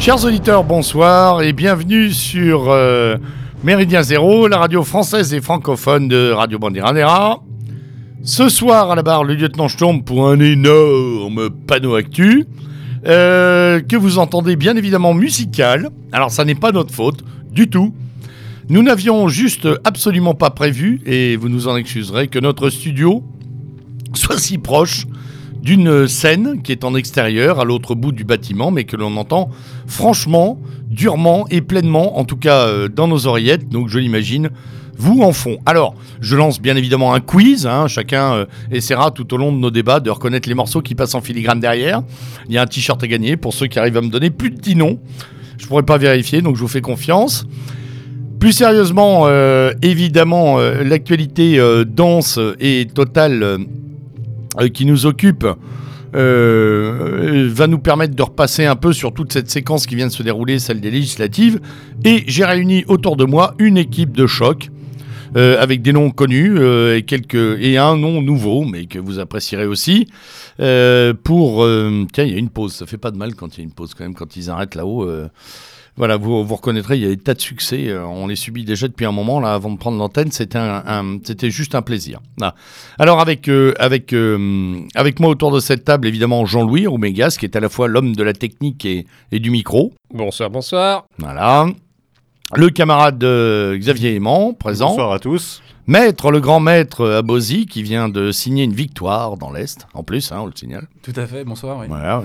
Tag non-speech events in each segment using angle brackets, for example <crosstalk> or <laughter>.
Chers auditeurs, bonsoir et bienvenue sur euh, Méridien Zéro, la radio française et francophone de Radio Bandiranera. Ce soir à la barre, le lieutenant Sturm pour un énorme panneau actu euh, que vous entendez bien évidemment musical. Alors ça n'est pas notre faute du tout. Nous n'avions juste absolument pas prévu, et vous nous en excuserez, que notre studio soit si proche d'une scène qui est en extérieur, à l'autre bout du bâtiment, mais que l'on entend franchement, durement et pleinement, en tout cas euh, dans nos oreillettes, donc je l'imagine, vous en fond. Alors, je lance bien évidemment un quiz, hein. chacun euh, essaiera tout au long de nos débats de reconnaître les morceaux qui passent en filigrane derrière. Il y a un t-shirt à gagner pour ceux qui arrivent à me donner plus de 10 noms. Je ne pourrais pas vérifier, donc je vous fais confiance. Plus sérieusement, euh, évidemment, l'actualité dense et totale qui nous occupe euh, va nous permettre de repasser un peu sur toute cette séquence qui vient de se dérouler, celle des législatives. Et j'ai réuni autour de moi une équipe de choc. Euh, avec des noms connus et, quelques, et un nom nouveau, mais que vous apprécierez aussi. pour. tiens, il y a une pause, ça fait pas de mal quand il y a une pause quand même, quand ils arrêtent là-haut. Voilà, vous, vous reconnaîtrez, il y a des tas de succès. Euh, on les subit déjà depuis un moment. Là, avant de prendre l'antenne, c'était un, c'était juste un plaisir. Alors avec euh, avec euh, avec moi autour de cette table, évidemment Jean-Louis Roumégas, qui est à la fois l'homme de la technique et, et, du micro. Bonsoir, bonsoir. Voilà. Le camarade Xavier Aimant, présent. Bonsoir à tous. Maître, le grand maître Abosi, qui vient de signer une victoire dans l'Est, en plus, hein, on le signale. Tout à fait, bonsoir. Oui. Voilà.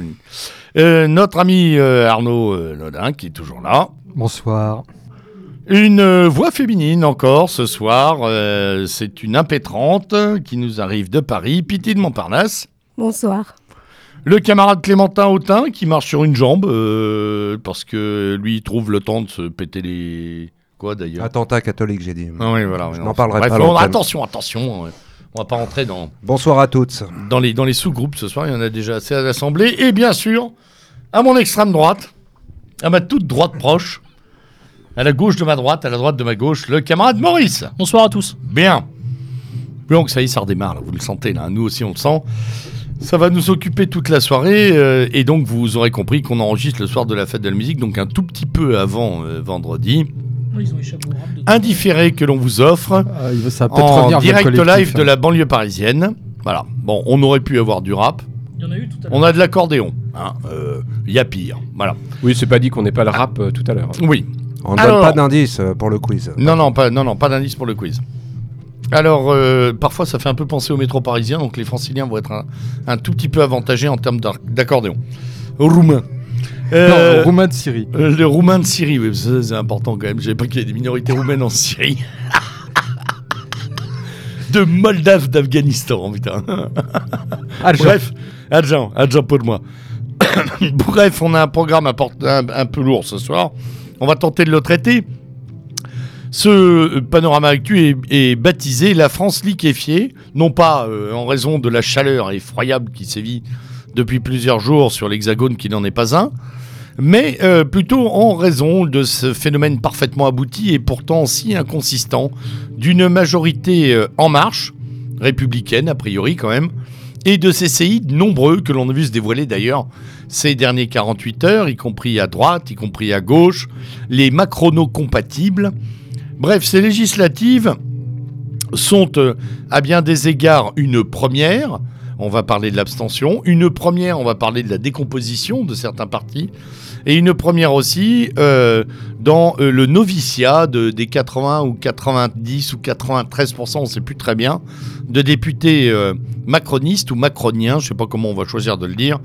Euh, notre ami euh, Arnaud euh, Lodin, qui est toujours là. Bonsoir. Une voix féminine encore ce soir, c'est une impétrante qui nous arrive de Paris, Piti de Montparnasse. Bonsoir. Le camarade Clémentin Autin qui marche sur une jambe parce que lui il trouve le temps de se péter les, Quoi d'ailleurs Attentat catholique, j'ai dit. Ah oui, voilà. Je n'en parlerai pas. attention, attention. On va pas rentrer dans. Bonsoir à toutes. Dans les, dans les sous-groupes ce soir, il y en a déjà assez à l'Assemblée. Et bien sûr, à mon extrême droite, à ma toute droite proche, à la gauche de ma droite, à la droite de ma gauche, le camarade Maurice. Bonsoir à tous. Bien. Donc ça y est, ça redémarre, vous le sentez là, nous aussi on le sent. Ça va nous occuper toute la soirée euh, et donc vous aurez compris qu'on enregistre le soir de la fête de la musique, donc un tout petit peu avant euh, vendredi. Indifféré que l'on vous offre ah, en direct live de hein. la banlieue parisienne. Voilà. Bon, on aurait pu avoir du rap. On a de l'accordéon. Il hein. euh, y a pire. Voilà. Oui, c'est pas dit qu'on n'ait pas le rap euh, tout à l'heure. Oui. On ne donne pas d'indice euh, pour le quiz. Non, non, pas, non, non, pas d'indice pour le quiz. Alors, parfois, ça fait un peu penser au métro parisien, donc les franciliens vont être un, un tout petit peu avantagés en termes d'accordéon. Roumain. Euh, non, roumain de Syrie. Euh, le roumain de Syrie, oui, c'est important quand même. Je savais pas qu'il y ait des minorités roumaines en Syrie. <laughs> de Moldave d'Afghanistan, putain. Bref, adjoint, adjoint pour moi. <coughs> Bref, on a un programme un, un, peu lourd ce soir. On va tenter de le traiter. Ce panorama actuel est, baptisé La France liquéfiée, non pas euh, en raison de la chaleur effroyable qui sévit depuis plusieurs jours sur l'Hexagone qui n'en est pas un, mais euh, plutôt en raison de ce phénomène parfaitement abouti et pourtant si inconsistant d'une majorité euh, en marche, républicaine a priori quand même, et de ces séides nombreux que l'on a vu se dévoiler d'ailleurs ces derniers 48 heures, y compris à droite, y compris à gauche, les macrono-compatibles. Bref, ces législatives sont euh, à bien des égards une première, on va parler de l'abstention. Une première, on va parler de la décomposition de certains partis. Et une première aussi euh, dans euh, le noviciat des 80 ou 90 ou 93%, on ne sait plus très bien, de députés euh, macronistes ou macroniens, je ne sais pas comment on va choisir de le dire,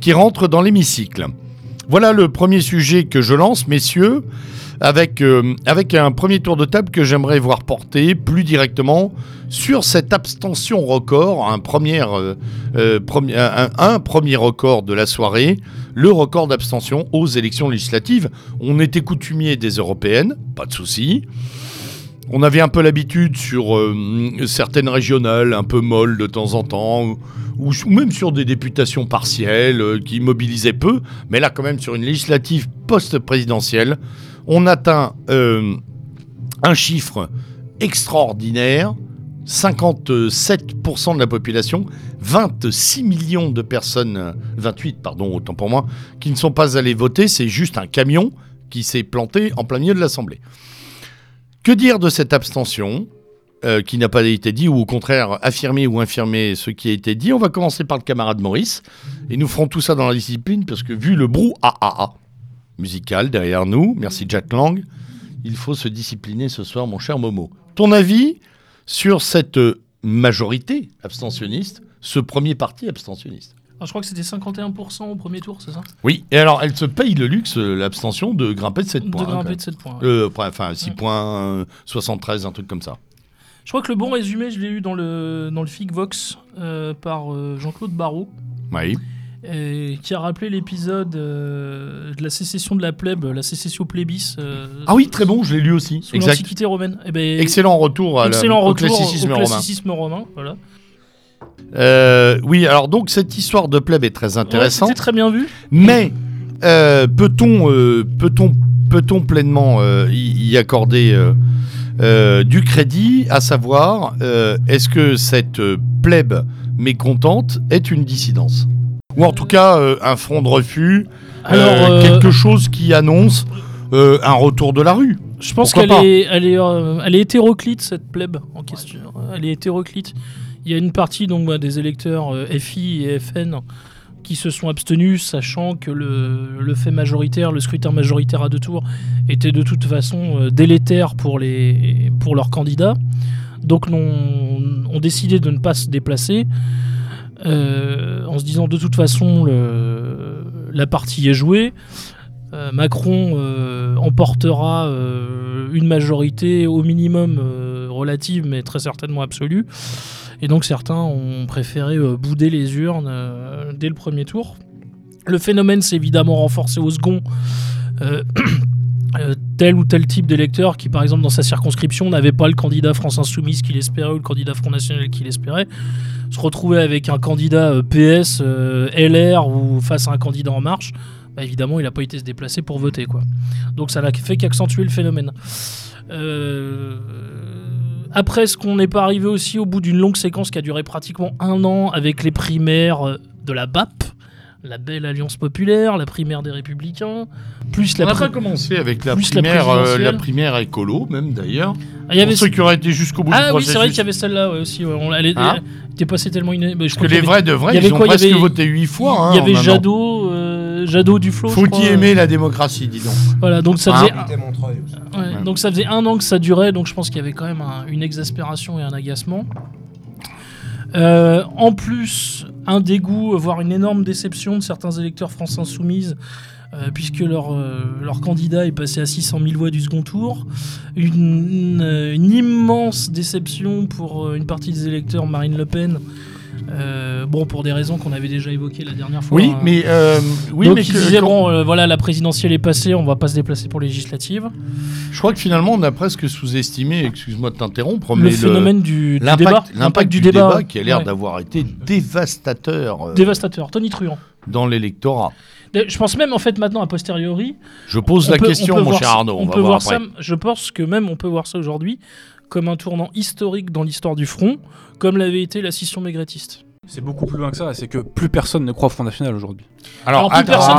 qui rentrent dans l'hémicycle. Voilà le premier sujet que je lance, messieurs avec, euh, avec un premier tour de table que j'aimerais voir porter plus directement sur cette abstention record, un premier, euh, euh, un, premier record de la soirée, le record d'abstention aux élections législatives. On était coutumier des européennes, pas de souci. On avait un peu l'habitude sur certaines régionales un peu molles de temps en temps, ou même sur des députations partielles qui mobilisaient peu, mais là quand même sur une législative post-présidentielle, on atteint euh, un chiffre extraordinaire, 57% de la population, 26 millions de personnes, euh, 28 pardon, autant pour moi, qui ne sont pas allés voter. C'est juste un camion qui s'est planté en plein milieu de l'Assemblée. Que dire de cette abstention euh, qui n'a pas été dit, ou au contraire affirmer ou infirmer ce qui a été dit? On va commencer par le camarade Maurice, et nous ferons tout ça dans la discipline, parce que vu le brouhaha musical derrière nous, merci Jack Lang, il faut se discipliner ce soir, mon cher Momo. Ton avis sur cette majorité abstentionniste, ce premier parti abstentionniste? Alors, je crois que c'était 51% au premier tour, c'est ça? Oui, et alors elle se paye le luxe, euh, l'abstention, de grimper de 7 points. De hein, grimper quand de 7 points. ouais. Euh, enfin, 6 Ouais. points, euh, 73, un truc comme ça. Je crois que le bon résumé, je l'ai eu dans le, dans le FIG Vox euh, par euh, Jean-Claude Barrault, Oui. Et qui a rappelé l'épisode euh, de la sécession de la plèbe, la sécession plébis. euh, Ah oui, très bon, je l'ai lu aussi. Sous l'Antiquité romaine. Eh ben, Excellent retour, à la- excellent au retour classicisme au romain. classicisme romain. Voilà. Euh, oui, alors donc cette histoire de plèbe est très Ouais, intéressante. C'était très bien vu. Mais peut-on peut-on peut-on pleinement y, y accorder du crédit, à savoir est-ce que cette plèbe mécontente est une dissidence? Ou en tout cas euh, un front de refus, Alors, euh, euh, quelque chose qui annonce euh, un retour de la rue. Je pense Pourquoi qu'elle pas est, elle est, euh, elle est hétéroclite cette plèbe en question. Elle est hétéroclite. Il y a une partie donc bah, des électeurs euh, FI et FN qui se sont abstenus, sachant que le, le fait majoritaire, le scrutin majoritaire à deux tours, était de toute façon euh, délétère pour les pour leurs candidats. Donc non, ont décidé de ne pas se déplacer. Euh, en se disant de toute façon la partie est jouée. Euh, Macron euh, emportera une majorité au minimum relative, mais très certainement absolue. Et donc certains ont préféré bouder les urnes dès le premier tour. Le phénomène s'est évidemment renforcé au second. <clears throat> Euh, tel ou tel type d'électeur qui, par exemple, dans sa circonscription, n'avait pas le candidat France Insoumise qu'il espérait ou le candidat Front National qu'il espérait, se retrouvait avec un candidat euh, PS, euh, LR ou face à un candidat En Marche, bah, évidemment, il n'a pas été se déplacer pour voter. Quoi. Donc ça n'a fait qu'accentuer le phénomène. Après, est-ce qu'on n'est pas arrivé aussi au bout d'une longue séquence qui a duré pratiquement un an avec les primaires de la BAP, la belle alliance populaire, la primaire des républicains, plus On la n'a pri- pas commencé avec la primaire, euh, la, primaire écolo, même d'ailleurs. Ah, il y avait ceux qui auraient été jusqu'au bout du Ah oui, c'est vrai qu'il y avait celle-là ouais, aussi. ouais. On, elle, Hein était passée tellement une. bah, je Parce crois que les avait- vrais de vrais, il y avait ils ont quoi Il y presque avait- voté huit fois. hein, Il y avait. Jadot, euh, Jadot Duflo. je Faut y aimer la démocratie, dis donc. Voilà, donc ça Hein faisait. Ouais. Donc ça faisait un an que ça durait, donc je pense qu'il y avait quand même un- une exaspération et un agacement. Euh, en plus, un dégoût, voire une énorme déception de certains électeurs France Insoumise, euh, puisque leur, euh, leur candidat est passé à 600 000 voix du second tour. Une, immense déception pour une partie des électeurs Marine Le Pen. Euh, bon, pour des raisons qu'on avait déjà évoquées la dernière fois. Oui, hein. mais euh, oui, Donc mais ils que- disaient, bon, euh, voilà, la présidentielle est passée, on va pas se déplacer pour les législatives. je crois que finalement on a presque sous-estimé, excuse-moi de t'interrompre, le mais phénomène du, du débat, l'impact, du, débat, qui a l'air ouais. d'avoir été dévastateur euh, dévastateur. Tony Truant. dans l'électorat. Je pense même en fait maintenant a posteriori. Je pose la peut- question, mon cher Arnaud. On, on va peut voir voir après. ça. Je pense que même on peut voir ça aujourd'hui comme un tournant historique dans l'histoire du front, comme l'avait été la scission maigretiste. C'est beaucoup plus loin que ça, c'est que plus personne ne croit au Front National aujourd'hui. Alors, plus personne-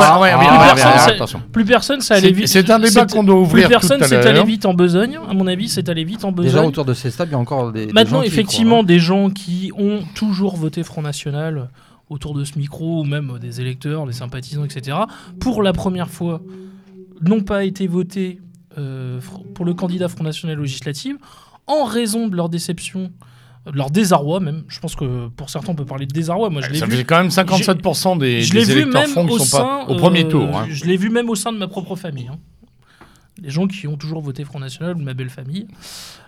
plus personne. Plus ça allait vite. c'est un débat qu'on doit Plus ouvrir tout personne, c'est allé vite en besogne. À mon avis, c'est allé vite en besogne. Déjà autour de ces tables, il y a encore des. des Maintenant, gens effectivement, croient, hein. des gens qui ont toujours voté Front National autour de ce micro, ou même des électeurs, des sympathisants, etc., pour la première fois, n'ont pas été votés euh, pour le candidat Front National législative en raison de leur déception, de leur désarroi même. Je pense que pour certains, on peut parler de désarroi. Moi, je l'ai Ça vu. fait quand même 57% des, Je électeurs fonds qui au sont sein, pas au premier euh, tour. hein. Je l'ai vu même au sein de ma propre famille. hein. Les gens qui ont toujours voté Front National ou de ma belle famille.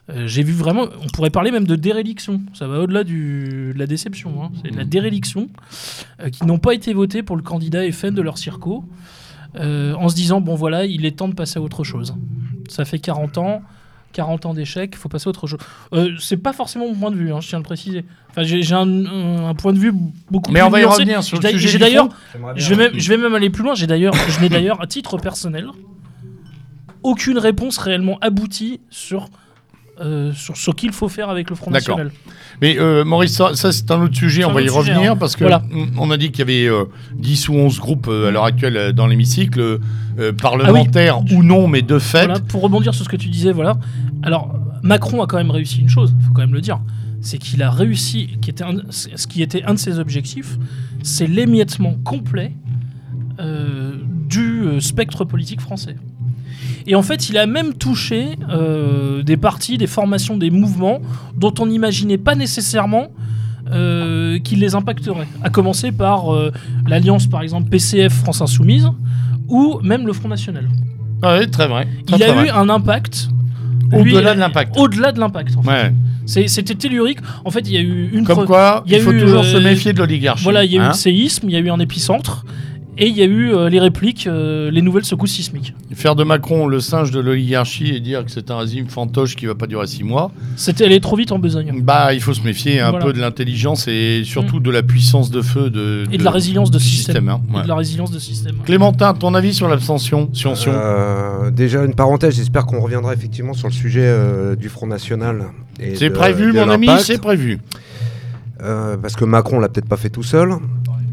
Euh, J'ai vu vraiment, on pourrait parler même de déréliction. Ça va au-delà du- de la déception. hein. C'est de la déréliction euh, qui n'ont pas été votés pour le candidat FN de leur circo. euh, en se disant, bon voilà, il est temps de passer à autre chose. Ça fait 40 ans. 40 ans d'échec, il faut passer à autre chose. Euh, c'est pas forcément mon point de vue, hein, je tiens à le préciser. Enfin, j'ai un, point de vue beaucoup Mais plus on va y nuancé. revenir sur le J'ai- sujet d'ailleurs, fond. je vais, même, je vais même aller plus loin. J'ai d'ailleurs, je n'ai d'ailleurs à titre personnel aucune réponse réellement aboutie sur euh, sur ce qu'il faut faire avec le Front. National. Mais euh, Maurice, ça, ça, c'est un autre sujet, on va y sujet, revenir hein. parce que Voilà. on a dit qu'il y avait euh, 10 ou 11 groupes euh, à l'heure actuelle dans l'hémicycle, euh, Ah parlementaires ou non, mais de fait. Voilà, pour rebondir sur ce que tu disais, voilà. Alors, Macron a quand même réussi une chose, il faut quand même le dire. C'est qu'il a réussi, qui était un- ce qui était un de ses objectifs, c'est l'émiettement complet du spectre politique français. Et en fait, il a même touché euh, des partis, des formations, des mouvements dont on n'imaginait pas nécessairement euh, qu'il les impacterait. À commencer par euh, l'alliance, par exemple, PCF France Insoumise, ou même le Front National. Ah oui, très vrai. Très, Il a eu vrai. un impact. Au-delà de l'impact. Au-delà de l'impact. en fait. Ouais. C'était tellurique. En fait, il y a eu une. Comme quoi, il y a il faut eu, toujours euh, se méfier de l'oligarchie. Voilà, il y a eu hein. le séisme, il y a eu un épicentre, et il y a eu euh, les répliques, euh, les nouvelles secousses sismiques. Faire de Macron le singe de l'oligarchie et dire que c'est un régime fantoche qui va pas durer 6 mois, C'était allé trop vite en besogne. bah il faut se méfier un Voilà. Mm. peu de l'intelligence et surtout de la puissance de feu de, Et de la résilience de système. hein. Et de la résilience de système. Clémentin, ton avis sur l'abstention Euh, déjà une parenthèse, j'espère qu'on reviendra effectivement sur le sujet euh, du Front National. C'est prévu, de mon ami, c'est prévu. Euh, parce que Macron l'a peut-être pas fait tout seul.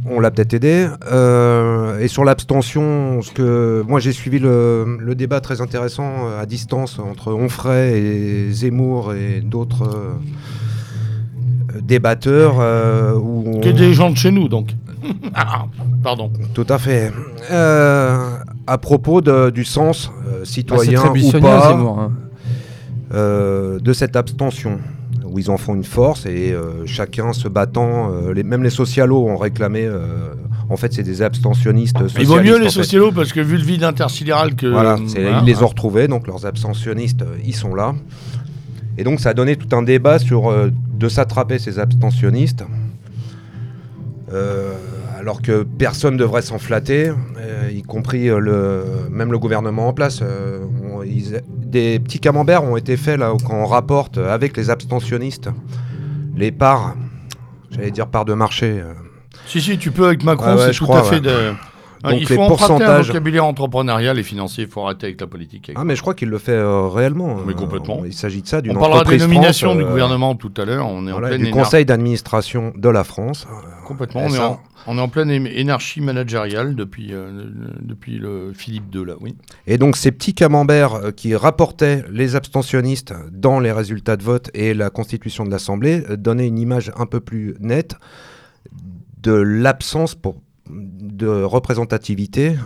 On l'a peut-être aidé. Euh, et sur l'abstention, ce que moi j'ai suivi le, le débat très intéressant euh, à distance entre Onfray et Zemmour et d'autres euh, débatteurs. euh, où on- Que des gens de chez nous, donc. <laughs> Ah, Pardon. Tout à fait. Euh, à propos de- du sens euh, Bah, citoyen très ou buissonnier, pas Zemmour, hein. euh, de cette abstention, où ils en font une force et euh, chacun se battant, euh, les, même les socialos ont réclamé, euh, en fait c'est des abstentionnistes Il vaut mieux socialistes, les fait. socialos parce que vu le vide intersidéral que. Voilà, voilà. ils les ont retrouvés, donc leurs abstentionnistes, ils sont là. Et donc ça a donné tout un débat sur de s'attraper ces abstentionnistes, euh, alors que personne ne devrait s'en flatter, euh, y compris euh, le, même le gouvernement en place. euh, on- ils- des petits camemberts ont été faits là quand on rapporte avec les abstentionnistes les parts, j'allais dire parts de marché. Si, si, tu peux avec Macron, Ah ouais, c'est tout crois, à fait ouais. de. Ah, Donc il les faut un pourcentages- vocabulaire entrepreneurial et financier, il faut arrêter avec la politique. Ah mais je crois qu'il le fait euh, réellement. Mais euh, complètement. il s'agit de ça, On d'une parlera des nominations France, du euh, gouvernement tout à l'heure, on est Voilà, en pleine du conseil d'administration de la France. Complètement, Et on est, en, on est en pleine énarchie managériale depuis, euh, depuis le Philippe II, là, oui. Et donc ces petits camemberts euh, qui rapportaient les abstentionnistes dans les résultats de vote et la constitution de l'Assemblée euh, donnaient une image un peu plus nette de l'absence pour- de représentativité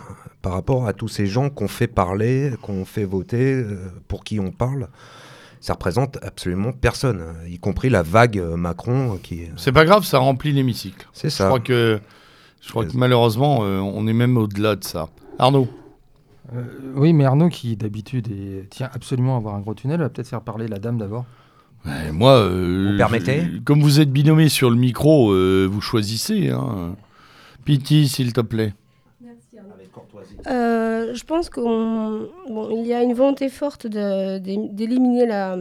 par rapport à tous ces gens qu'on fait parler, qu'on fait voter, euh, pour qui on parle. Ça représente absolument personne, y compris la vague euh, Macron euh, qui... C'est pas grave, ça remplit l'hémicycle. C'est Je ça. crois que, je crois que malheureusement, euh, on est même au-delà de ça. Arnaud Euh, oui, mais Arnaud, qui d'habitude est- tient absolument à avoir un gros tunnel, va peut-être faire parler la dame d'abord. Ouais, Moi, euh, Vous permettez je- comme vous êtes binomé sur le micro, euh, vous choisissez. Hein. Pity, s'il te plaît. Euh, je pense qu'il y a une volonté forte d'éliminer la,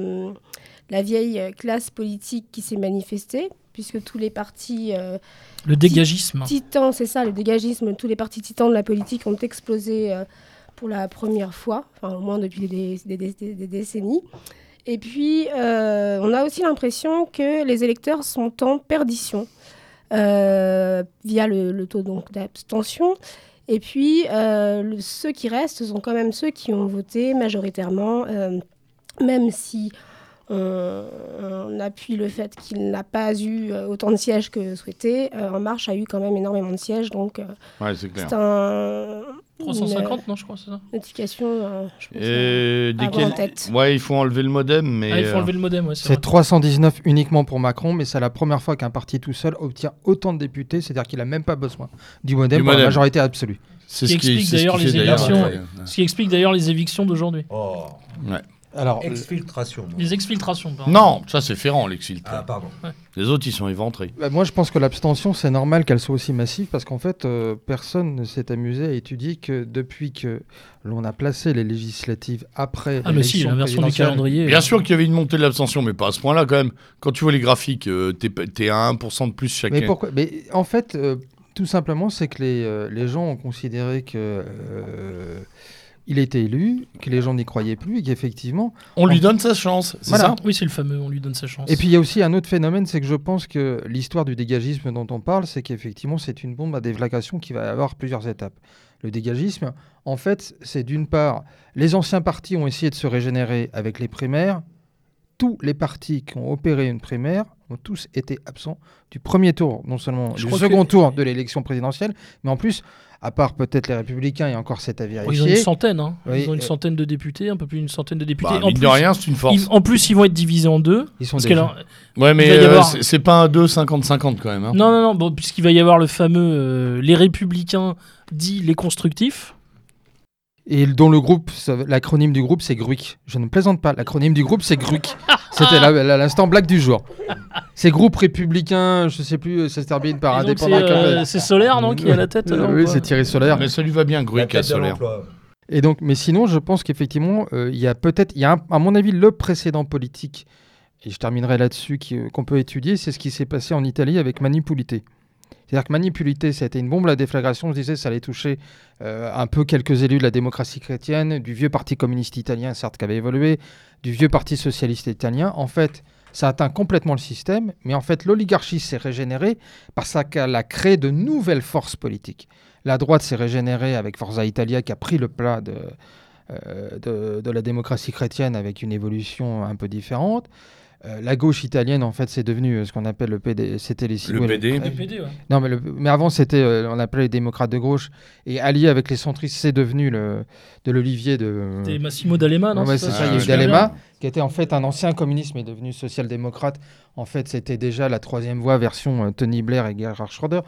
la vieille classe politique qui s'est manifestée, puisque tous les partis euh, Le dégagisme. titans, c'est ça, le dégagisme, tous les partis titans de la politique ont explosé euh, pour la première fois, enfin au moins depuis des, des- des- des- des décennies. Et puis, euh, on a aussi l'impression que les électeurs sont en perdition euh, via le, le taux donc d'abstention. Et puis, euh, le- ceux qui restent sont quand même ceux qui ont voté majoritairement, euh, même si on, on appuie le fait qu'il n'a pas eu euh, autant de sièges que souhaité. euh, en Marche a eu quand même énormément de sièges, donc euh, Ouais, c'est un, 350, non, je crois, c'est ça notification. euh, je pense, Et à avoir en tête. Ouais, il faut enlever le modem, mais. Ah, il faut euh, enlever le modem, ouais, c'est C'est vrai. 319 uniquement pour Macron, mais c'est la première fois qu'un parti tout seul obtient autant de députés, c'est-à-dire qu'il n'a même pas besoin du modem Du pour la modem. majorité absolue. c'est ce qui explique d'ailleurs les ouais, ouais. Ce qui explique d'ailleurs les évictions d'aujourd'hui. Oh, Alors, exfiltration. Les exfiltrations, pardon. Non, ça c'est Ferrand, l'exfiltre. Ah, pardon. Les autres, ils sont éventrés. Bah, moi, je pense que l'abstention, c'est normal qu'elle soit aussi massive parce qu'en fait, euh, personne ne s'est amusé à étudier que depuis que l'on a placé les législatives après Ah, mais si, l'élection la version du calendrier. Bien sûr qu'il y avait une montée de l'abstention, mais pas à ce point-là quand même. Quand tu vois les graphiques, euh, t'es t'es à 1% de plus chacun. Mais pourquoi? Mais en fait, euh, tout simplement, c'est que les, euh, les gens ont considéré que euh, il a été élu, que les gens n'y croyaient plus et qu'effectivement. On lui donne sa chance, c'est Voilà. ça Oui, c'est le fameux, on lui donne sa chance. Et puis il y a aussi un autre phénomène, c'est que je pense que l'histoire du dégagisme dont on parle, c'est qu'effectivement c'est une bombe à déflagration qui va avoir plusieurs étapes. Le dégagisme, en fait, c'est d'une part, les anciens partis ont essayé de se régénérer avec les primaires. Tous les partis qui ont opéré une primaire ont tous été absents du premier tour, non seulement Je du second que- tour de l'élection présidentielle, mais en plus, à part peut-être les républicains, et encore c'est à Ils ont vérifier. une centaine, hein. Oui, ils ont une euh, centaine de députés, un peu plus d'une centaine de députés. Bah, en, mine plus, de rien, c'est une force. ils- en plus, ils vont être divisés en deux. Ils sont Parce déjà- Ouais, mais il y euh, avoir- c'est pas un 2 50-50 quand même. hein. Non, non, non, bon, puisqu'il va y avoir le fameux euh, les républicains dit les constructifs. Et dont le groupe, l'acronyme du groupe, c'est GRUIC. Je ne plaisante pas, l'acronyme du groupe, c'est GRUIC. C'était l'instant blague du jour. C'est groupe républicain, je sais plus, ça se termine par c'est indépendant. euh, c'est Solaire, non, qui est à la tête alors, oui, c'est Thierry Solaire. Mais ça lui va bien, Gruy, à Solaire. Et donc, mais sinon, je pense qu'effectivement, euh, il y a peut-être, il y a un- à mon avis, le précédent politique, et je terminerai là-dessus, qui, euh, qu'on peut étudier, c'est ce qui s'est passé en Italie avec Manipulité. C'est-à-dire que Manipulité, ça a été une bombe à déflagration. Je disais, ça allait toucher euh, un peu quelques élus de la démocratie chrétienne, du vieux parti communiste italien, certes, qui avait évolué, du vieux parti socialiste italien. En fait, ça atteint complètement le système, mais en fait, l'oligarchie s'est régénérée parce qu'elle a créé de nouvelles forces politiques. La droite s'est régénérée avec Forza Italia qui a pris le plat de, euh, de la démocratie chrétienne avec une évolution un peu différente. Euh, la gauche italienne, en fait, c'est devenu euh, ce qu'on appelle le PD. C'était les Le PD. Le PD, ouais. Non, mais, le- mais avant, c'était, euh, on appelait les démocrates de gauche. Et allié avec les centristes, c'est devenu le, de l'olivier de. C'était Massimo D'Alema, non Ouais, c'est ça, ça, il y a eu D'Alema, qui était en fait un ancien communiste, mais devenu social-démocrate. En fait, c'était déjà la troisième voie version euh, Tony Blair et Gerhard Schröder.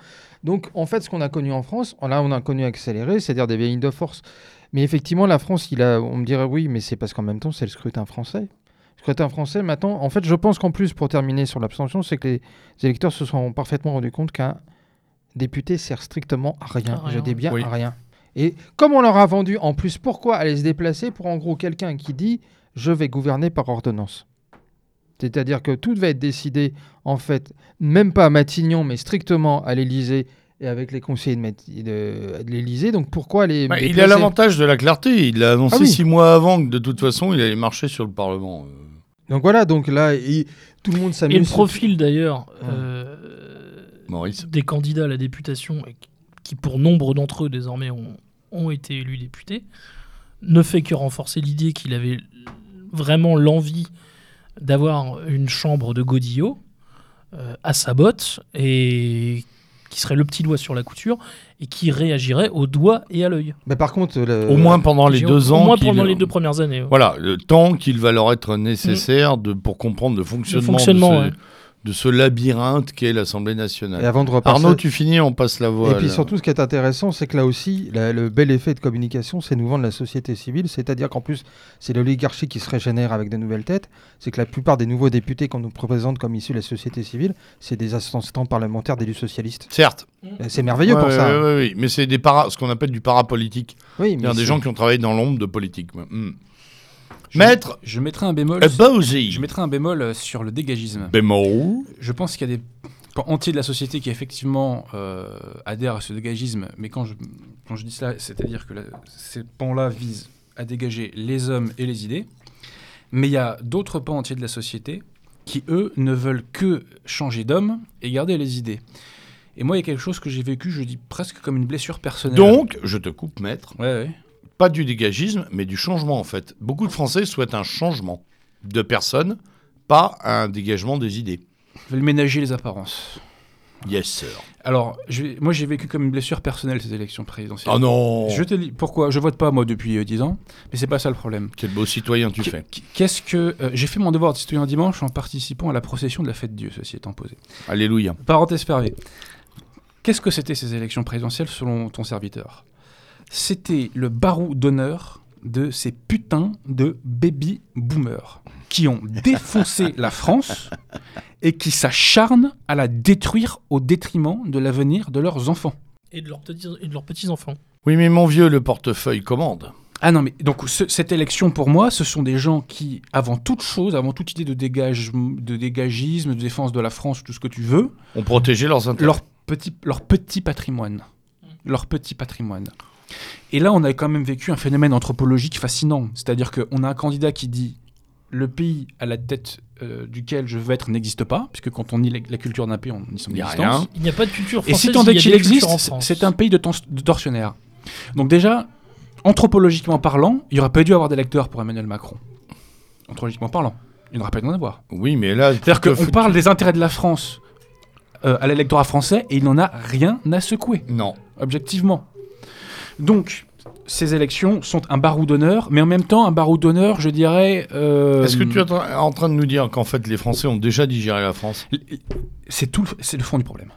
Donc, en fait, ce qu'on a connu en France, là, on a connu accéléré, c'est-à-dire des vieilles de force. Mais effectivement, la France, il a, on me dirait oui, mais c'est parce qu'en même temps, c'est le scrutin français. Scrutin français, maintenant, en fait, je pense qu'en plus, pour terminer sur l'abstention, c'est que les électeurs se sont parfaitement rendus compte qu'un député sert strictement à rien. À rien. Je dis bien Oui. à rien. Et comme on leur a vendu, en plus, pourquoi aller se déplacer pour en gros quelqu'un qui dit je vais gouverner par ordonnance? C'est-à-dire que tout devait être décidé, en fait, même pas à Matignon, mais strictement à l'Élysée et avec les conseillers de, de, de l'Élysée. Donc pourquoi aller. Bah, il a l'avantage de la clarté. Il l'a annoncé Ah oui. six mois avant que de toute façon il allait marcher sur le Parlement. Euh, Donc voilà, donc là, il- tout le monde Et s'amuse. le profil d'ailleurs Ouais. euh, Maurice. des candidats à la députation, et qui pour nombre d'entre eux désormais ont, ont été élus députés, ne fait que renforcer l'idée qu'il avait vraiment l'envie d'avoir une chambre de Godillot euh, à sa botte et qui serait le petit doigt sur la couture et qui réagirait au doigt et à l'œil. Mais par contre, le- Au moins pendant les deux au ans. moins qu'il- pendant les deux premières années. ouais. Voilà, le temps qu'il va leur être nécessaire de, pour comprendre le fonctionnement, fonctionnement, de, ce, ouais. De ce labyrinthe qu'est l'Assemblée Et nationale. avant de repasser. Arnaud, tu finis, on passe la voix. Et puis là. surtout, ce qui est intéressant, c'est que là aussi, la- le bel effet de communication, c'est nous vendre la société civile. C'est-à-dire qu'en plus, c'est l'oligarchie qui se régénère avec de nouvelles têtes. C'est que la plupart des nouveaux députés qu'on nous présente comme issus de la société civile, c'est des assistants parlementaires d'élus socialistes. Certes. Et C'est merveilleux Ouais, pour ça. ouais, ouais, mais c'est des para, ce qu'on appelle du parapolitique. Oui, mais C'est-à-dire des gens qui ont travaillé dans l'ombre de politique. Maître Je mettrai un bémol. Bauzy. Je mettrai un bémol euh, sur le dégagisme. Bémol. Je pense qu'il y a des pans entiers de la société qui effectivement euh, adhèrent à ce dégagisme, mais quand je, quand je dis cela, c'est-à-dire que la- ces pans-là visent à dégager les hommes et les idées, mais il y a d'autres pans entiers de la société qui, eux, ne veulent que changer d'homme et garder les idées. Et moi, il y a quelque chose que j'ai vécu, je dis presque comme une blessure personnelle. Donc, je te coupe, maître, Ouais, ouais. Pas du dégagisme, mais du changement en fait. Beaucoup de Français souhaitent un changement de personne, pas un dégagement des idées. Je vais ménager les apparences. Yes, sir. Alors, je moi, j'ai vécu comme une blessure personnelle ces élections présidentielles. Oh non Je te dis pourquoi? Je vote pas moi depuis euh, 10 ans, mais c'est pas ça le problème. Quel beau citoyen tu Qu- fais. qu- Qu'est-ce que euh, j'ai fait mon devoir de citoyen dimanche en participant à la procession de la fête Dieu, ceci étant posé. Alléluia. Parenthèse fermée. Qu'est-ce que c'était ces élections présidentielles selon ton serviteur? C'était le barou d'honneur de ces putains de baby boomers qui ont <laughs> défoncé la France et qui s'acharnent à la détruire au détriment de l'avenir de leurs enfants. Et de leurs petits, et de leurs petits-enfants. Oui, mais mon vieux, le portefeuille commande. Ah non, mais donc ce- cette élection, pour moi, ce sont des gens qui, avant toute chose, avant toute idée de, dégage, de dégagisme, de défense de la France, tout ce que tu veux, On protégeait leurs intérêts. leur petit, leur petit patrimoine. Leur petit patrimoine. Et là, on a quand même vécu un phénomène anthropologique fascinant. C'est-à-dire qu'on a un candidat qui dit le pays à la tête euh, duquel je veux être n'existe pas, puisque quand on nie la, la culture d'un pays, on nie son Il existence. Il n'y a pas de culture Et française. si tant est qu'il des existe, France. c'est un pays de, tortionnaires. Donc déjà, anthropologiquement parlant, il n'y aurait pas dû avoir d'électeurs pour Emmanuel Macron. Anthropologiquement parlant, il n'aurait pas dû en avoir. Oui, mais là. C'est-à-dire qu'on parle des intérêts de la France euh, à l'électorat français et il n'en a rien à secouer, Non. objectivement. Donc, ces élections sont un barou d'honneur, mais en même temps un barou d'honneur, je dirais... euh, Est-ce que tu es en train- de nous dire qu'en fait les Français ont déjà digéré la France? C'est tout, le- c'est le fond du problème.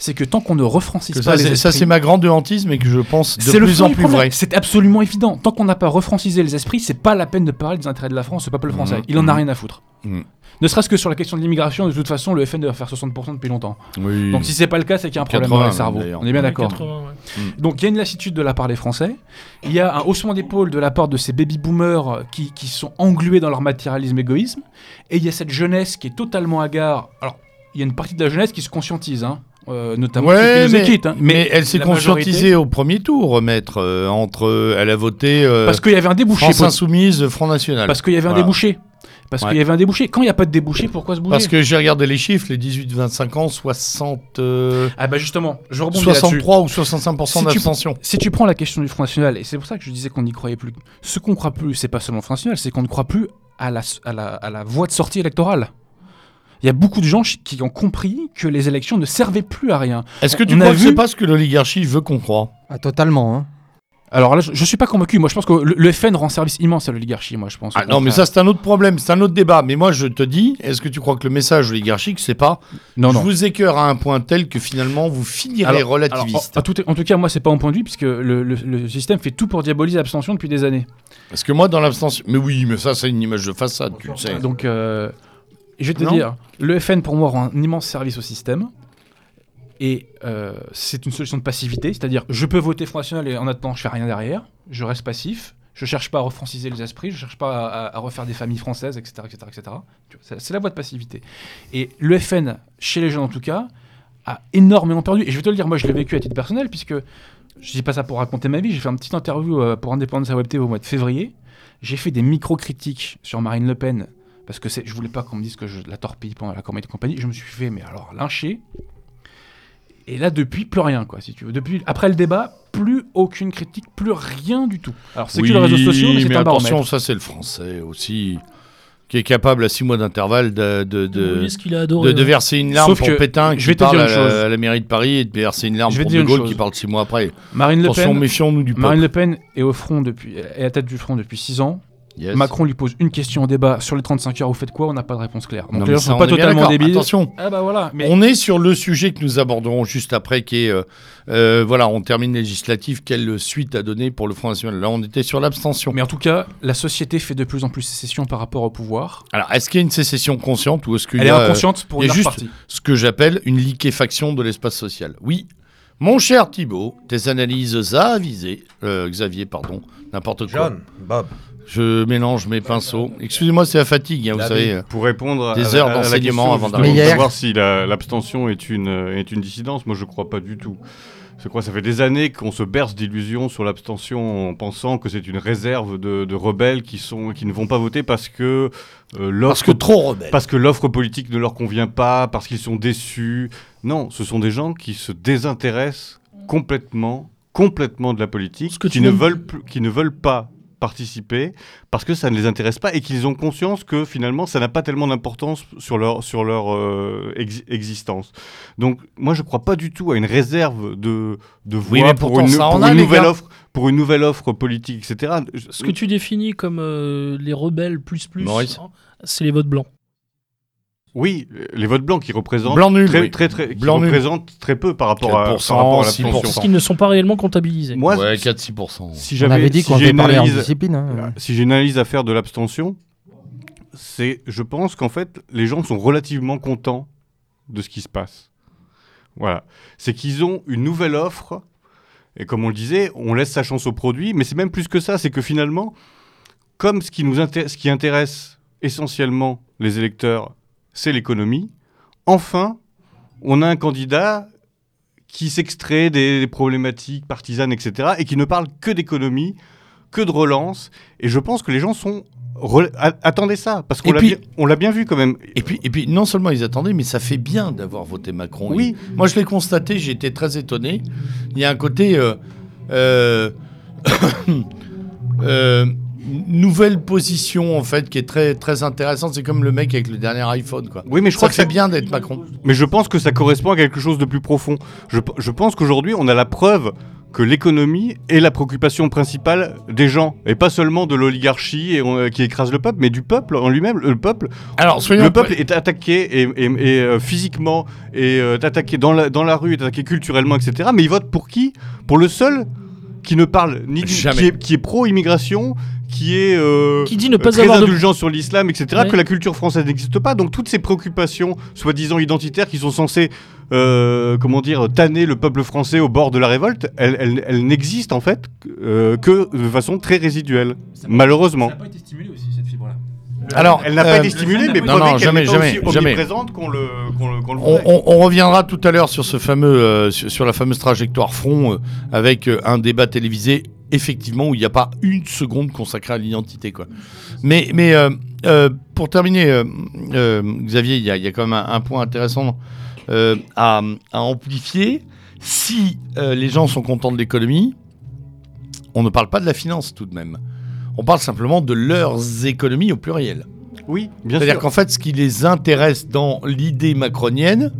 C'est que tant qu'on ne refrancise Que pas ça, les c'est- ça, esprits- c'est ma grande hantise, mais que je pense de C'est le plus fond en plus vrai. C'est absolument évident. Tant qu'on n'a pas refrancisé les esprits, c'est pas la peine de parler des intérêts de la France, au peuple français. Mhm. Il en a Mhm. rien à foutre. Mhm. Ne serait-ce que sur la question de l'immigration, de toute façon, le FN doit faire 60% depuis longtemps. Oui. Donc si c'est pas le cas, c'est qu'il y a un problème 80 dans les cerveaux. On est bien d'accord. 80, ouais. Donc il y a une lassitude de la part des Français. Il y a un haussement d'épaule de la part de ces baby-boomers qui, qui sont englués dans leur matérialisme égoïsme. Et il y a cette jeunesse qui est totalement hagard. Alors, il y a une partie de la jeunesse qui se conscientise, hein, euh, notamment Ouais, qui nous mais, quittent, hein. mais elle s'est majorité- conscientisée au premier tour, maître. euh, entre, euh, elle a voté euh, Parce qu'il y avait un débouché. France Insoumise, Front National. Parce qu'il y avait un Voilà. débouché. Parce Ouais. qu'il y avait un débouché. Quand il n'y a pas de débouché, pourquoi se bouger Parce que j'ai regardé les chiffres, les 18-25 ans, 60, euh, Ah bah justement, je rebondis là-dessus. 63 ou 65% Si tu- d'abstention. Si tu prends la question du Front National, et c'est pour ça que je disais qu'on n'y croyait plus, ce qu'on ne croit plus, c'est pas seulement le Front National, c'est qu'on ne croit plus à la, à, la, à la voie de sortie électorale. Il y a beaucoup de gens qui ont compris que les élections ne servaient plus à rien. Est-ce que tu On a crois que vu- c'est pas ce que l'oligarchie veut qu'on croit? Ah, totalement. Hein. Alors là, je, je suis pas convaincu. Moi, je pense que le, le FN rend service immense à l'oligarchie. Moi, je pense. Ah non, mais ça c'est un autre problème, c'est un autre débat. Mais moi je te dis, est-ce que tu crois que le message oligarchique, c'est pas non, je non. vous écœure à un point tel que finalement vous finirez Alors- relativiste Alors, en, tout, en tout cas, moi, c'est pas mon point de vue, puisque le, le- le système fait tout pour diaboliser l'abstention depuis des années. Parce que moi dans l'abstention. Mais oui, mais ça c'est une image de façade, tu le sais. Donc, euh, je vais te Non. dire, le FN pour moi rend un immense service au système. Et euh, c'est une solution de passivité, c'est-à-dire je peux voter Front National et en attendant je fais rien derrière, je reste passif, je cherche pas à refranciser les esprits, je cherche pas à, refaire des familles françaises, etc. etc., etc. C'est la voie de passivité. Et le FN, chez les jeunes en tout cas, a énormément perdu. Et je vais te le dire, moi je l'ai vécu à titre personnel, puisque je dis pas ça pour raconter ma vie, j'ai fait une petite interview euh, pour Indépendance à Web TV au mois de février. J'ai fait des micro-critiques sur Marine Le Pen, parce que je voulais pas qu'on me dise que je la torpille pendant la campagne de compagnie. Je me suis fait, mais alors, lyncher. Et là, depuis, plus rien, quoi, si tu veux. Depuis, après le débat, plus aucune critique, plus rien du tout. Alors, c'est que les réseaux sociaux, mais c'est un attention, baromètre. ça c'est le français aussi, qui est capable à 6 mois d'intervalle de, de, de, Oui, adoré. ouais. verser une larme Sauf pour que, Pétain je qui vais te parle dire à une la, chose. à la mairie de Paris et de verser une larme Je vais pour De une Gaulle chose. qui parle 6 mois après. Marine Le Attention, Pen, méfions-nous du peuple. Marine Le Pen est au front depuis, est à la tête du front depuis 6 ans. Yes. Macron lui pose une question au débat sur les 35 heures, vous faites quoi? On n'a pas de réponse claire. Donc Non, les gens sont pas est totalement débiles. Attention, Ah bah voilà, mais on est sur le sujet que nous aborderons juste après, qui est, euh, euh, voilà, on termine législatif, quelle suite à donner pour le Front National? Là, on était sur l'abstention. Mais en tout cas, la société fait de plus en plus sécession par rapport au pouvoir. Alors, est-ce qu'il y a une sécession consciente ou est-ce qu'il Elle y est a euh, inconsciente pour une juste- partie. ce que j'appelle une liquéfaction de l'espace social? Oui. Mon cher Thibault, tes analyses avisées, euh, Xavier, pardon, n'importe quoi. John, Bob. Je mélange mes pinceaux. Excusez-moi, c'est la fatigue, hein, vous La savez. Pour répondre Des à, heures d'enseignement avant d'arriver. savoir si la- l'abstention est une, est une dissidence, moi je crois pas du tout. Je crois que ça fait des années qu'on se berce d'illusions sur l'abstention en pensant que c'est une réserve de, de rebelles qui, sont, qui ne vont pas voter parce que euh, Parce l'offre que trop rebelle. parce que l'offre politique ne leur convient pas, parce qu'ils sont déçus. Non, ce sont des gens qui se désintéressent complètement, complètement de la politique, que qui tu ne, veulent plus- qui ne veulent pas participer parce que ça ne les intéresse pas et qu'ils ont conscience que finalement ça n'a pas tellement d'importance sur leur, sur leur euh, ex- existence. Donc moi je crois pas du tout à une réserve de, de Oui, voix mais pour une, pour a, nouvelle gars. offre pour une nouvelle offre politique, etc. Ce que tu définis comme euh, les rebelles plus plus, hein, c'est les votes blancs. Oui, les votes blancs qui représentent Blanc nul, très, oui. très, très, qui Blanc nul. représentent très peu par rapport à, 4%, par rapport à 6%. l'abstention. Parce qu'ils ne sont pas réellement comptabilisés. Moi, ouais, si- 4-6%. si j'avais dit si qu'on j'ai devait une parler en analyse- discipline. hein. si j'ai une analyse à faire de l'abstention, c'est, je pense qu'en fait, les gens sont relativement contents de ce qui se passe. Voilà. C'est qu'ils ont une nouvelle offre, et comme on le disait, on laisse sa chance au produit, mais c'est même plus que ça, c'est que finalement, comme ce qui, nous inté- ce qui intéresse essentiellement les électeurs, c'est l'économie, enfin, on a un candidat qui s'extrait des, des problématiques partisanes, etc., et qui ne parle que d'économie, que de relance. Et je pense que les gens sont rela- a- attendez ça, parce qu'on l'a bien, vu quand même. Et puis, et puis, non seulement ils attendaient, mais ça fait bien d'avoir voté Macron. Oui. Et moi, je l'ai constaté, j'ai été très étonné. Il y a un côté. euh, euh, <coughs> euh, nouvelle position, en fait, qui est très, très intéressante. C'est comme le mec avec le dernier iPhone, quoi. Oui, mais je Ça crois que ça, bien d'être Macron. mais je pense que ça correspond à quelque chose de plus profond. Je, je pense qu'aujourd'hui, on a la preuve que l'économie est la préoccupation principale des gens, et pas seulement de l'oligarchie on- qui écrase le peuple, mais du peuple en lui-même. Le peuple, Alors, le peuple est attaqué et, et- et, euh, physiquement, et euh, est attaqué dans la, dans la rue, est attaqué culturellement, etc. Mais il vote pour qui? Pour le seul qui ne parle ni du, Jamais. qui est, qui est pro-immigration, qui est euh, Qui dit ne pas très avoir de- indulgent sur l'islam, etc. Ouais. Que la culture française n'existe pas. Donc toutes ces préoccupations, soi-disant identitaires, qui sont censées, euh, comment dire, tanner le peuple français au bord de la révolte, elles, elles- elles n'existent en fait euh, que de façon très résiduelle, malheureusement. Ça n'a pas été stimulé aussi, cette fibre-là. Alors, Elle n'a pas euh, été stimulée, mais non, non, jamais, pas jamais, aussi jamais. omniprésente qu'on le, qu'on le, qu'on le On, on- on reviendra tout à l'heure sur ce fameux, euh, sur, sur la fameuse trajectoire front euh, avec euh, un débat télévisé, effectivement, où il n'y a pas une seconde consacrée à l'identité, quoi. Mais, mais euh, euh, pour terminer, euh, Xavier, il y, y a quand même un, un point intéressant à, à amplifier. Si les gens sont contents de l'économie, on ne parle pas de la finance tout de même. On parle simplement de leurs économies au pluriel. Oui, bien C'est-à-dire sûr. qu'en fait, ce qui les intéresse dans l'idée macronienne,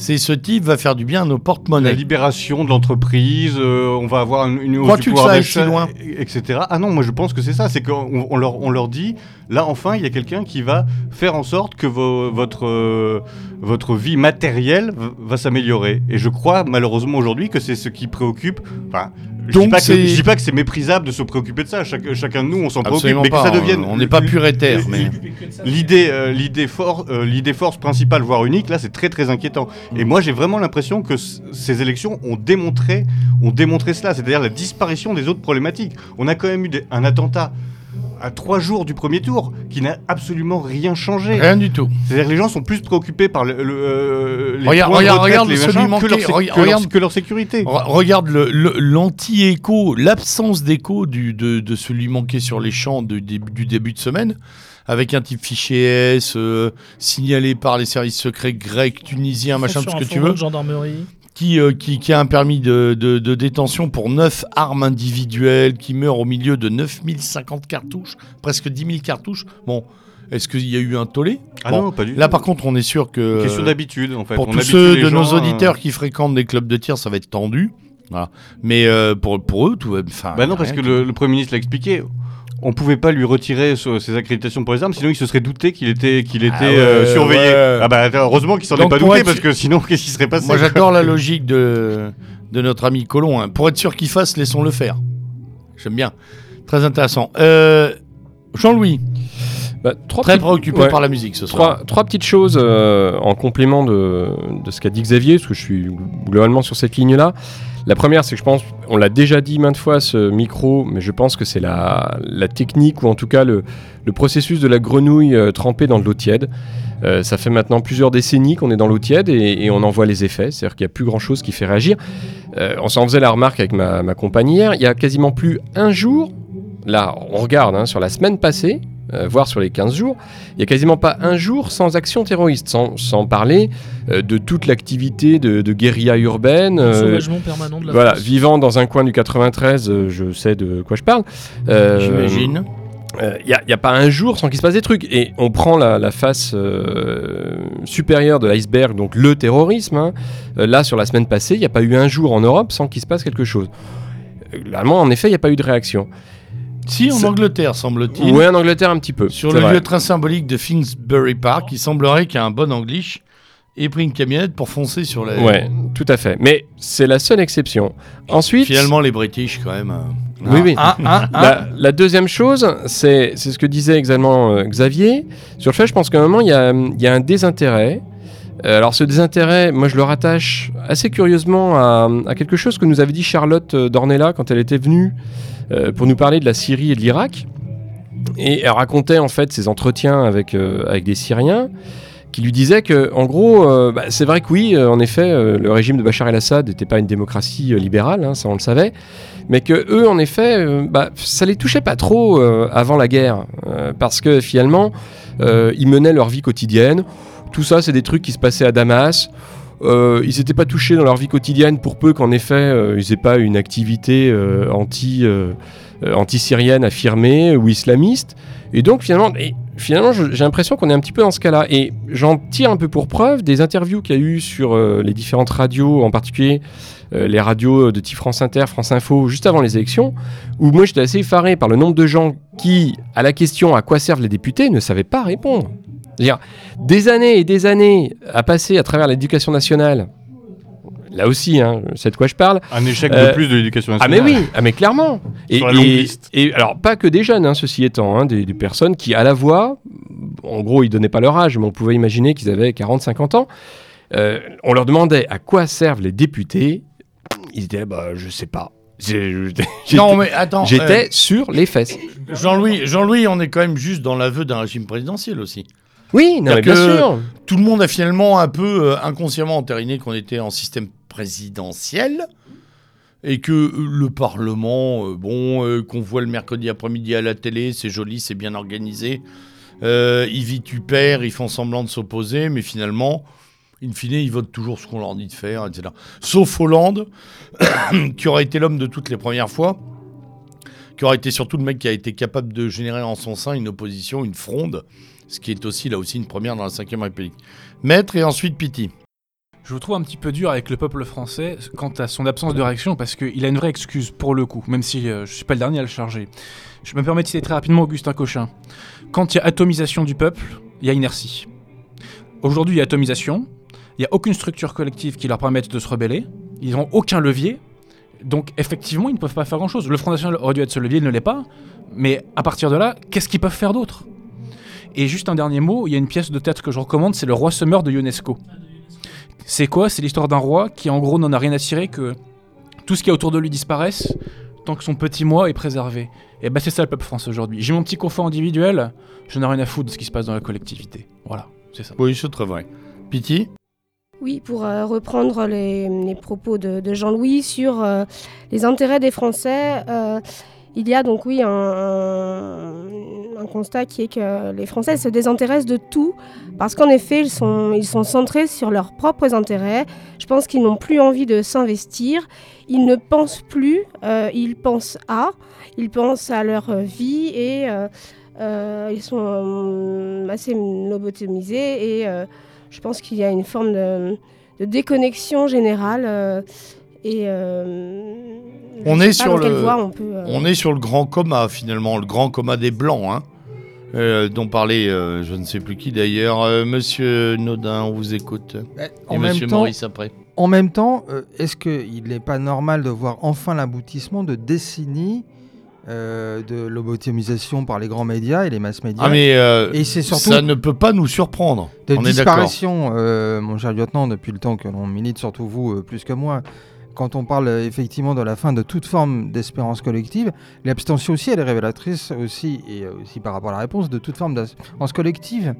c'est ce type va faire du bien à nos La porte-monnaies. libération de l'entreprise, euh, on va avoir une, une hausse du pouvoir d'achat, etc. Ah non, moi je pense que c'est ça, c'est qu'on on leur, on leur dit, là enfin il y a quelqu'un qui va faire en sorte que vo- votre, euh, votre vie matérielle va s'améliorer. Et je crois malheureusement aujourd'hui que c'est ce qui préoccupe... Enfin, Donc je dis pas que c'est méprisable de se préoccuper de ça, Chaque- chacun de nous on s'en préoccupe, mais que ça devienne... On n'est pas pur et terre, mais L'idée, euh, l'idée, for- euh, force principale, voire unique, là, c'est très très inquiétant. Et moi, j'ai vraiment l'impression que ces élections ont démontré, ont démontré cela, c'est-à-dire la disparition des autres problématiques. On a quand même eu des- un attentat à trois jours du premier tour qui n'a absolument rien changé. rien du tout. C'est-à-dire que les gens sont plus préoccupés par le, le, euh, les Regarde- points de regarde- les machins, que, leur regarde- que leur- regarde- que leur sécurité. Re- regarde le- le- l'anti-écho, l'absence d'écho de, de celui manqué sur les champs du début, du début de semaine, avec un type fichier S, euh, signalé par les services secrets grecs, tunisiens, machin, tout ce que tu veux. de gendarmerie. Qui, euh, qui, qui a un permis de, de- de détention pour 9 armes individuelles, qui meurt au milieu de 9050 cartouches, presque 10 000 cartouches. Bon, est-ce qu'il y a eu un tollé? Ah Bon, non, pas du Là, par contre, on est sûr que... Question d'habitude, en fait. Pour On tous ceux de gens, nos euh, auditeurs qui fréquentent des clubs de tir, ça va être tendu. Voilà. Mais euh, pour, pour eux, tout va... Enfin, Bah non, parce que le Premier ministre l'a expliqué. On pouvait pas lui retirer ses accréditations pour les armes, sinon il se serait douté qu'il était, qu'il était Ah ouais, euh, surveillé. ouais. Ah bah heureusement qu'il s'en est pas douté, être- parce que sinon <laughs> qu'est-ce qui serait passé Moi, j'adore la logique de, de notre ami Colomb. hein. Pour être sûr qu'il fasse, laissons-le faire. J'aime bien. Très intéressant. Euh, Jean-Louis, Bah, trois très préoccupé ouais. par la musique ce soir. Trois, trois petites choses euh, en complément de, de ce qu'a dit Xavier, parce que je suis globalement sur cette ligne-là. La première, c'est que je pense, on l'a déjà dit maintes fois, ce micro, mais je pense que c'est la, technique, ou en tout cas le, processus de la grenouille euh, trempée dans de l'eau tiède. Euh, ça fait maintenant plusieurs décennies qu'on est dans l'eau tiède et, et on en voit les effets, c'est-à-dire qu'il n'y a plus grand-chose qui fait réagir. Euh, on s'en faisait la remarque avec ma, ma compagne hier, il y a quasiment plus un jour, là on regarde hein, sur la semaine passée, euh, voire sur les 15 jours, il n'y a quasiment pas un jour sans action terroriste, sans, sans parler euh, de toute l'activité de, de guérilla urbaine. Le euh, sauvagement permanent de la voilà, France. vivant dans un coin du 93, euh, je sais de quoi je parle. Euh, J'imagine. il n'y a, y a pas un jour sans qu'il se passe des trucs. Et on prend la, la face euh, supérieure de l'iceberg, donc le terrorisme. hein. Euh, là, sur la semaine passée, il n'y a pas eu un jour en Europe sans qu'il se passe quelque chose. Euh, Globalement, en effet, il n'y a pas eu de réaction. Si, en c'est- Angleterre, semble-t-il. Oui, en Angleterre, un petit peu. Sur c'est le vrai. lieu très symbolique de Finsbury Park, il semblerait qu'un bon English ait pris une camionnette pour foncer sur les. Ouais, tout à fait. Mais c'est la seule exception. Ensuite, Finalement, les British, quand même. euh, Oui, oui. ah, ah, ah. La, la deuxième chose, c'est c'est ce que disait exactement euh, Xavier. Sur le fait, je pense qu'à un moment, il y a, il y a un désintérêt. Euh, alors, ce désintérêt, moi, je le rattache assez curieusement à, à quelque chose que nous avait dit Charlotte euh, Dornella quand elle était venue euh, pour nous parler de la Syrie et de l'Irak. Et elle racontait en fait ses entretiens avec, euh, avec des Syriens qui lui disait que, en gros, euh, bah, c'est vrai que oui, euh, en effet, euh, le régime de Bachar el-Assad n'était pas une démocratie euh, libérale, hein, ça on le savait, mais que eux, en effet, euh, bah, ça les touchait pas trop euh, avant la guerre, euh, parce que finalement, euh, ils menaient leur vie quotidienne. Tout ça, c'est des trucs qui se passaient à Damas. Euh, ils n'étaient pas touchés dans leur vie quotidienne pour peu qu'en effet euh, ils n'aient pas une activité euh, euh, anti-syrienne affirmée ou islamiste. Et donc finalement, finalement j'ai l'impression qu'on est un petit peu dans ce cas-là. Et j'en tire un peu pour preuve des interviews qu'il y a eu sur les différentes radios, en particulier les radios de type France Inter, France Info, juste avant les élections, où moi j'étais assez effaré par le nombre de gens qui, à la question à quoi servent les députés, ne savaient pas répondre. C'est-à-dire, des années et des années à passer à travers l'éducation nationale, là aussi, hein, c'est de quoi je parle, Un échec Euh, de plus de l'éducation ah nationale. mais oui, ah mais clairement. Et, Sur la longue et- liste. et alors pas que des jeunes, hein, ceci étant, hein, des, des personnes qui à la voix, en gros ils donnaient pas leur âge, mais on pouvait imaginer qu'ils avaient 40-50 ans. Euh, on leur demandait à quoi servent les députés. Ils disaient bah je sais pas. Non, mais attends. j'étais euh, sur les fesses. Jean-Louis, Jean-Louis, on est quand même juste dans l'aveu d'un régime présidentiel aussi. Oui, non, mais bien sûr. Tout le monde a finalement un peu euh, inconsciemment entériné qu'on était en système présidentiel et que euh, le Parlement, euh, bon, euh, qu'on voit le mercredi après-midi à la télé, c'est joli, c'est bien organisé. Ils vitupèrent, ils font semblant de s'opposer, mais finalement, in fine, ils votent toujours ce qu'on leur dit de faire, etc. Sauf Hollande, <coughs> qui aurait été l'homme de toutes les premières fois, qui aurait été surtout le mec qui a été capable de générer en son sein une opposition, une fronde, ce qui est aussi là aussi une première dans la Ve République. Maître et ensuite Piti. Je vous trouve un petit peu dur avec le peuple français quant à son absence de réaction parce qu'il a une vraie excuse pour le coup, même si euh, je suis pas le dernier à le charger. Je me permets de citer très rapidement Augustin Cochin. Quand il y a atomisation du peuple, il y a inertie. Aujourd'hui, il y a atomisation, il n'y a aucune structure collective qui leur permette de se rebeller, ils n'ont aucun levier, donc effectivement, ils ne peuvent pas faire grand-chose. Le Front National aurait dû être ce levier, il ne l'est pas, mais à partir de là, qu'est-ce qu'ils peuvent faire d'autre? Et juste un dernier mot, il y a une pièce de théâtre que je recommande, c'est Le Roi se meurt de Ionesco. C'est quoi? C'est l'histoire d'un roi qui en gros n'en a rien à cirer que tout ce qui est autour de lui disparaisse tant que son petit moi est préservé. Et bah c'est ça le peuple français aujourd'hui. J'ai mon petit confort individuel, je n'ai rien à foutre de ce qui se passe dans la collectivité. Voilà, c'est ça. Oui, c'est très vrai. Piti? Oui, pour euh, reprendre les, les propos de, de Jean-Louis sur euh, les intérêts des Français, euh, il y a donc oui un, un- un constat qui est que les Français se désintéressent de tout parce qu'en effet ils sont, centrés sur leurs propres intérêts. Je pense qu'ils n'ont plus envie de s'investir. Ils ne pensent plus, euh, ils pensent à, ils pensent à leur vie et euh, euh, ils sont assez lobotomisés et je pense qu'il y a une forme de déconnexion générale. Et euh, On est sur le- voie on peut. euh, On est sur le grand coma finalement, le grand coma des Blancs, hein, euh, dont parlait euh, je ne sais plus qui d'ailleurs. Euh, Monsieur Nodin, on vous écoute. En Et même Monsieur temps, Maurice après. En même temps, euh, est-ce qu'il n'est pas normal de voir enfin l'aboutissement de décennies euh, de lobotomisation par les grands médias et les masses médias? Ah mais euh, Et c'est surtout ça ne peut pas nous surprendre. de on est disparition, euh, mon cher lieutenant, depuis le temps que l'on milite, surtout vous euh, plus que moi, quand on parle euh, effectivement de la fin de toute forme d'espérance collective, l'abstention aussi, elle est révélatrice aussi, et euh, aussi par rapport à la réponse, de toute forme d'espérance collective.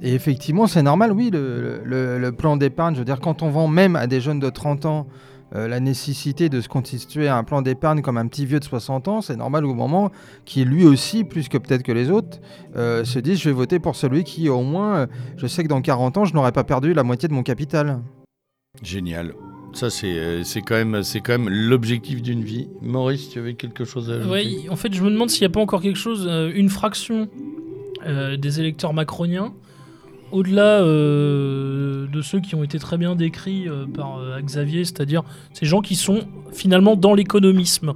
Et effectivement, c'est normal, oui, le, plan d'épargne, je veux dire, quand on vend même à des jeunes de 30 ans euh, la nécessité de se constituer un plan d'épargne comme un petit vieux de 60 ans, c'est normal au moment qui lui aussi, plus que peut-être que les autres, se dit je vais voter pour celui qui au moins, je sais que dans 40 ans, je n'aurai pas perdu la moitié de mon capital. Génial. Ça c'est euh, c'est quand même l'objectif d'une vie. Maurice, tu avais quelque chose à ajouter Ouais, en fait, je me demande s'il n'y a pas encore quelque chose, euh, une fraction euh, des électeurs macroniens, au-delà de ceux qui ont été très bien décrits par Xavier, c'est-à-dire ces gens qui sont finalement dans l'économisme.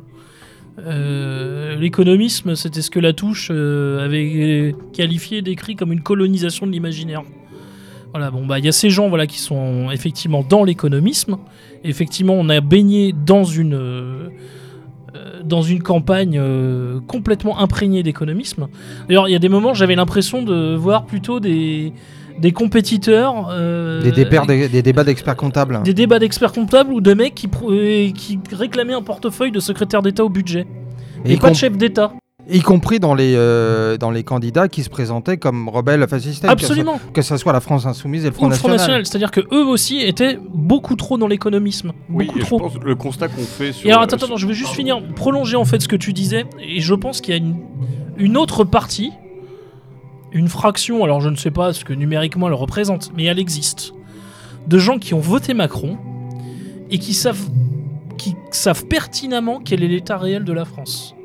L'économisme, c'était ce que Latouche avait qualifié, décrit comme une colonisation de l'imaginaire. Voilà, bon, bah, il y a ces gens voilà, qui sont effectivement dans l'économisme. Effectivement, on a baigné dans une, euh, euh, dans une campagne euh, complètement imprégnée d'économisme. D'ailleurs, il y a des moments, j'avais l'impression de voir plutôt des, des compétiteurs. euh, Des, débats des- des débats d'experts comptables. des débats d'experts comptables ou de mecs qui, réclamaient un portefeuille de secrétaire d'État au budget. Et, pas de chef d'État. Y compris dans les, euh, dans les candidats qui se présentaient comme rebelles fascistes. Absolument. Que ce soit la France Insoumise et le Front Ou le Front National. National. C'est-à-dire que eux aussi étaient beaucoup trop dans l'économisme. Oui, Beaucoup et je trop. pense le constat qu'on fait sur. Et alors, attends, sur- attends, je vais juste finir, prolonger en fait ce que tu disais. Et je pense qu'il y a une, une autre partie, une fraction, alors je ne sais pas ce que numériquement elle représente, mais elle existe, de gens qui ont voté Macron et qui savent, qui savent pertinemment quel est l'état réel de la France.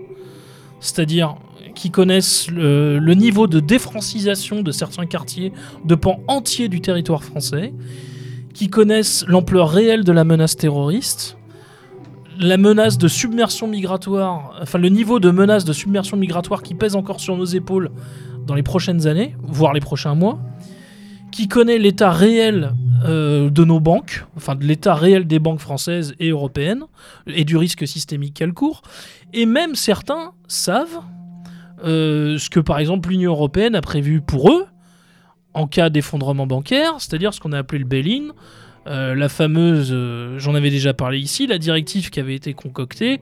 C'est-à-dire qui connaissent le, niveau de défrancisation de certains quartiers, de pans entiers du territoire français, qui connaissent l'ampleur réelle de la menace terroriste, la menace de submersion migratoire, enfin le niveau de menace de submersion migratoire qui pèse encore sur nos épaules dans les prochaines années, voire les prochains mois, qui connaît l'état réel euh, de nos banques, enfin l'état réel des banques françaises et européennes, et du risque systémique qu'elles courent, et même certains savent euh, ce que par exemple l'Union européenne a prévu pour eux en cas d'effondrement bancaire, c'est-à-dire ce qu'on a appelé le bail-in, euh, la fameuse, euh, j'en avais déjà parlé ici, la directive qui avait été concoctée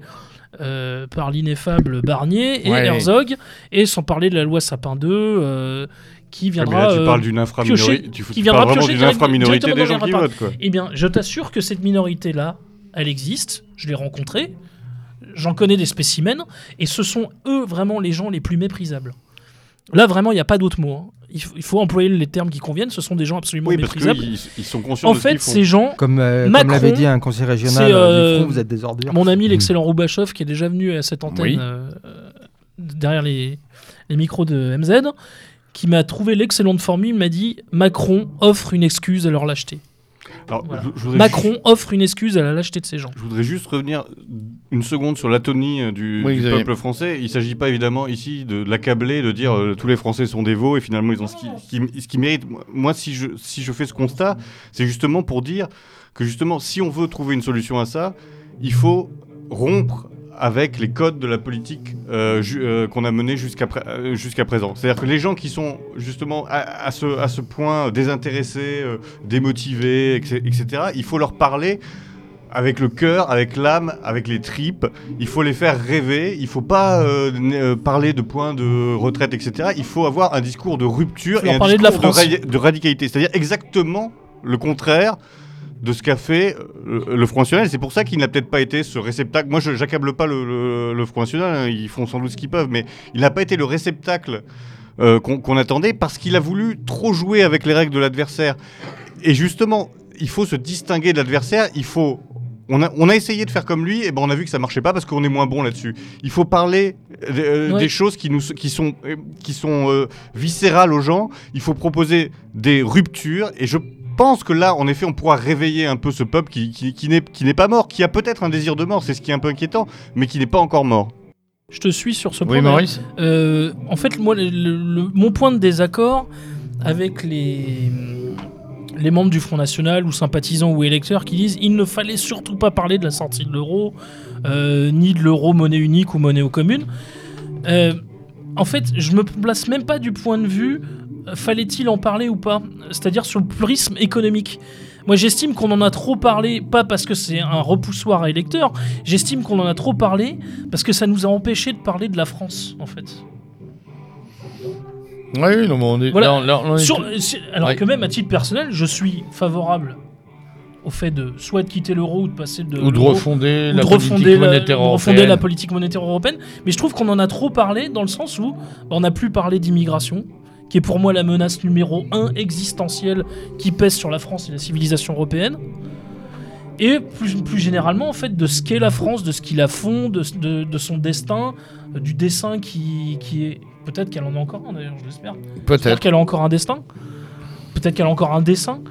par l'ineffable Barnier et Ouais. Herzog, et sans parler de la loi Sapin 2, euh, qui mais viendra... là, tu parles d'une inframinorité. Tu, parles vraiment d'une inframinorité des gens qui votent, quoi. Eh bien, je t'assure que cette minorité-là, elle existe, je l'ai rencontrée, j'en connais des spécimens, et ce sont eux vraiment les gens les plus méprisables. Là, vraiment, il n'y a pas d'autre mot. hein. Il, faut- il faut employer les termes qui conviennent, ce sont des gens absolument Oui, parce méprisables. ils sont conscients En de ce fait, font. ces gens, Comme, euh, comme Macron, l'avait dit un conseiller régional euh, euh, du Front, vous êtes des ordures. mon ami l'excellent Roubachov, qui est déjà venu à cette antenne Oui. euh, derrière les, les micros de MZ, qui m'a trouvé l'excellente formule, m'a dit Macron offre une excuse à leur lâcheté. Alors, Voilà. je- je voudrais Macron offre une excuse à la lâcheté de ces gens. Je voudrais juste revenir une seconde sur l'atonie euh, du, Oui, du Xavier. peuple français. Il ne s'agit pas évidemment ici de l'accabler, de dire euh, tous les Français sont des veaux et finalement ils ont ce qui, ce qui, qui mérite. Moi, si je, si je fais ce constat, c'est justement pour dire que justement, si on veut trouver une solution à ça, il faut rompre avec les codes de la politique euh, euh, qu'on a menée jusqu'à euh, jusqu'à présent. C'est-à-dire que les gens qui sont justement à, à ce, à ce point désintéressés, euh, démotivés, etc., il faut leur parler avec le cœur, avec l'âme, avec les tripes. Il faut les faire rêver. Il faut pas euh, parler de points de retraite, etc. Il faut avoir un discours de rupture et un parler de la discours de radicalité. C'est-à-dire exactement le contraire de ce qu'a fait euh, le, le Front National. C'est pour ça qu'il n'a peut-être pas été ce réceptacle. Moi, je j'accable pas le, le- le Front National. hein. Ils font sans doute ce qu'ils peuvent, mais il n'a pas été le réceptacle euh, qu'on attendait parce qu'il a voulu trop jouer avec les règles de l'adversaire. Et justement, il faut se distinguer de l'adversaire. Il faut. On a, on a essayé de faire comme lui, et ben on a vu que ça marchait pas parce qu'on est moins bon là-dessus. Il faut parler euh, Ouais. des choses qui, nous, qui sont, qui sont euh, viscérales aux gens. Il faut proposer des ruptures, et je pense que là, en effet, on pourra réveiller un peu ce peuple qui, qui, qui n'est pas mort, qui a peut-être un désir de mort, c'est ce qui est un peu inquiétant, mais qui n'est pas encore mort. Je te suis sur ce point. Oui, Maurice euh, en fait, moi, le- le- le- mon point de désaccord avec les, les membres du Front National ou sympathisants ou électeurs qui disent il ne fallait surtout pas parler de la sortie de l'euro, euh, ni de l'euro monnaie unique ou monnaie aux communes. Euh, en fait, je me place même pas du point de vue euh, fallait-il en parler ou pas, c'est-à-dire sur le prisme économique. Moi, j'estime qu'on en a trop parlé, pas parce que c'est un repoussoir à électeurs, j'estime qu'on en a trop parlé parce que ça nous a empêché de parler de la France, en fait. Oui, non, mais on est. Voilà. là, on- là, on est Sur- alors Ouais. que même à titre personnel, je suis favorable au fait de soit de quitter l'euro ou de passer de Ou de refonder ou la de politique refonder la, monétaire de refonder européenne. la politique monétaire européenne. Mais je trouve qu'on en a trop parlé dans le sens où bah, on n'a plus parlé d'immigration, qui est pour moi la menace numéro un existentielle qui pèse sur la France et la civilisation européenne. Et plus, plus généralement, en fait, de ce qu'est la France, de ce qui la fond, de, de- de son destin, du dessin qui, qui est. Peut-être qu'elle en a encore un d'ailleurs, je l'espère. J'espère Peut-être. qu'elle a encore un destin. Peut-être qu'elle a encore un dessin.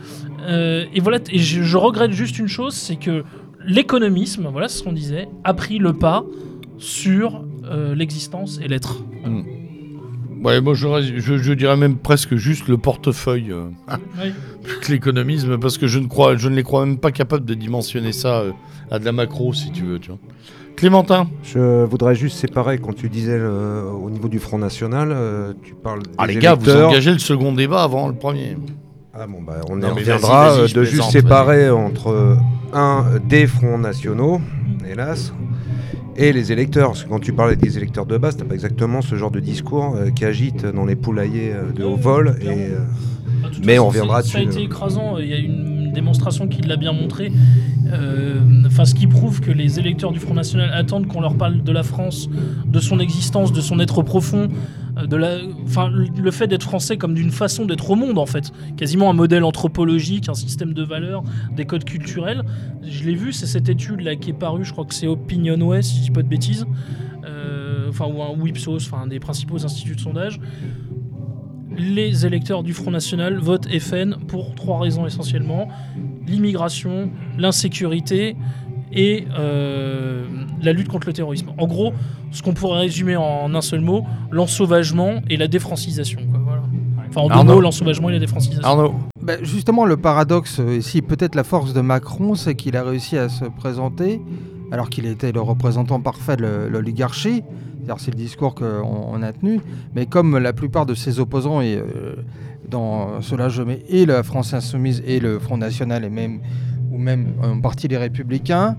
Euh, et voilà, et je, je regrette juste une chose, c'est que l'économisme, voilà ce qu'on disait, a pris le pas sur euh, l'existence et l'être. Ouais, moi, je, je dirais même presque juste le portefeuille. euh, Oui. plus <laughs> que l'économisme, parce que je ne, crois, je ne les crois même pas capables de dimensionner ça euh, à de la macro, si tu veux. Tu vois. Clémentin Je voudrais juste séparer, quand tu disais euh, au niveau du Front National, euh, tu parles des Ah, les gars, vous engagez le second débat avant le premier. Ah bon, bah, on Non, y reviendra de juste séparer entre un des fronts nationaux, hélas, et les électeurs. Parce que quand tu parles des électeurs de base, t'as pas exactement ce genre de discours euh, qui agite dans les poulaillers euh, de haut vol. Et, euh, Bah, Mais façon, on reviendra c'est- Ça a dessus. été écrasant. Il y a une démonstration qui l'a bien montré. Euh, Enfin, ce qui prouve que les électeurs du Front National attendent qu'on leur parle de la France, de son existence, de son être profond, euh, de la, enfin, le- fait d'être français comme d'une façon d'être au monde en fait, quasiment un modèle anthropologique, un système de valeurs, des codes culturels. Je l'ai vu, c'est cette étude là qui est parue, je crois que c'est Opinionway, si je dis pas de bêtises, Euh, enfin ou un Ipsos, enfin un des principaux instituts de sondage les électeurs du Front National votent FN pour trois raisons essentiellement l'immigration, l'insécurité et euh, la lutte contre le terrorisme. En gros, ce qu'on pourrait résumer en un seul mot, l'ensauvagement et la défrancisation. quoi, voilà. Enfin, en deux Arnaud. mots, l'ensauvagement et la défrancisation. Arnaud, Bah, justement, le paradoxe, euh, ici, peut-être la force de Macron, c'est qu'il a réussi à se présenter, alors qu'il était le représentant parfait de l'oligarchie. C'est le discours qu'on on a tenu. Mais comme la plupart de ses opposants, et euh, dans cela je mets et la France Insoumise et le Front National, et même, ou même en partie les Républicains,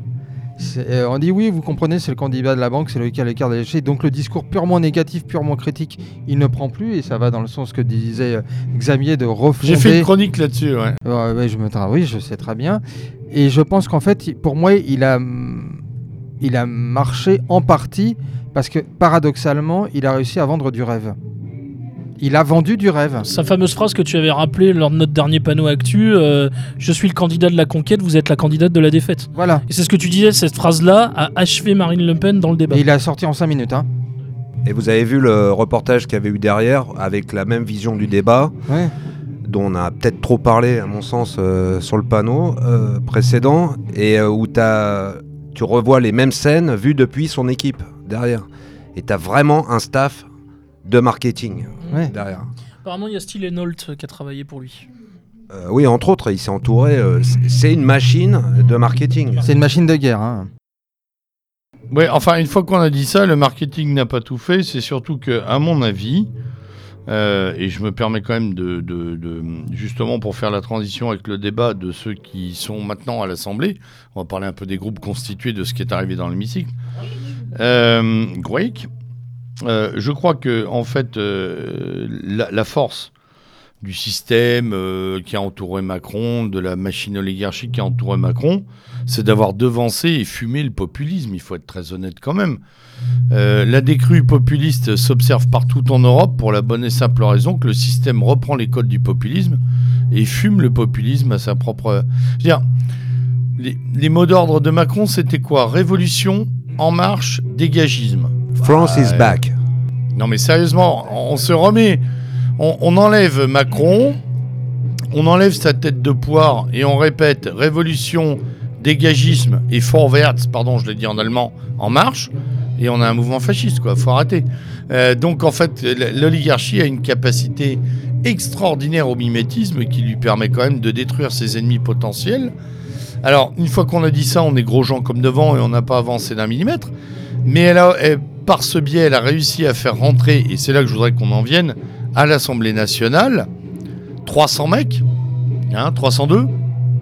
euh, on dit oui, vous comprenez, c'est le candidat de la banque, c'est le cas l'écart des Donc le discours purement négatif, purement critique, il ne prend plus, et ça va dans le sens que disait euh, Xavier de refonder. j'ai fait une chronique là-dessus. Ouais. Ouais, ouais, je me oui, je sais très bien. Et je pense qu'en fait, pour moi, il a, il a marché en partie parce que paradoxalement, il a réussi à vendre du rêve. Il a vendu du rêve. Sa fameuse phrase que tu avais rappelée lors de notre dernier panneau actu euh, Je suis le candidat de la conquête, vous êtes la candidate de la défaite. Voilà. Et c'est ce que tu disais, cette phrase-là a achevé Marine Le Pen dans le débat. Et il a sorti en 5 minutes. Hein. Et vous avez vu le reportage qu'il y avait eu derrière, avec la même vision du débat, Ouais. dont on a peut-être trop parlé, à mon sens, euh, sur le panneau euh, précédent, et euh, où tu revois les mêmes scènes vues depuis son équipe derrière. Et tu as vraiment un staff de marketing Ouais. derrière. Apparemment, il y a Steve Renault qui a travaillé pour lui. Euh, oui, entre autres, il s'est entouré. euh, c'est- une machine de marketing. C'est une machine de guerre. Hein. Ouais, enfin, une fois qu'on a dit ça, le marketing n'a pas tout fait. C'est surtout que, à mon avis, euh, et je me permets quand même de, de- de- justement pour faire la transition avec le débat de ceux qui sont maintenant à l'Assemblée, on va parler un peu des groupes constitués de ce qui est arrivé dans l'hémicycle. Euh, Gwake, euh, je crois que en fait, euh, la, la force du système euh, qui a entouré Macron, de la machine oligarchique qui a entouré Macron, c'est d'avoir devancé et fumé le populisme. Il faut être très honnête quand même. Euh, la décrue populiste s'observe partout en Europe pour la bonne et simple raison que le système reprend les codes du populisme et fume le populisme à sa propre. Je veux dire, les, les mots d'ordre de Macron, c'était quoi? Révolution, en marche, dégagisme. France is back. Non mais sérieusement, on se remet, on, on enlève Macron, on enlève sa tête de poire et on répète révolution, dégagisme et Vorwärts, pardon je l'ai dit en allemand, en marche, et on a un mouvement fasciste quoi, faut arrêter. Euh, donc en fait l'oligarchie a une capacité extraordinaire au mimétisme qui lui permet quand même de détruire ses ennemis potentiels. Alors une fois qu'on a dit ça, on est gros gens comme devant et on n'a pas avancé d'un millimètre. Mais elle a, elle- par ce biais, elle a réussi à faire rentrer, et c'est là que je voudrais qu'on en vienne, à l'Assemblée nationale, 300 mecs, hein, 302,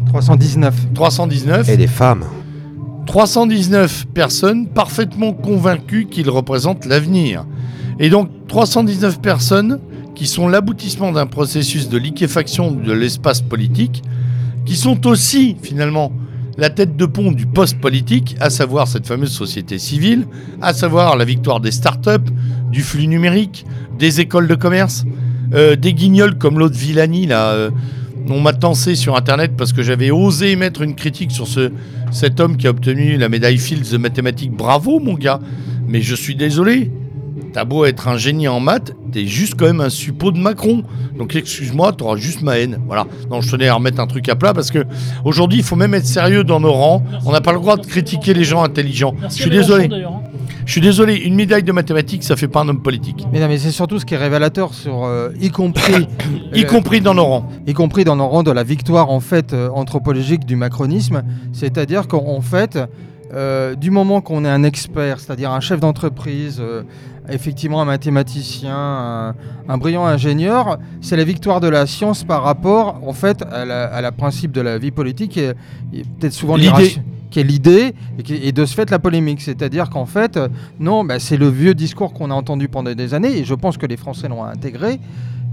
319. 319, Et des femmes. 319 personnes parfaitement convaincues qu'ils représentent l'avenir. Et donc 319 personnes qui sont l'aboutissement d'un processus de liquéfaction de l'espace politique, qui sont aussi finalement la tête de pont du post-politique, à savoir cette fameuse société civile, à savoir la victoire des startups, du flux numérique, des écoles de commerce, euh, des guignols comme l'autre Villani là. euh, on m'a tensé sur internet parce que j'avais osé émettre une critique sur ce, cet homme qui a obtenu la médaille Fields de mathématiques. Bravo mon gars, mais je suis désolé. T'as beau être un génie en maths, t'es juste quand même un suppôt de Macron. Donc excuse-moi, t'auras juste ma haine. Voilà. Non, je tenais à remettre un truc à plat parce que aujourd'hui, il faut même être sérieux dans nos rangs. On n'a pas le droit de critiquer les gens intelligents. Merci je suis désolé. hein. Je suis désolé. Une médaille de mathématiques, ça fait pas un homme politique. Mais non, mais c'est surtout ce qui est révélateur sur, euh, y compris, <coughs> Y euh, compris dans nos rangs. y compris dans nos rangs de la victoire en fait euh, anthropologique du macronisme, c'est-à-dire qu'en fait, euh, du moment qu'on est un expert, c'est-à-dire un chef d'entreprise, euh, effectivement un mathématicien, un, un brillant ingénieur, c'est la victoire de la science par rapport en fait à la, à la principe de la vie politique et, et peut-être souvent L'idée. qui est l'idée et, de ce fait la polémique. C'est-à-dire qu'en fait, non, bah, c'est le vieux discours qu'on a entendu pendant des années et je pense que les Français l'ont intégré,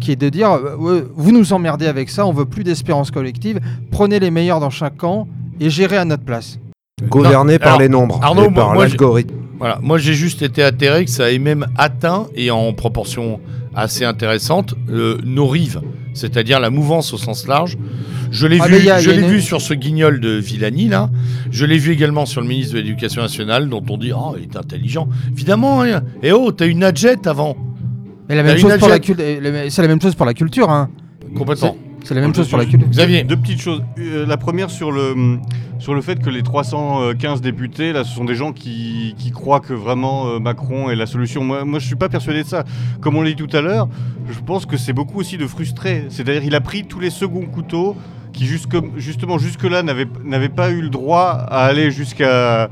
qui est de dire euh, vous nous emmerdez avec ça, on veut plus d'espérance collective, prenez les meilleurs dans chaque camp et gérez à notre place. Gouverné par alors, les nombres Arnaud, et par l'algorithme. Voilà, moi j'ai juste été atterré que ça ait même atteint, et en proportion assez intéressante, le- nos rives, c'est-à-dire la mouvance au sens large. Je l'ai Ah, vu, a- je l'ai une- vu sur ce guignol de Villani là. Je l'ai vu également sur le ministre de l'Éducation nationale, dont on dit oh il est intelligent. Évidemment, hein. et oh t'as une adjette avant, Mais la même chose pour la c'est la même chose pour la culture. Hein. complètement. C'est la même chose pour la culture. Xavier. Deux petites choses. Euh, la première sur le, sur le fait que les 315 députés, là, ce sont des gens qui, qui croient que vraiment euh, Macron est la solution. Moi, moi, je suis pas persuadé de ça. Comme on l'a dit tout à l'heure, je pense que c'est beaucoup aussi de frustrés. C'est-à-dire, il a pris tous les seconds couteaux qui, jusque, justement, jusque-là, n'avaient n'avaient pas eu le droit à aller jusqu'à.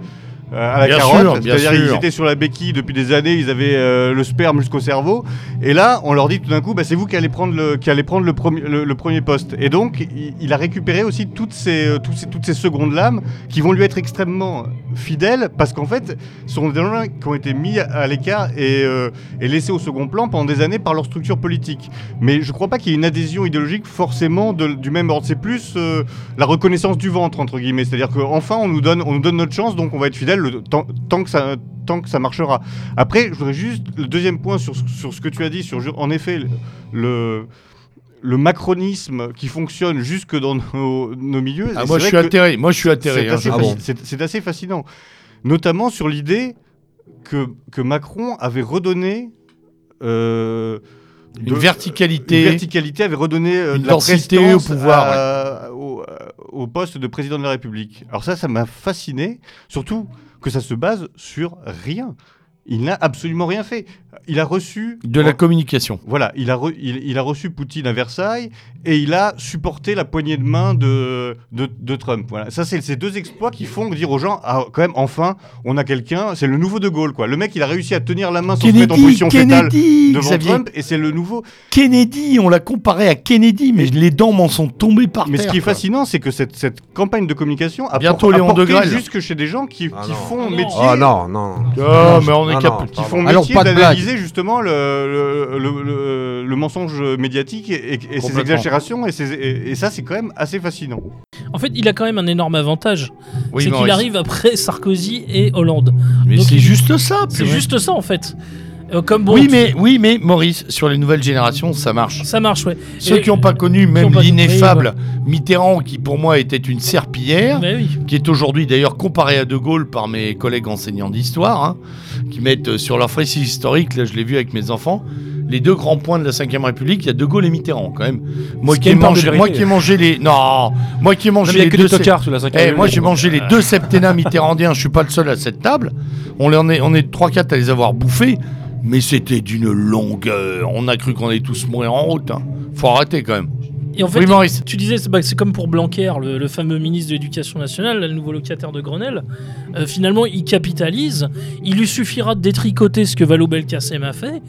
Euh, à la Bien carotte, c'est-à-dire ils étaient sur la béquille depuis des années, ils avaient euh, le sperme jusqu'au cerveau, et là on leur dit tout d'un coup, bah, c'est vous qui allez prendre le, qui allez prendre le, premier, le, le premier poste. Et donc il, il a récupéré aussi toutes ces, euh, tous ces- toutes ces secondes lames qui vont lui être extrêmement fidèles, parce qu'en fait ce sont des gens qui ont été mis à l'écart et, euh, et laissés au second plan pendant des années par leur structure politique. Mais je ne crois pas qu'il y ait une adhésion idéologique forcément de- du même ordre. C'est plus la reconnaissance du ventre, entre guillemets. C'est-à-dire qu'enfin, on, nous donne- on nous donne notre chance, donc on va être fidèle le, tant, tant que ça, tant que ça marchera. Après, je voudrais juste le deuxième point sur, sur ce que tu as dit, sur en effet le, le, macronisme qui fonctionne jusque dans nos, nos milieux. Ah, moi je suis atterré, moi je suis atterré. c'est hein, assez, Ah bon c'est assez fascinant. Notamment sur l'idée que, que Macron avait redonné. euh, Une de- verticalité. une verticalité avait redonné euh, Une de la au pouvoir, à- au, euh, au poste de président de la République. Alors ça, ça m'a fasciné, surtout que ça se base sur rien. Il n'a absolument rien fait. Il a reçu De la communication. voilà, il a, re- il, il a reçu Poutine à Versailles et il a supporté la poignée de main de, de, de Trump. Voilà, ça c'est ces deux exploits qui font dire aux gens, ah, quand même, enfin, on a quelqu'un, c'est le nouveau De Gaulle, quoi. Le mec, il a réussi à tenir la main sans se mettre en Kennedy, position fétale Kennedy, devant Xavier. Trump et c'est le nouveau. Kennedy, on l'a comparé à Kennedy, mais les dents m'en sont tombées par Mais terre. ce qui est quoi. fascinant, c'est que cette, cette campagne de communication a, Bientôt por- a Léon porté de jusque chez des gens qui, Ah qui font Ah métier. Oh non, non. Ah, mais on est Ah cap- non, qui font Alors, métier pas justement le, le, le, le- le mensonge médiatique et, et ses exagérations et, ses- et- et ça c'est quand même assez fascinant. En fait, il a quand même un énorme avantage. Oui, c'est qu'il arrive après Sarkozy et Hollande. Mais Donc, c'est il- juste ça. C'est juste ça en fait. Euh, comme bon, oui, tu- mais, oui, mais Maurice, sur les nouvelles générations, ça marche. ça marche, ouais. Ceux Et- qui n'ont pas connu même l'ineffable Mitterrand, qui pour moi était une serpillière, oui. qui est aujourd'hui d'ailleurs comparé à De Gaulle par mes collègues enseignants d'histoire, hein, qui mettent euh, sur leur frécis historique, là je l'ai vu avec mes enfants, les deux grands points de la Ve République, il y a De Gaulle et Mitterrand quand même. Moi qui, ai mangé, moi qui ai mangé les... Non Moi qui ai mangé les que deux... tocards sous la 5 Eh, moi j'ai mangé les deux <laughs> septennats mitterrandiens, je suis pas le seul à cette table. On en est, on est 3-4 à les avoir bouffés, mais c'était d'une longueur. On a cru qu'on allait tous mourir en route. hein. Faut arrêter quand même. Et en fait, Oui, Maurice. tu disais, c'est bah, c'est comme pour Blanquer, le, le fameux ministre de l'Éducation nationale, là, le nouveau locataire de Grenelle. Euh, finalement, il capitalise. Il lui suffira de détricoter ce que Valo Belkacem a fait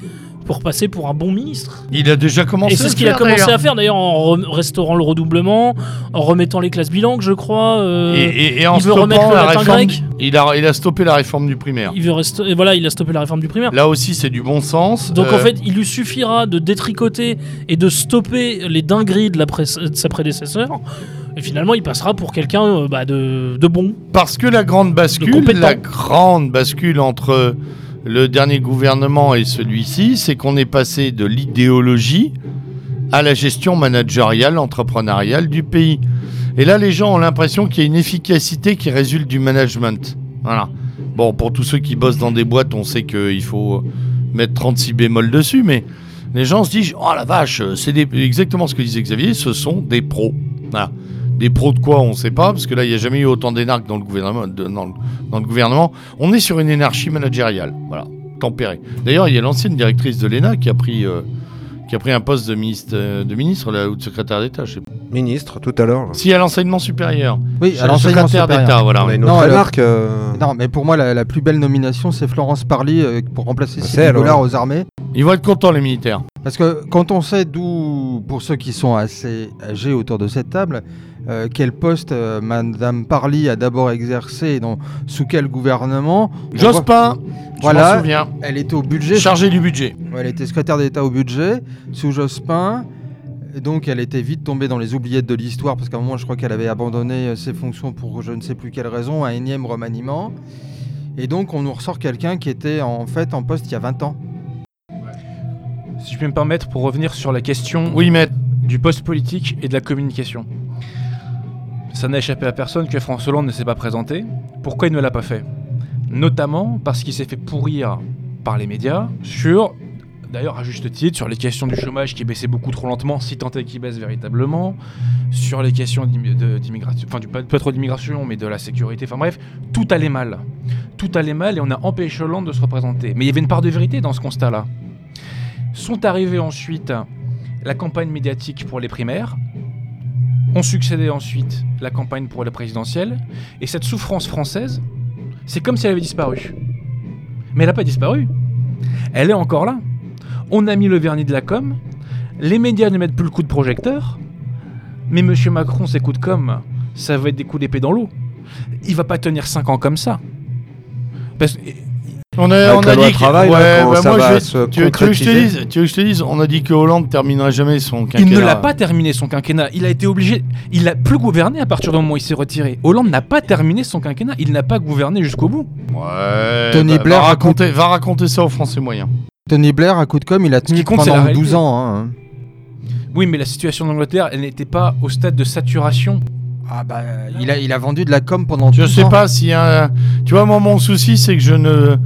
pour passer pour un bon ministre. Il a déjà commencé Et c'est ce qu'il a commencé à faire d'ailleurs en re- restaurant le redoublement, en remettant les classes bilanques, je crois. euh, Et, et- et en il veut stoppant remettre le la latin réforme, grec. il a, il a stoppé la réforme du primaire. Il veut resta- et voilà, il a stoppé la réforme du primaire. Là aussi, c'est du bon sens. Donc Euh, en fait, il lui suffira de détricoter et de stopper les dingueries de, la pré- de sa prédécesseur. Et finalement, il passera pour quelqu'un euh, bah, de, de bon. Parce que la grande bascule, la grande bascule entre le dernier gouvernement et celui-ci, c'est qu'on est passé de l'idéologie à la gestion managériale, entrepreneuriale du pays. Et là, les gens ont l'impression qu'il y a une efficacité qui résulte du management. Voilà. Bon, pour tous ceux qui bossent dans des boîtes, on sait qu'il faut mettre 36 bémols dessus, mais les gens se disent Oh la vache, c'est exactement ce que disait Xavier, ce sont des pros. Voilà. Des pros de quoi, on ne sait pas, parce que là, il n'y a jamais eu autant d'énarques dans le gouvernement. de- dans, le, dans le gouvernement. On est sur une énarchie managériale, voilà, tempérée. D'ailleurs, il y a l'ancienne directrice de l'ENA qui a pris, euh, qui a pris un poste de ministre, euh, de ministre là, ou de secrétaire d'État, je sais pas. Ministre, tout à l'heure. Si, à l'enseignement supérieur. Oui, à Le l'enseignement secrétaire supérieur. d'État, voilà. Non, remarque. euh, Non, mais pour moi, la, la plus belle nomination, c'est Florence Parly euh, pour remplacer Goulard ouais. aux armées. Ils vont être contents, les militaires. Parce que quand on sait d'où, pour ceux qui sont assez âgés autour de cette table, euh, quel poste euh, Madame Parly a d'abord exercé dans, sous quel gouvernement. Jospin, je Voilà. souviens. Elle était au budget. Chargé du budget. Ouais, Elle était secrétaire d'État au budget sous Jospin. Et donc elle était vite tombée dans les oubliettes de l'histoire parce qu'à un moment je crois qu'elle avait abandonné euh, ses fonctions pour je ne sais plus quelle raison, un énième remaniement. Et donc on nous ressort quelqu'un qui était en fait en poste il y a 20 ans. Si je peux me permettre, pour revenir sur la question Oui, mais du poste politique et de la communication. Ça n'a échappé à personne que François Hollande ne s'est pas présenté. Pourquoi il ne l'a pas fait? Notamment parce qu'il s'est fait pourrir par les médias sur, d'ailleurs à juste titre, sur les questions du chômage qui baissait beaucoup trop lentement, si tant est qu'il baisse véritablement, sur les questions d'immigration, enfin du, pas, trop d'immigration, mais de la sécurité, enfin bref, tout allait mal. Tout allait mal et on a empêché Hollande de se représenter. Mais il y avait une part de vérité dans ce constat-là. Sont arrivés ensuite la campagne médiatique pour les primaires, ont succédé ensuite la campagne pour la présidentielle, et cette souffrance française, c'est comme si elle avait disparu. Mais elle n'a pas disparu. Elle est encore là. On a mis le vernis de la com, les médias ne mettent plus le coup de projecteur, mais Monsieur Macron, ses coups de com, ça va être des coups d'épée dans l'eau. Il va pas tenir 5 ans comme ça. Parce on a, Avec on a dit que- travail, là, ouais, comment bah, ça moi, va je vais- se tu, veux- tu veux que je te concrétiser dise, tu veux que je te dise, on a dit que Hollande terminerait jamais son quinquennat. Il ne l'a pas terminé son quinquennat. Il a été obligé. Il n'a plus gouverné à partir du moment où il s'est retiré. Hollande n'a pas terminé son quinquennat. Il n'a pas gouverné jusqu'au bout. Ouais. Tony bah, Blair va raconter, va raconter ça aux Français moyens. Tony Blair, à coup de com, il a tenu pendant réalité. 12 ans. hein. Oui, mais la situation d'Angleterre, elle n'était pas au stade de saturation. Ah bah, il a, il a vendu de la com pendant Je 12 sais ans. pas si un. Tu vois, moi, mon souci, c'est que je ne,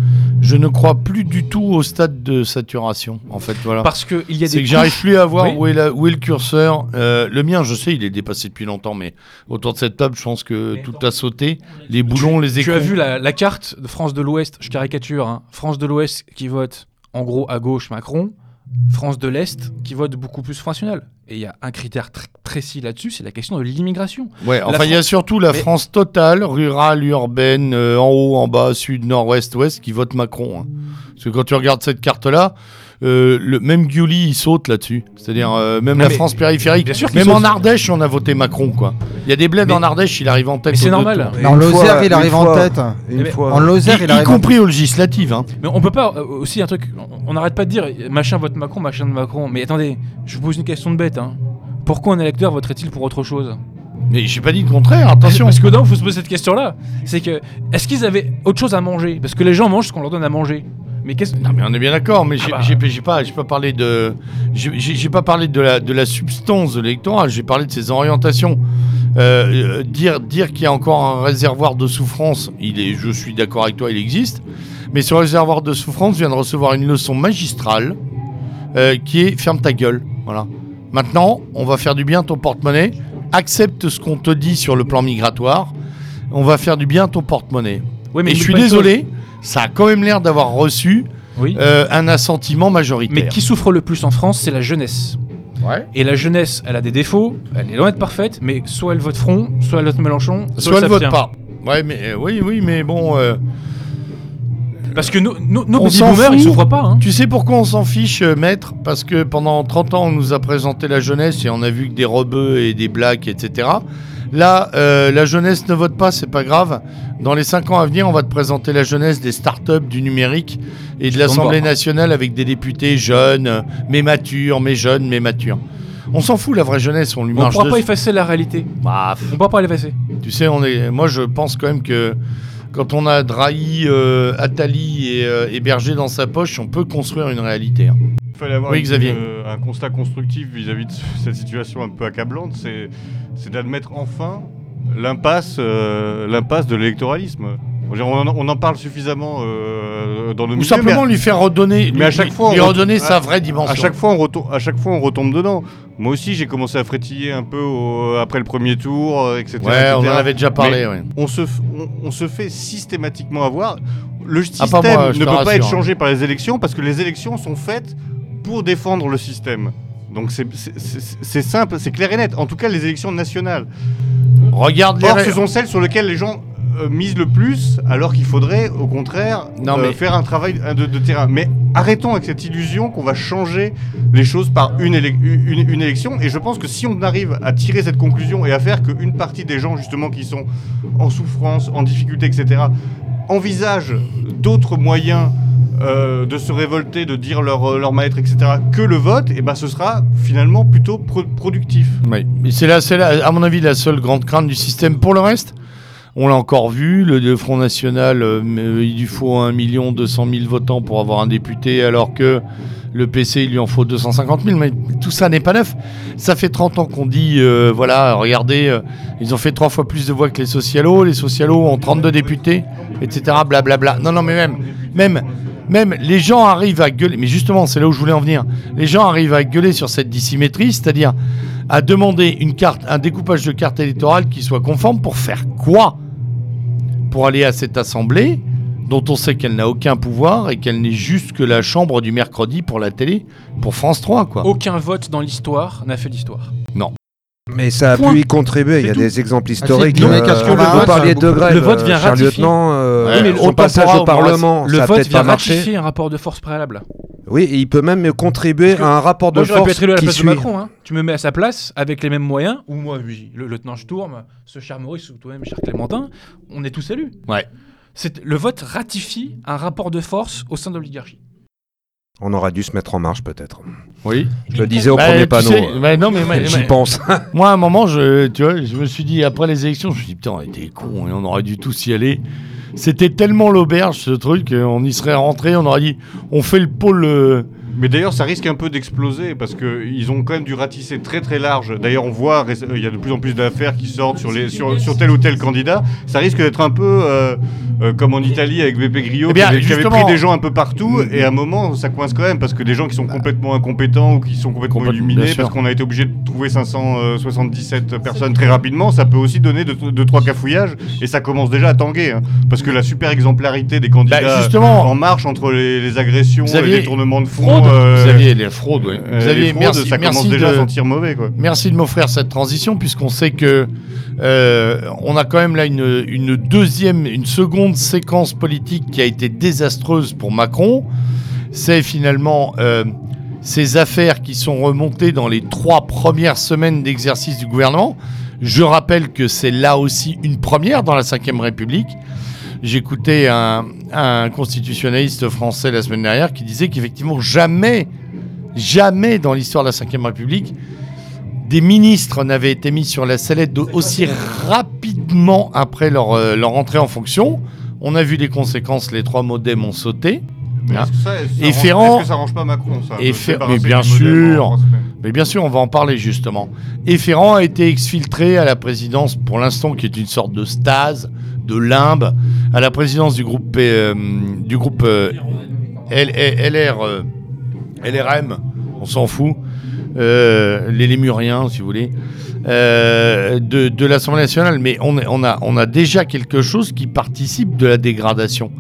je ne crois plus du tout au stade de saturation. En fait, voilà. Parce qu'il y a C'est des. que j'arrive plus à voir Oui. où, est la- où est le curseur. Euh, le mien, je sais, il est dépassé depuis longtemps, mais autour de cette table, je pense que Mais tout a sauté. Les boulons, les Tu écrans. as vu la, la carte de France de l'Ouest, je caricature, hein. France de l'Ouest qui vote en gros à gauche Macron, France de l'Est qui vote beaucoup plus Front National. Et il y a un critère tr- précis là-dessus, c'est la question de l'immigration. Ouais, La enfin, il y a surtout la Mais- France totale, rurale, urbaine, euh, en haut, en bas, sud, nord, ouest, ouest, qui vote Macron. hein. Parce que quand tu regardes cette carte-là, euh, le, même Gulli, il saute là-dessus. C'est-à-dire, euh, même Non, la mais- France périphérique. Bien sûr qu'il même saute. en Ardèche, on a voté Macron, quoi. Il y a des bleds Mais- en Ardèche, il arrive en tête. Mais c'est normal. en Lozère, il arrive une en tête. Une Mais- fois. En Lozère, Y, il y arrive en compris aux législatives. Hein. Mais on peut pas euh, aussi un truc. On on n'arrête pas de dire machin vote Macron, machin de Macron. Mais attendez, je vous pose une question de bête. Hein. Pourquoi un électeur voterait-il pour autre chose? Mais j'ai pas dit le contraire, attention. Parce que non, il faut se poser cette question-là. C'est que est-ce qu'ils avaient autre chose à manger? Parce que les gens mangent ce qu'on leur donne à manger. Mais qu'est-ce Non mais on est bien d'accord, mais j'ai Ah bah. j'ai- j'ai pas, j'ai pas parlé de, j'ai pas parlé de la, de la substance de l'électorat. J'ai parlé de ses orientations. Euh, euh, dire dire qu'il y a encore un réservoir de souffrance, il est, je suis d'accord avec toi, il existe. Mais ce réservoir de souffrance vient de recevoir une leçon magistrale euh, qui est ferme ta gueule. Voilà. Maintenant, on va faire du bien à ton porte-monnaie. Accepte ce qu'on te dit sur le plan migratoire. On va faire du bien à ton porte-monnaie. Ouais, Mais je n'oublie suis désolé, ça a quand même l'air d'avoir reçu Oui. euh, un assentiment majoritaire. Mais qui souffre le plus en France, c'est la jeunesse. Ouais. Et la jeunesse, elle a des défauts, elle est loin d'être parfaite, mais soit elle vote Front, soit elle vote Mélenchon, Soit elle elle vote pas. Ouais, mais euh, oui, oui, mais bon. euh, Parce que nos, nos, nos s'en boomers, ils pas. Hein. tu sais pourquoi on s'en fiche, maître? Parce que pendant 30 ans, on nous a présenté la jeunesse et on a vu que des rebeux et des blacks, etc. Là, euh, la jeunesse ne vote pas, c'est pas grave. Dans les 5 ans à venir, on va te présenter la jeunesse des startups, du numérique et de l'Assemblée nationale avec des députés jeunes, mais matures, mais jeunes, mais matures. On s'en fout, la vraie jeunesse, on lui On marche pourra pas effacer la réalité. Bah, On pourra pas l'effacer. Tu sais, on est. Moi, je pense quand même que quand on a Drahi, euh, Attali et, euh, et Berger dans sa poche, on peut construire une réalité. hein. Il fallait avoir Oui, une- Xavier. euh, un constat constructif vis-à-vis de ce- cette situation un peu accablante, c'est c'est d'admettre enfin l'impasse euh, l'impasse de l'électoralisme. On en, on en parle suffisamment euh, dans nos Ou simplement mais lui faire redonner, mais à chaque fois, lui on redonner sa vraie dimension. à chaque fois on retombe, à chaque fois on retombe dedans. Moi aussi j'ai commencé à frétiller un peu au- après le premier tour, euh, etc. Ouais, on en avait déjà parlé. ouais. on se, f- on, on se fait systématiquement avoir. Le Ah, système moi, ne peut pas être rassure. changé par les élections parce que les élections sont faites pour défendre le système. Donc c'est- simple, c'est clair et net. En tout cas, les élections nationales. Regarde les. Or, ce sont celles sur lesquelles les gens euh, misent le plus alors qu'il faudrait au contraire Non, euh, mais- faire un travail de, de terrain. Mais arrêtons avec cette illusion qu'on va changer les choses par une, une élection. Et je pense que si on arrive à tirer cette conclusion et à faire qu'une partie des gens justement qui sont en souffrance, en difficulté, etc., envisagent d'autres moyens euh, de se révolter, de dire leur, euh, leur mal-être, etc., que le vote, et ben ce sera finalement plutôt pro- productif. Oui, c'est là, c'est à mon avis, la seule grande crainte du système. Pour le reste, on l'a encore vu, le, Front National, euh, il lui faut 1 200 000 votants pour avoir un député, alors que le PC, il lui en faut 250 000. Mais tout ça n'est pas neuf. Ça fait 30 ans qu'on dit, voilà, regardez, ils ont fait trois fois plus de voix que les socialos, les socialos ont 32 députés, etc. Blablabla. Non, non, mais même, même, même les gens arrivent à gueuler, mais justement, c'est là où je voulais en venir. Les gens arrivent à gueuler sur cette dissymétrie, c'est-à-dire à demander une carte, un découpage de carte électorale qui soit conforme pour faire quoi? Pour aller à cette assemblée dont on sait qu'elle n'a aucun pouvoir et qu'elle n'est juste que la chambre du mercredi pour la télé, pour France 3, quoi. Aucun vote dans l'histoire n'a fait l'histoire. Mais ça a Point. pu y contribuer. Il y a des exemples historiques. non, mais euh, qu'est-ce que vous le vote, de grève. le vote vient euh, cher ratifier. lieutenant, euh, mais passage au Parlement, le ça vote vient pas marché. ratifier un rapport de force préalable. Oui, et il peut même contribuer à un rapport de Moi, j'aurais pu force être élu à la qui place suit. de Macron. Hein. Tu me mets à sa place avec les mêmes moyens, ou moi, oui, le lieutenant Sturm, ce cher Maurice, ou toi-même, cher Clémentin, on est tous élus. Ouais. Le vote ratifie un rapport de force au sein de l'oligarchie. On aurait dû se mettre en marche peut-être. Oui. Je le disais au Bah, premier tu panneau. sais, euh, bah, non, mais, mais- J'y pense. <laughs> moi, à un moment, je, tu vois, je me suis dit, après les élections, je me suis dit, putain, on était cons et on aurait dû tous y aller. C'était tellement l'auberge, ce truc, on y serait rentré, on aurait dit, on fait le pôle. euh, Mais d'ailleurs, ça risque un peu d'exploser parce qu'ils ont quand même dû ratisser très très large. D'ailleurs, on voit, réc- il y a de plus en plus d'affaires qui sortent sur, les, sur, sur tel ou tel candidat. Ça risque d'être un peu euh, euh, comme en Italie avec Beppe Grillo Eh bien, qui, avait, qui avait justement- pris des gens un peu partout. Et à un moment, ça coince quand même parce que des gens qui sont complètement incompétents ou qui sont complètement illuminés parce qu'on a été obligé de trouver 577 personnes très rapidement, ça peut aussi donner 2 deux, trois cafouillages. Et ça commence déjà à tanguer. hein. parce que la super exemplarité des candidats Bah, justement- en marche entre les, les agressions et les tournements de fonds. Euh, Xavier, les fraudes, oui. euh, Xavier, les fraudes, merci, ça merci commence déjà de- à sentir mauvais, quoi. Merci de m'offrir cette transition puisqu'on sait que euh, on a quand même là une, une deuxième, une seconde séquence politique qui a été désastreuse pour Macron. C'est finalement euh, ces affaires qui sont remontées dans les trois premières semaines d'exercice du gouvernement. Je rappelle que c'est là aussi une première dans la Ve République. J'écoutais un, un constitutionnaliste français la semaine dernière qui disait qu'effectivement jamais, jamais dans l'histoire de la Ve République, des ministres n'avaient été mis sur la sellette de- aussi rapidement après leur, euh, leur entrée en fonction. On a vu les conséquences, les trois modems ont sauté. Hein. est-ce que ça- est-ce Et Ferrand- Est-ce que ça arrange pas Macron, ça Et Fer- mais bien sûr. Mais bien sûr, on va en parler justement. Et Ferrand a été exfiltré à la présidence, pour l'instant, qui est une sorte de stase, de limbe, à la présidence du groupe, euh, du groupe euh, LR, euh, LRM, on s'en fout, les Lémuriens, si vous voulez, de, l'Assemblée nationale. Mais on, a, déjà quelque chose qui participe de la dégradation.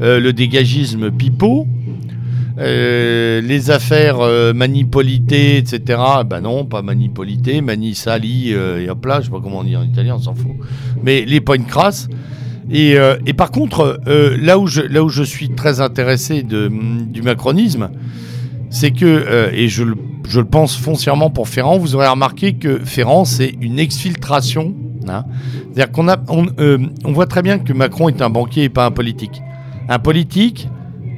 Le dégagisme pipeau, euh, les affaires euh, manipolité, etc. Ben non, pas manipolité, mani sali, euh, et hop là, je sais pas comment on dit en italien, on s'en fout. Mais les points crasses. Et, euh, et par contre, euh, là, où je, là où je suis très intéressé de, du macronisme, c'est que, et je, je le pense foncièrement pour Ferrand, vous aurez remarqué que Ferrand, c'est une exfiltration. hein. C'est-à-dire qu'on on, on voit très bien que Macron est un banquier et pas un politique. Un politique,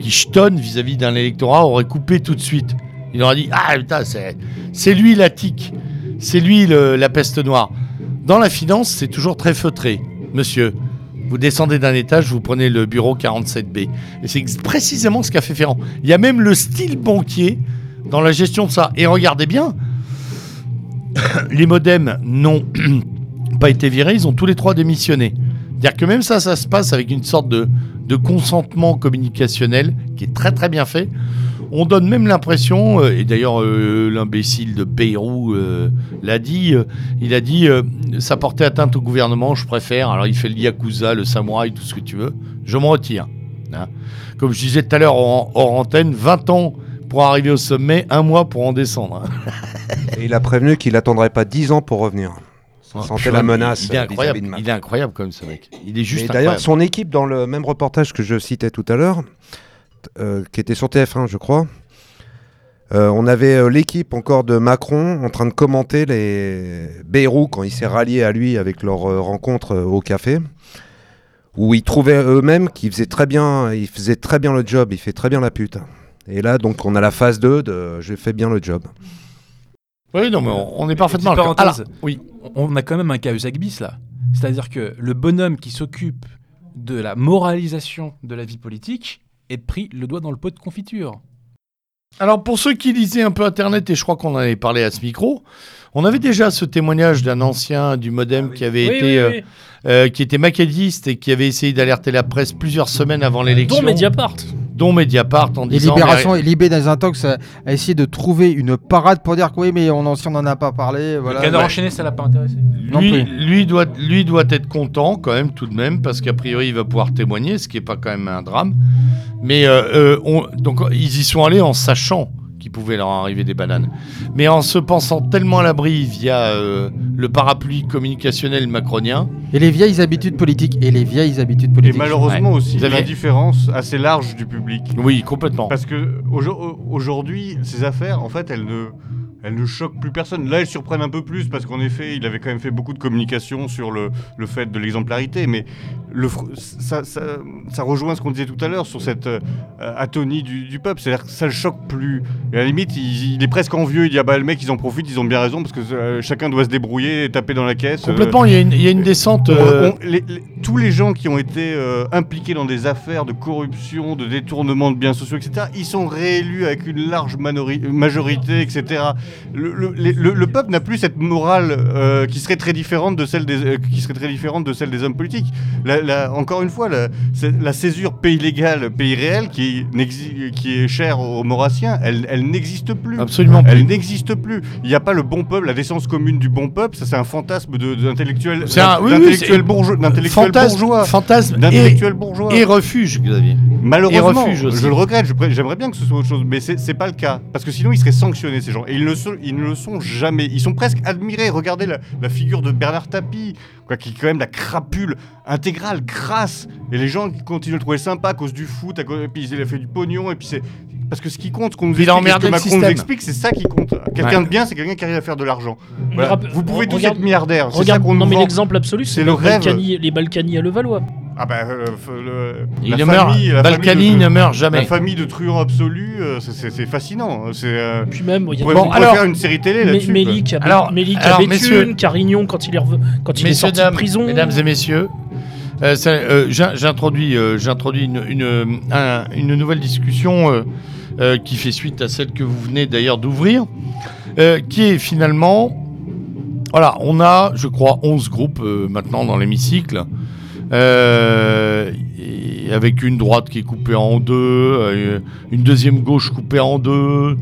qui jetonne vis-à-vis d'un électorat aurait coupé tout de suite. Il aurait dit Ah putain, c'est, c'est lui la tique, c'est lui la peste noire. Dans la finance, c'est toujours très feutré. Monsieur, vous descendez d'un étage, vous prenez le bureau 47B. Et c'est précisément ce qu'a fait Ferrand. Il y a même le style banquier dans la gestion de ça. Et regardez bien, <coughs> les modems n'ont <coughs> pas été virés, ils ont tous les trois démissionné. C'est-à-dire que même ça, ça se passe avec une sorte de, de consentement communicationnel qui est très très bien fait. On donne même l'impression, euh, et d'ailleurs euh, l'imbécile de Bayrou euh, l'a dit, euh, il a dit ça portait atteinte au gouvernement, je préfère. Alors il fait le yakuza, le samouraï, tout ce que tu veux. Je me retire. hein. Comme je disais tout à l'heure hors, antenne, 20 ans pour arriver au sommet, un mois pour en descendre. hein. Et il a prévenu qu'il attendrait pas 10 ans pour revenir. Ça sentait la menace. Il est incroyable. Il est incroyable comme ce mec. Il est juste d'ailleurs, son équipe, dans le même reportage que je citais tout à l'heure, euh, qui était sur TF1, je crois, euh, on avait euh, l'équipe encore de Macron en train de commenter les Bayrou quand il s'est rallié à lui avec leur rencontre au café, où ils trouvaient eux-mêmes qu'ils faisaient très bien, ils faisaient très bien le job, il fait très bien la pute. Et là, donc, on a la phase 2 de je fais bien le job. Oui, non, mais on, on est parfaitement Petite parenthèse. Alors, oui. On a quand même un Cahuzac bis là. C'est-à-dire que le bonhomme qui s'occupe de la moralisation de la vie politique est pris le doigt dans le pot de confiture. Alors pour ceux qui lisaient un peu Internet, et je crois qu'on en avait parlé à ce micro, on avait déjà ce témoignage d'un ancien du Modem qui avait Oui, été, oui, euh, euh, qui était maquettiste et qui avait essayé d'alerter la presse plusieurs semaines avant l'élection, Dont Mediapart. Dont Mediapart en Et disant Libération mais- et Libé dans un tox a, a essayé de trouver une parade pour dire que oui, mais on en, si on n'en a pas parlé, voilà. le canard ouais. enchaîné, ça l'a pas intéressé. Non lui, plus. lui doit, lui doit être content quand même tout de même parce qu'a priori il va pouvoir témoigner, ce qui est pas quand même un drame. Mais euh, euh, on- donc ils y sont allés en sachant qu'il pouvait leur arriver des bananes, mais en se pensant tellement à l'abri via euh, le parapluie communicationnel macronien. Et les vieilles habitudes politiques. Et les vieilles habitudes Et politiques. malheureusement aussi, Vous avez- l'indifférence assez large du public. Oui, complètement. Parce que aujo- aujourd'hui, ces affaires, en fait, elles ne, elles ne choquent plus personne. Là, elles surprennent un peu plus parce qu'en effet, il avait quand même fait beaucoup de communication sur le, le fait de l'exemplarité. Mais le, ça, ça, ça rejoint ce qu'on disait tout à l'heure sur cette euh, atonie du, du peuple. C'est-à-dire que ça le choque plus. Et à la limite, il, il est presque envieux. Il dit ah bah le mec, ils en profitent, ils ont bien raison parce que euh, chacun doit se débrouiller et taper dans la caisse. Euh, Complètement, il y, a une- il y a une descente. on- on- les- les- tous les gens qui ont été impliqués dans des affaires de corruption, de détournement de biens sociaux, etc., ils sont réélus avec une large majorité, etc. Le, le- le- le peuple n'a plus cette morale euh, qui serait très différente de celle des, euh, qui serait très différente de celle des hommes politiques. La- la- encore une fois, la, césure pays légal, pays réel, qui, est chère aux Maurassiens, elle, elle n'existe plus. Absolument. Elle n'existe plus. Il n'y a pas le bon peuple, la décence commune du bon peuple. Ça, c'est un fantasme d'intellectuel d'intellectuel bourgeois, fantasme, d'intellectuel bourgeois. et refuge, Xavier. Malheureusement, et refuge aussi. je le regrette. J'aimerais bien que ce soit autre chose, mais c'est c'est pas le cas parce que sinon ils seraient sanctionnés ces gens et ils ne, sont, ils ne le sont jamais. Ils sont presque admirés. Regardez la, la figure de Bernard Tapie, quoi, qui est quand même la crapule intégrale, crasse. Et les gens qui continuent de le trouver sympa à cause du foot, à cause, et puis il a fait du pognon et puis c'est parce que ce qui compte, ce qu'on nous explique, ce que le Macron nous système. explique, c'est ça qui compte. Quelqu'un Ouais. de bien, c'est quelqu'un qui arrive à faire de l'argent. Voilà. Vous pouvez tous regarde- être milliardaire. C'est ça Regarde, qu'on non nous mais l'exemple absolu, c'est le les rêve. Balkany, les Balkany à Levallois. Ah bah, euh, f- le- Il la famille- meurt. la famille de- ne meurt jamais. La famille de truands absolus, euh, c'est- fascinant. C'est, euh, Puis même, il y a Bon, alors, faire une série télé là-dessus. Mélic Alors- Mélic à Béthune, messieurs- Carignon quand il est, quand il est sorti dames, de prison. mesdames et messieurs, euh, euh, j'introduis, euh, j'introduis une, une, un- une nouvelle discussion euh, euh, qui fait suite à celle que vous venez d'ailleurs d'ouvrir, euh, qui est finalement, voilà, on a, je crois, 11 groupes euh, maintenant dans l'hémicycle. Euh, et avec une droite qui est coupée en deux, euh, une deuxième gauche coupée en deux,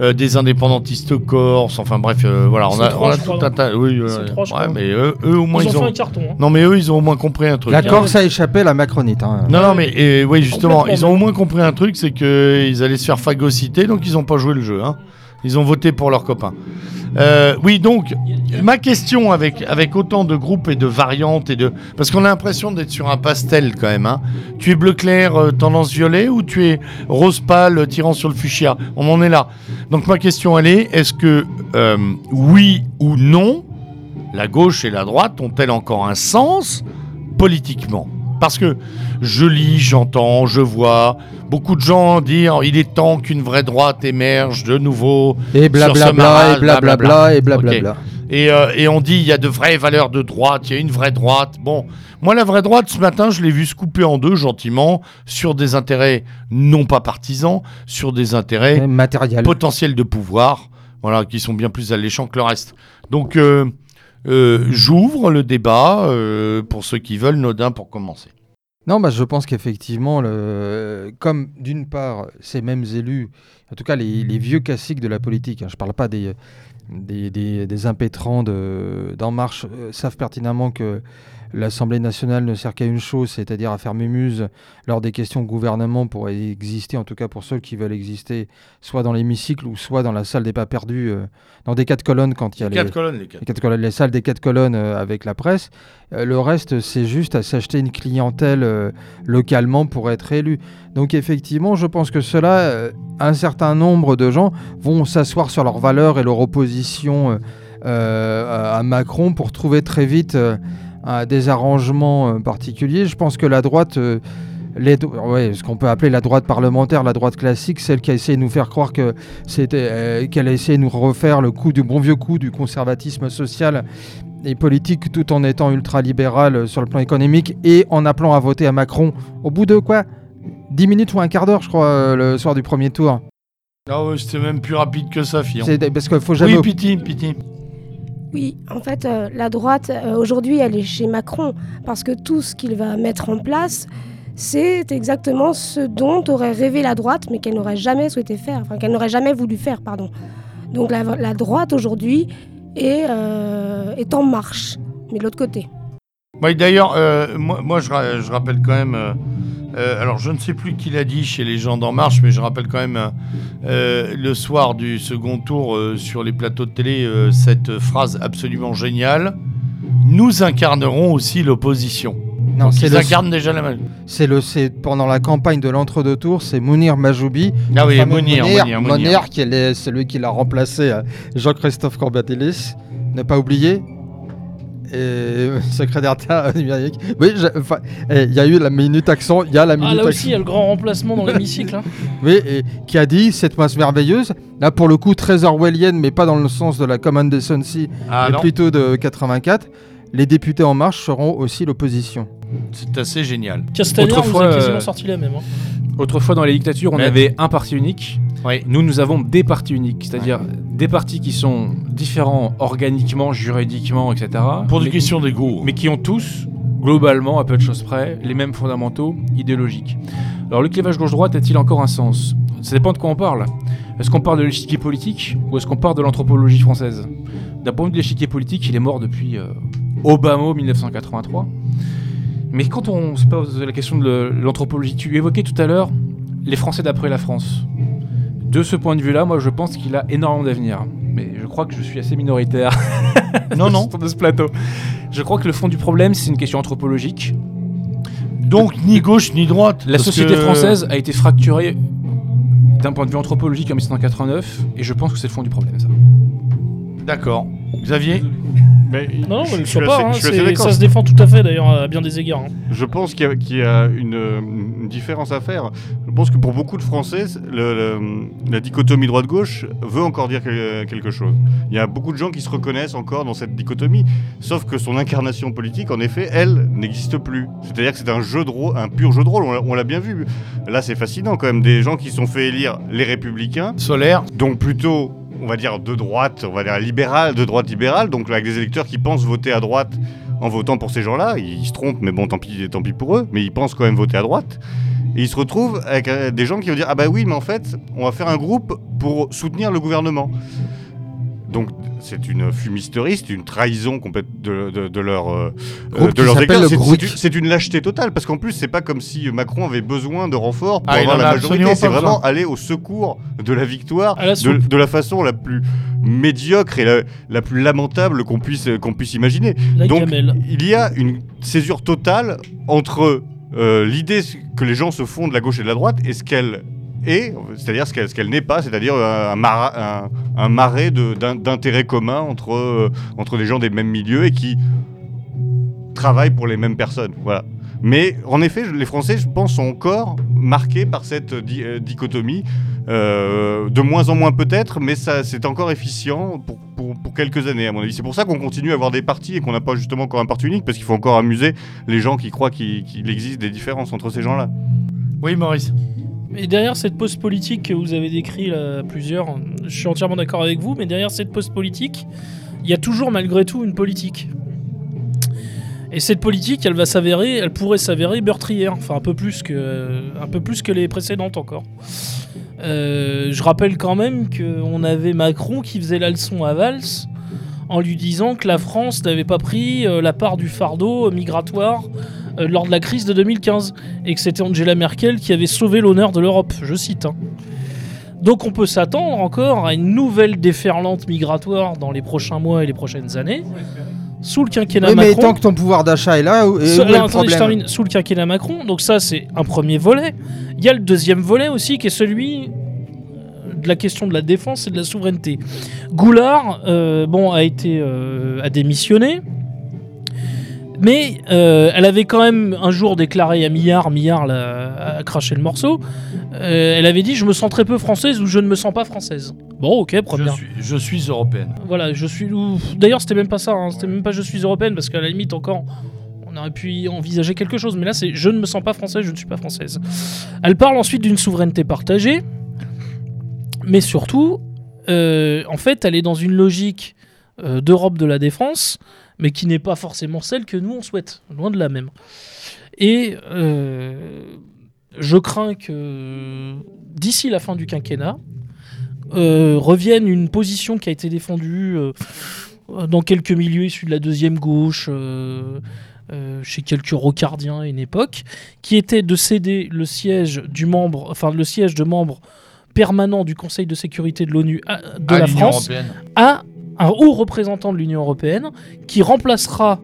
euh, des indépendantistes corses, enfin bref, euh, voilà, on a, trois, on a je crois, tout un non tas. Oui, Ils sont ouais, trois, je ouais, crois. mais eux, eux, au moins ils ont ils fait ont. un carton. hein. Non, mais eux, ils ont au moins compris un truc. La. Corse a échappé à la Macronite. hein. Non, non, mais et, oui, justement, ils ont au moins compris un truc, c'est qu'ils allaient se faire phagocyter, donc ils n'ont pas joué le jeu. Hein. Ils ont voté pour leurs copains. Euh, oui, donc, ma question avec, autant de groupes et de variantes, et de parce qu'on a l'impression d'être sur un pastel quand même. Hein. Tu es bleu clair, euh, tendance violet, ou tu es rose pâle, euh, tirant sur le fuchsia? On en est là. Donc ma question, elle est, est-ce que, oui ou non, la gauche et la droite ont-elles encore un sens politiquement? Parce que je lis, j'entends, je vois beaucoup de gens dire il est temps qu'une vraie droite émerge de nouveau. Et blablabla, et blablabla, et blablabla. Et, euh, et on dit il y a de vraies valeurs de droite, il y a une vraie droite. Bon, moi la vraie droite ce matin, je l'ai vu se couper en deux gentiment sur des intérêts non pas partisans, sur des intérêts Et Matériel. potentiels de pouvoir, voilà, qui sont bien plus alléchants que le reste. Donc euh, euh, j'ouvre le débat euh, pour ceux qui veulent, Nodin pour commencer. Non, bah, je pense qu'effectivement, comme d'une part, ces mêmes élus, en tout cas les, vieux classiques de la politique, hein, je ne parle pas des, impétrants de- d'En Marche, euh, savent pertinemment que l'Assemblée nationale ne sert qu'à une chose, c'est-à-dire à faire mémuse lors des questions au gouvernement pour exister, en tout cas pour ceux qui veulent exister, soit dans l'hémicycle ou soit dans la salle des pas perdus, euh, dans des quatre colonnes quand il y a les, quatre colonnes, les, quatre. colonnes, les salles des quatre colonnes euh, avec la presse. Euh, le reste, c'est juste à s'acheter une clientèle localement pour être élu. Donc effectivement, je pense que cela, un certain nombre de gens vont s'asseoir sur leurs valeurs et leur opposition à Macron pour trouver très vite des arrangements particuliers. Je pense que la droite les, ce qu'on peut appeler la droite parlementaire, la droite classique, celle qui a essayé de nous faire croire que c'était, euh, qu'elle a essayé de nous refaire le coup du bon vieux coup du conservatisme social et politique tout en étant ultra-libéral sur le plan économique et en appelant à voter à Macron au bout de quoi? 10 minutes ou un quart d'heure, je crois, euh, le soir du premier tour. Ah ouais, c'était même plus rapide que ça, Fillon. parce qu'il faut jamais... Oui, Piti, Piti. Oui, en fait, euh, la droite, aujourd'hui, elle est chez Macron, parce que tout ce qu'il va mettre en place, c'est exactement ce dont aurait rêvé la droite, mais qu'elle n'aurait jamais souhaité faire, enfin qu'elle n'aurait jamais voulu faire, pardon. Donc la, droite aujourd'hui euh, est, en marche, mais de l'autre côté. D'ailleurs, euh, moi, je, rappelle quand même, euh, alors je ne sais plus qui l'a dit chez les gens d'En Marche, mais je rappelle quand même le soir du second tour sur les plateaux de télé cette phrase absolument géniale. Nous incarnerons aussi l'opposition. Non, c'est ils incarnent déjà la main. C'est le, c'est pendant la campagne de l'entre-deux tours, c'est Mounir Majoubi. Ah oui, Mounir, Mounir, Mounir, qui est celui qui l'a remplacé, euh, Jean-Christophe Corbatelis. Ne pas oublier. Et <laughs> secrétaire <laughs> numérique. Oui, eh, il y a eu la minute accent, il y a la minute. Ah là aussi, il y a le grand remplacement dans l'hémicycle. Hein. <laughs> oui, et qui a dit cette masse merveilleuse. Là, pour le coup, très orwellienne, mais pas dans le sens de la Command Decency, ah, mais plutôt de 84 les députés En Marche seront aussi l'opposition. C'est assez génial. Castaner, autrefois, vous quasiment sorti la même. Hein. Autrefois, dans les dictatures, on avait un parti unique. Nous, nous avons des partis uniques, c'est-à-dire des partis qui sont différents organiquement, juridiquement, etc. Pour des questions d'ego. Mais qui ont tous, globalement, à peu de choses près, les mêmes fondamentaux idéologiques. Alors, le clivage gauche-droite a-t-il encore un sens? Ça dépend de quoi on parle. Est-ce qu'on parle de l'échiquier politique ou est-ce qu'on parle de l'anthropologie française? D'un point de vue de l'échiquier politique, il est mort depuis euh, Obama 1983. Mais quand on se pose la question de l'anthropologie, tu évoquais tout à l'heure les Français d'après la France. De ce point de vue-là, moi je pense qu'il a énormément d'avenir. Mais je crois que je suis assez minoritaire <laughs> non, non. de ce plateau. Je crois que le fond du problème, c'est une question anthropologique. Donc ni gauche ni droite. La société française a été fracturée d'un point de vue anthropologique en 1989, et je pense que c'est le fond du problème, ça. D'accord. Xavier non, je, je pas. Hein, ça se défend tout à fait d'ailleurs à bien des égards. Hein. Je pense qu'il y, a, une, différence à faire. Je pense que pour beaucoup de Français, la dichotomie droite-gauche veut encore dire quelque chose. Il y a beaucoup de gens qui se reconnaissent encore dans cette dichotomie, sauf que son incarnation politique, en effet, elle, n'existe plus. C'est-à-dire que c'est un jeu de rôle, un pur jeu de rôle. On l'a bien vu. Là, c'est fascinant quand même. Des gens qui sont fait élire les Républicains. Solaire. Donc plutôt on va dire, de droite, on va dire libérale, de droite libérale, donc avec des électeurs qui pensent voter à droite en votant pour ces gens-là. Ils, se trompent, mais bon, tant pis, tant pis pour eux, mais ils pensent quand même voter à droite. Et ils se retrouvent avec euh, des gens qui vont dire Ah bah oui, mais en fait, on va faire un groupe pour soutenir le gouvernement. Donc c'est une fumisterie, c'est une trahison complète de, de, leur, euh, de leurs C'est une lâcheté totale, parce qu'en plus, c'est pas comme si Macron avait besoin de renforts pour ah, avoir la majorité. C'est vraiment aller au secours de la victoire de, la façon la plus médiocre et la, plus lamentable qu'on puisse, qu'on puisse imaginer. Donc il y a une césure totale entre euh, l'idée que les gens se font de la gauche et de la droite et ce qu'elle et c'est-à-dire ce qu'elle n'est pas, c'est-à-dire un, un, marais d'intérêts communs entre, euh, entre des gens des mêmes milieux et qui travaillent pour les mêmes personnes. Voilà. Mais en effet, les Français, je pense, sont encore marqués par cette euh, dichotomie. Euh, de moins en moins peut-être, mais c'est encore efficient pour, pour, quelques années à mon avis. C'est pour ça qu'on continue à avoir des partis et qu'on n'a pas justement encore un parti unique, parce qu'il faut encore amuser les gens qui croient qu'il existe des différences entre ces gens-là. Oui, Maurice. Et derrière cette poste politique que vous avez décrit là, plusieurs, je suis entièrement d'accord avec vous, mais derrière cette poste politique, il y a toujours malgré tout une politique. Et cette politique, elle va s'avérer, elle pourrait s'avérer meurtrière, enfin un peu plus que, peu plus que les précédentes encore. Euh, je rappelle quand même qu'on avait Macron qui faisait la leçon à Valls en lui disant que la France n'avait pas pris euh, la part du fardeau migratoire euh, lors de la crise de 2015 et que c'était Angela Merkel qui avait sauvé l'honneur de l'Europe, je cite. hein. Donc on peut s'attendre encore à une nouvelle déferlante migratoire dans les prochains mois et les prochaines années, sous le quinquennat Oui, mais Macron. tant que ton pouvoir d'achat est là, où- est alors, le attendez, je termine. Sous le quinquennat Macron, donc ça c'est un premier volet. Il y a le deuxième volet aussi qui est celui euh, de la question de la défense et de la souveraineté. Goulard, euh, bon, a été euh, a démissionné, mais euh, elle avait quand même un jour déclaré à Millard, Millard l'a- a craché le morceau. euh, elle avait dit je me sens très peu française ou je ne me sens pas française. Bon, ok, Je première. suis, je suis européenne. Voilà, je suis. D'ailleurs, c'était même pas ça. hein, C'était même pas je suis européenne parce qu'à la limite encore, on aurait pu y envisager quelque chose. Mais là, c'est je ne me sens pas française, je ne suis pas française. Elle parle ensuite d'une souveraineté partagée, mais surtout, euh, en fait, elle est dans une logique euh, d'Europe de la défense, mais qui n'est pas forcément celle que nous on souhaite. Loin de là même. Et euh, je crains que d'ici la fin du quinquennat, revienne une position qui a été défendue dans quelques milieux issus de la deuxième gauche, chez quelques rocardiens à une époque, qui était de céder le siège du membre, enfin le siège de membre permanent du Conseil de sécurité de l'ONU à- de à la France européenne. à un haut représentant de l'Union européenne qui remplacera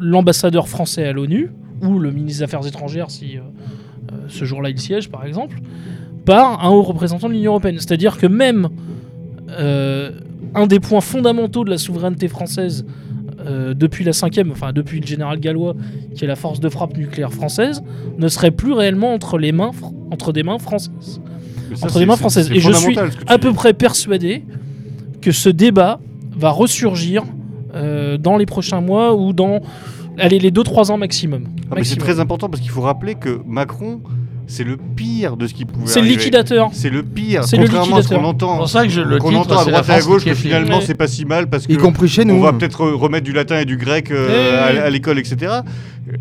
l'ambassadeur français à l'ONU ou le ministre des Affaires étrangères si euh, euh, ce jour-là il siège par exemple par un haut représentant de l'Union européenne. C'est-à-dire que même euh, un des points fondamentaux de la souveraineté française euh, depuis la cinquième, enfin depuis le général gallois, qui est la force de frappe nucléaire française, ne serait plus réellement entre les mains, entre des mains françaises ça, entre les mains françaises. Et je suis à dis. peu près persuadé que ce débat va ressurgir euh, dans les prochains mois ou dans allez, les 2-3 ans maximum. Ah, c'est très important parce qu'il faut rappeler que Macron, c'est le pire de ce qui pouvait C'est le arriver. liquidateur. C'est le pire. C'est le Contrairement à ce qu'on liquidateur. entend, C'est pour ça que je le qu'on titre, entend à droite et à gauche que finalement c'est pas si mal parce que Y compris chez nous. on va peut-être re- remettre du latin et du grec euh, Ouais. à, à l'école, etc.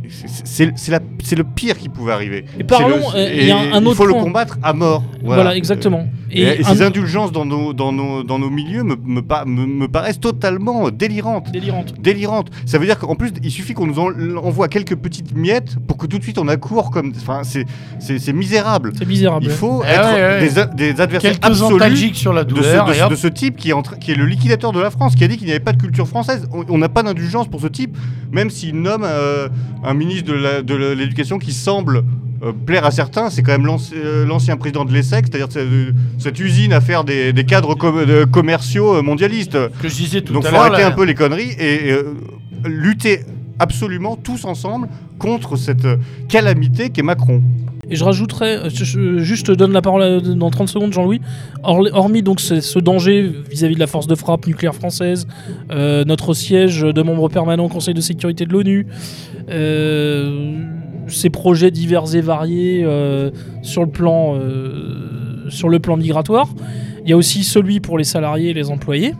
C'est- C'est c'est la- c'est le pire qui pouvait arriver. Et parlons, le- euh, il y a un- un il autre faut le combattre à mort. Voilà, exactement. Et, et un- ces indulgences dans nos, dans nos, dans nos milieux me, me, me- me paraissent totalement délirantes. délirante. Délirantes. Ça veut dire qu'en plus, il suffit qu'on nous en- envoie quelques petites miettes pour que tout de suite on accourt comme. Enfin, c'est- c'est c'est misérable. C'est misérable. Il faut Eh être ouais, ouais. Des, a- des adversaires Quelques absolus sur la de ce, douleur. de ce- de ce type qui est, qui est le liquidateur de la France, qui a dit qu'il n'y avait pas de culture française. On- n'a pas d'indulgence pour ce type, même s'il nomme euh, un ministre de la- de la- l'éducation qui semble euh, plaire à certains. C'est quand même euh, l'ancien président de l'ESSEC, c'est-à-dire cette, usine à faire des, des cadres com- commerciaux euh, mondialistes. que je disais tout Donc à faut arrêter là- un peu les conneries et euh, lutter absolument tous ensemble contre cette calamité qu'est Macron. Et je rajouterais, je, je- juste donne la parole dans 30 secondes, Jean-Louis. Hor- Hormis donc ce, ce danger vis-à-vis de la force de frappe nucléaire française, euh, notre siège de membre permanent au Conseil de sécurité de l'ONU, euh, ces projets divers et variés euh, sur, le plan, euh, sur le plan migratoire, il y a aussi celui pour les salariés et les employés.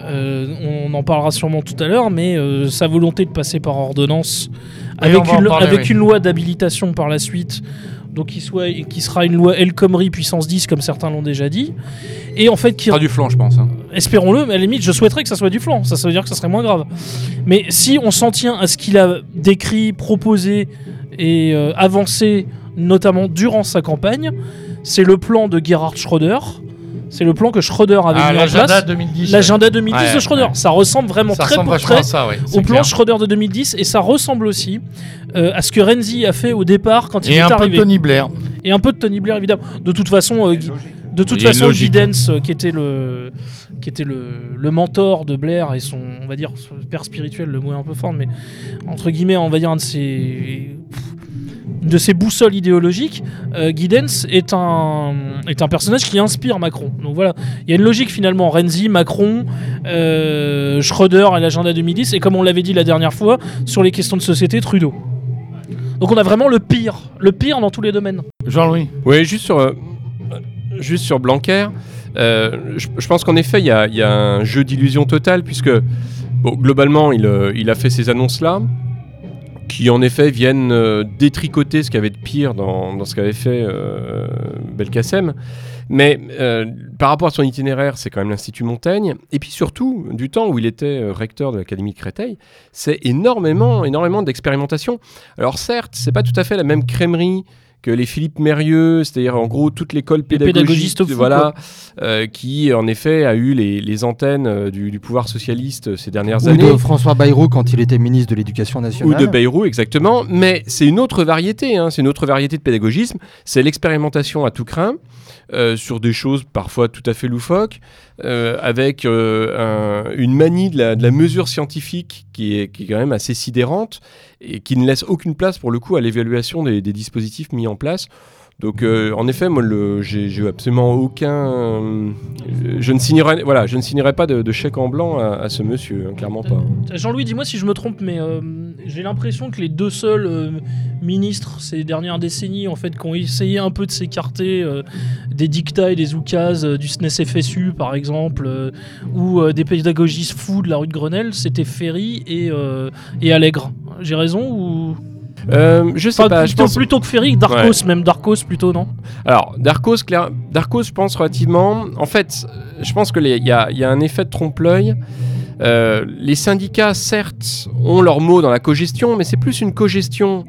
Euh, on en parlera sûrement tout à l'heure, mais sa volonté de passer par ordonnance avec, on va en une, parler, avec oui. une loi d'habilitation par la suite, donc qui, soit, qui sera une loi El Khomri puissance 10, comme certains l'ont déjà dit, et en fait qui sera du flanc, je pense. hein. espérons-le, mais à la limite, je souhaiterais que ça soit du flanc. Ça, ça veut dire que ça serait moins grave. Mais si on s'en tient à ce qu'il a décrit, proposé et euh, avancé, notamment durant sa campagne, c'est le plan de Gerhard Schröder. C'est le plan que Schröder avait Ah, mis en l'agenda place. 2010. L'agenda 2010 Ouais, de ouais. Ça ressemble vraiment Ça très ressemble pour très ça, au plan Schröder de 2010 et ça ressemble aussi euh, à ce que Renzi a fait au départ quand il Et est un peu de arrivé. Tony Blair. Et un peu de Tony Blair évidemment. De toute façon, euh, de toute façon. Giddens, euh, qui était le qui était le, le mentor de Blair et son on va dire son père spirituel, le mot est un peu fort, mais entre guillemets, on va dire un de ses de ses boussoles idéologiques, euh, Giddens est un, est un personnage qui inspire Macron. Donc voilà, il y a une logique finalement. Renzi, Macron, euh, Schröder et l'agenda 2010, et comme on l'avait dit la dernière fois, sur les questions de société, Trudeau. Donc on a vraiment le pire, le pire dans tous les domaines. Jean-Louis. Oui, juste sur, euh, juste sur Blanquer, euh, je, je pense qu'en effet, il y a, il y a un jeu d'illusion totale, puisque bon, globalement, il, euh, il a fait ces annonces-là, qui en effet viennent euh, détricoter ce qu'il y avait de pire dans, ce qu'avait fait euh, Belkacem. Mais euh, par rapport à son itinéraire, c'est quand même l'Institut Montaigne. Et puis surtout, du temps où il était euh, recteur de l'Académie de Créteil, c'est énormément, énormément d'expérimentation. Alors certes, c'est pas tout à fait la même crèmerie que les Philippe Mérieux, c'est-à-dire en gros toute l'école pédagogique, voilà, euh, qui en effet a eu les, les antennes euh, du, du pouvoir socialiste euh, ces dernières Ou années. de François Bayrou quand il était ministre de l'Éducation Ou nationale. de Bayrou, exactement. Mais c'est une autre variété, hein, c'est une autre variété de pédagogisme. C'est l'expérimentation à tout craint, euh, sur des choses parfois tout à fait loufoques, euh, avec euh, un- une manie de la, de la mesure scientifique qui est, qui est quand même assez sidérante et qui ne laisse aucune place pour le coup à l'évaluation des, des dispositifs mis en place. Donc, euh, en effet, moi, j'ai absolument aucun. euh, je ne signerai, voilà, je ne signerai pas de, chèque en blanc à, ce monsieur, hein, clairement pas. Jean-Louis, dis-moi si je me trompe, mais euh, j'ai l'impression que les deux seuls ministres ces dernières décennies, en fait, qui ont essayé un peu de s'écarter des dictats et des oukases du SNES FSU, par exemple, ou des pédagogistes fous de la rue de Grenelle, c'était Ferry et, et Allègre. J'ai raison ou Euh, je sais Enfin, pas. je plutôt, pense- plutôt que Ferry, Darkos même, Darkos plutôt, non? Alors, Darkos, clair... Darkos, je pense relativement. En fait, je pense qu'il y, a- il y a un effet de trompe-l'œil. Euh, les syndicats, certes, ont leur mot dans la cogestion, mais c'est plus une cogestion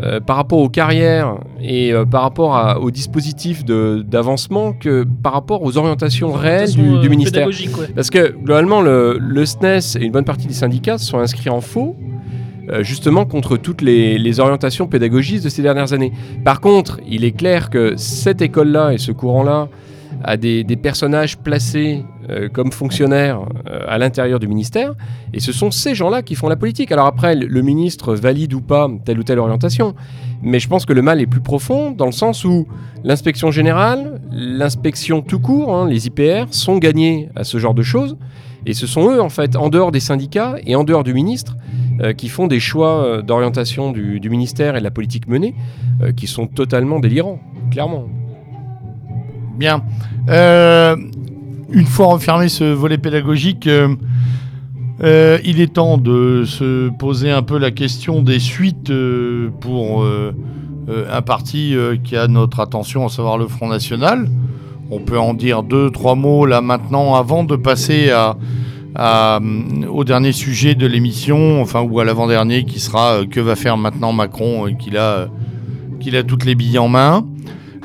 euh, par rapport aux carrières et euh, par rapport à- au dispositif de- d'avancement que par rapport aux orientations réelles du, euh, du ministère. ouais. Parce que globalement, le, le SNES et une bonne partie des syndicats se sont inscrits en faux, euh, justement contre toutes les, orientations pédagogiques de ces dernières années. Par contre, il est clair que cette école-là et ce courant-là a des, personnages placés euh, comme fonctionnaires euh, à l'intérieur du ministère, et ce sont ces gens-là qui font la politique. Alors après, le, le ministre valide ou pas telle ou telle orientation, mais je pense que le mal est plus profond dans le sens où l'inspection générale, l'inspection tout court, hein, les IPR, sont gagnés à ce genre de choses. Et ce sont eux, en fait, en dehors des syndicats et en dehors du ministre, euh, qui font des choix euh, d'orientation du, ministère et de la politique menée euh, qui sont totalement délirants, clairement. Bien. Une fois refermé ce volet pédagogique, il est temps de se poser un peu la question des suites pour un parti qui a notre attention, à savoir le Front National. On peut en dire deux, trois mots là maintenant avant de passer au dernier sujet de l'émission, enfin ou à l'avant-dernier qui sera euh, que va faire maintenant Macron, euh, qu'il a, euh, qu'il a toutes les billes en main.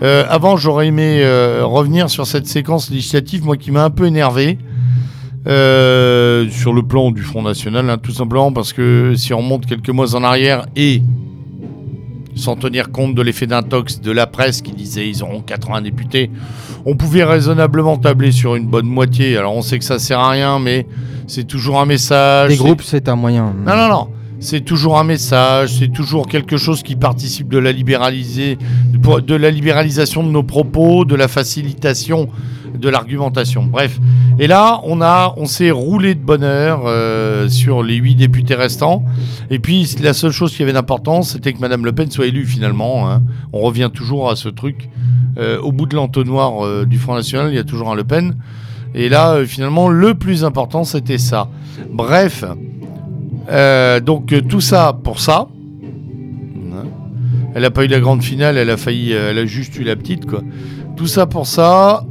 Avant, j'aurais aimé revenir sur cette séquence législative, moi qui m'a un peu énervé, sur le plan du Front National, hein, tout simplement parce que si on remonte quelques mois en arrière et sans tenir compte de l'effet d'intox de la presse qui disait ils auront 80 députés, on pouvait raisonnablement tabler sur une bonne moitié. Alors on sait que ça sert à rien, mais c'est toujours un message. C'est- groupes, c'est un moyen. non, non, non. C'est toujours un message, c'est toujours quelque chose qui participe de la, libéraliser, de la libéralisation de nos propos, de la facilitation de l'argumentation. Bref. Et là, on, on s'est roulé de bonheur euh, sur les huit députés restants. Et puis, la seule chose qui avait d'importance, c'était que Madame Le Pen soit élue finalement. hein. On revient toujours à ce truc. Euh, au bout de l'entonnoir euh, du Front National, il y a toujours un Le Pen. Et là, euh, finalement, le plus important, c'était ça. Bref. Donc tout ça pour ça. Hein. Elle a pas eu la grande finale, elle a failli, elle a juste eu la petite quoi. Tout ça pour ça.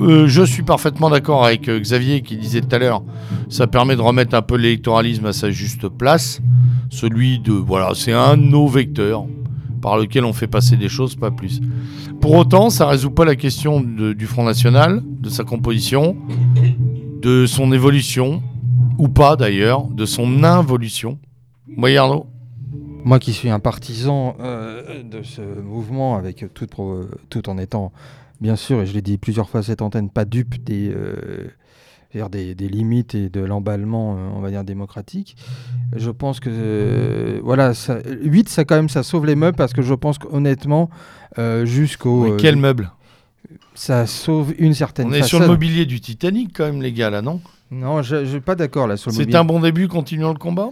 Euh, je suis parfaitement d'accord avec euh, Xavier qui disait tout à l'heure, ça permet de remettre un peu l'électoralisme à sa juste place. Celui de voilà, c'est un de nos vecteurs par lequel on fait passer des choses, pas plus. Pour autant, ça résout pas la question du Front National, de sa composition, de son évolution, ou pas d'ailleurs, de son involution. Moi, Arnaud? Moi qui suis un partisan euh, de ce mouvement, avec tout en étant, bien sûr, et je l'ai dit plusieurs fois à cette antenne, pas dupe des, euh, des, des limites et de l'emballement, euh, on va dire, démocratique. Je pense que, euh, voilà, ça, 8, ça quand même, ça sauve les meubles, parce que je pense qu'honnêtement, euh, jusqu'au... Mais euh, Quel meuble? Ça sauve une certaine On est sur le mobilier du Titanic quand même, les gars, là, non? Non, je ne suis pas d'accord là sur le C'est mobilier. un bon début, continuons le combat?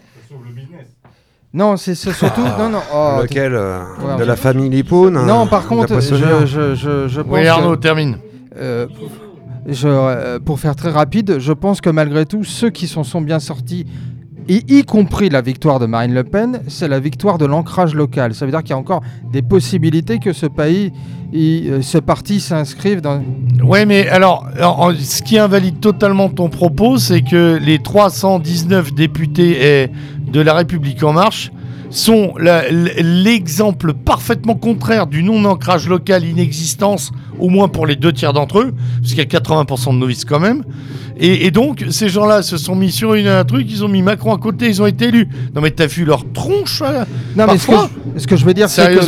Non, c'est surtout... non, non, oh, Lequel euh, Ouais, De la famille Lipoun Non, euh, par contre, je, je, je, je pense Oui, que- Arnaud, termine. Euh, je, euh, pour faire très rapide, je pense que malgré tout, ceux qui s'en sont bien sortis y compris la victoire de Marine Le Pen, c'est la victoire de l'ancrage local. Ça veut dire qu'il y a encore des possibilités que ce pays, euh, ce parti s'inscrive dans. Ouais, mais alors, alors, ce qui invalide totalement ton propos, c'est que les 319 députés eh, de La République En Marche sont l'exemple parfaitement contraire du non-ancrage local inexistence, au moins pour les deux tiers d'entre eux, parce qu'il y a 80% de novices quand même. Et, et donc, ces gens-là se sont mis sur une, un truc, ils ont mis Macron à côté, ils ont été élus. Non, mais t'as vu leur tronche euh, Non, mais ce que, je, ce que je veux dire, c'est que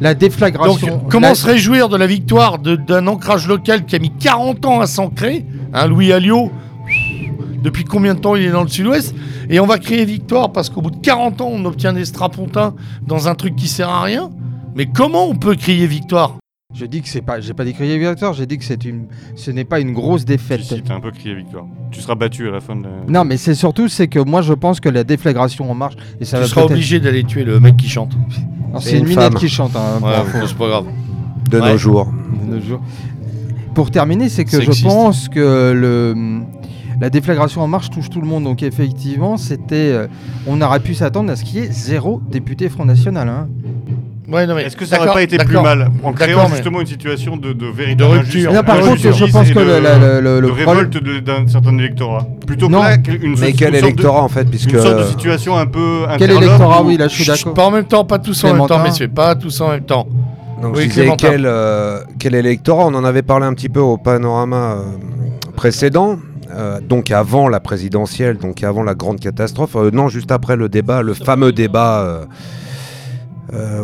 la Donc, déflagration. comment la- se réjouir de la victoire d'un ancrage local qui a mis 40 ans à s'ancrer hein, Louis Alliot, depuis combien de temps il est dans le sud-ouest Et on va crier victoire parce qu'au bout de 40 ans, on obtient des strapontins dans un truc qui sert à rien Mais comment on peut crier victoire? Je dis que c'est pas. J'ai pas dit crier victoire, j'ai dit que c'est une. Ce n'est pas une grosse défaite. Si, si, t'as un peu crié victoire. Tu seras battu à la fin de la. Non, mais c'est surtout c'est que moi je pense que la déflagration en marche et ça Tu va seras obligé d'aller tuer le mec qui chante. Alors, C'est une, une minette femme. qui chante. hein, Ouais, c'est pas grave. de Ouais. nos jours. de nos jours. Pour terminer, c'est que je pense que le, la déflagration en marche touche tout le monde. Donc effectivement, c'était, euh, on aurait pu s'attendre à ce qu'il y ait zéro député Front National. hein. Ouais, non, mais Est-ce que ça n'aurait pas été plus mal en créant mais- justement une situation de, de De véritable rupture. injustice- Là, par contre, je pense que de, le, le- le- le de révolte d'un certain électorat Plutôt Non. que là, une, Mais une quel sorte de- électorat en fait, puisque Une sorte de situation un peu Quel électorat où- Oui, là je suis d'accord. Pas en même temps, pas tous en même temps, messieurs, pas tous en même temps. Donc Oui, je disais quel, euh, quel électorat, on en avait parlé un petit peu au panorama euh, précédent, euh, donc avant la présidentielle, donc avant la grande catastrophe, euh, non juste après le débat, le fameux débat euh, euh,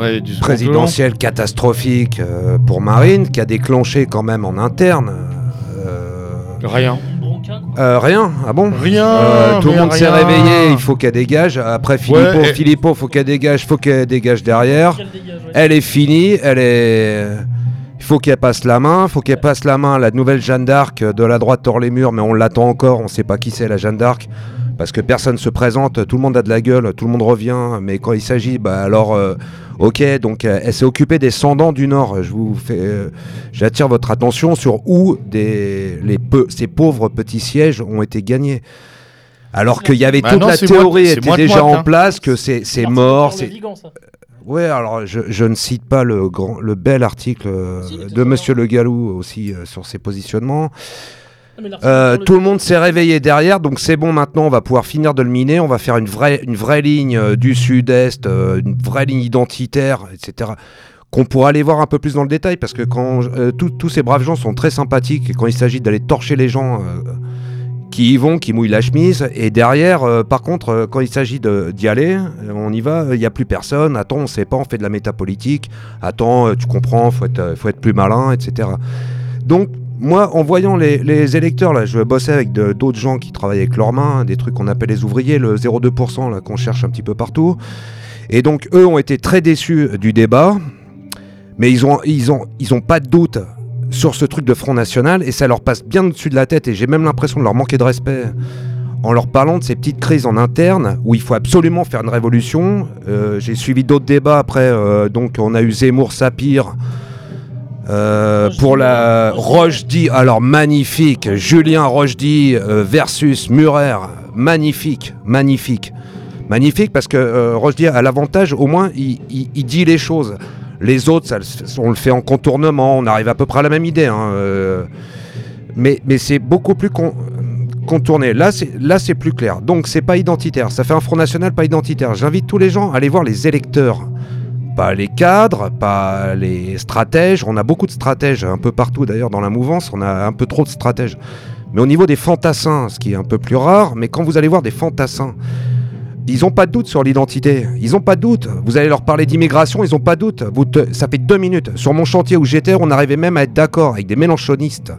Ouais, du second présidentiel catastrophique euh, pour Marine, qui a déclenché quand même en interne. euh. Rien. Euh, rien, ah bon? Rien. Euh, tout le monde s'est réveillé, il faut qu'elle dégage. Après Philippot, Ouais, et- Philippot, faut qu'elle dégage, faut qu'elle dégage derrière. Dégage, ouais. Elle est finie, elle est. Il faut qu'elle passe la main, faut qu'elle passe la main à la nouvelle Jeanne d'Arc de la droite hors les murs, mais on l'attend encore, on sait pas qui c'est la Jeanne d'Arc, parce que personne se présente, tout le monde a de la gueule, tout le monde revient, mais quand il s'agit, bah alors, euh, ok, donc euh, elle s'est occupée des Sandans du Nord. Je vous fais, euh, j'attire votre attention sur où des, les peu, ces pauvres petits sièges ont été gagnés. Alors qu'il y avait Bah toute non, la moi- théorie était déjà en hein. place, que c'est mort, c'est. Ouais, alors je, je ne cite pas le, grand, le bel article euh, Si, de sur Monsieur Le Gallou aussi euh, sur ses positionnements. L'article Euh, tout le monde s'est réveillé derrière, donc c'est bon maintenant, on va pouvoir finir de le miner, on va faire une vraie, une vraie ligne euh, du sud-est, euh, une vraie ligne identitaire, etc. Qu'on pourra aller voir un peu plus dans le détail, parce que quand tous- tous ces braves gens sont très sympathiques, et quand il s'agit d'aller torcher les gens qui y vont, qui mouillent la chemise, et derrière, euh, par contre, euh, quand il s'agit d'y aller, euh, on y va, il n'y a plus personne, attends, on sait pas, on fait de la métapolitique, attends, tu comprends, faut être, faut être plus malin, etc. Donc, moi, en voyant les, électeurs, là, je bossais avec d'autres gens qui travaillent avec leurs mains, des trucs qu'on appelle les ouvriers, le 0,2% là, qu'on cherche un petit peu partout. Et donc, eux ont été très déçus du débat, mais ils ont pas de doute sur ce truc de Front National, et ça leur passe bien au-dessus de la tête, et j'ai même l'impression de leur manquer de respect en leur parlant de ces petites crises en interne où il faut absolument faire une révolution. Euh, j'ai suivi d'autres débats après, euh, donc on a eu Zemmour, Sapir. Euh, pour la. Rochdy, alors magnifique, Julien Rochdy euh, versus Murer, magnifique, magnifique, magnifique parce que Rochdy a l'avantage, au moins il, il- il dit les choses. Les autres, on le fait en contournement, on arrive à peu près à la même idée, hein, euh, mais, c'est beaucoup plus con- contourné. Là, c'est là, c'est plus clair. Donc, c'est pas identitaire. Ça fait un Front National pas identitaire. J'invite tous les gens à aller voir les électeurs. Pas les cadres, pas les stratèges. On a beaucoup de stratèges un peu partout d'ailleurs dans la mouvance. On a un peu trop de stratèges. Mais au niveau des fantassins, ce qui est un peu plus rare, mais quand vous allez voir des fantassins, ils n'ont pas de doute sur l'identité. Ils n'ont pas de doute. Vous allez leur parler d'immigration, ils n'ont pas de doute. Vous te- ça fait deux minutes. Sur mon chantier où j'étais, on arrivait même à être d'accord avec des mélanchonistes.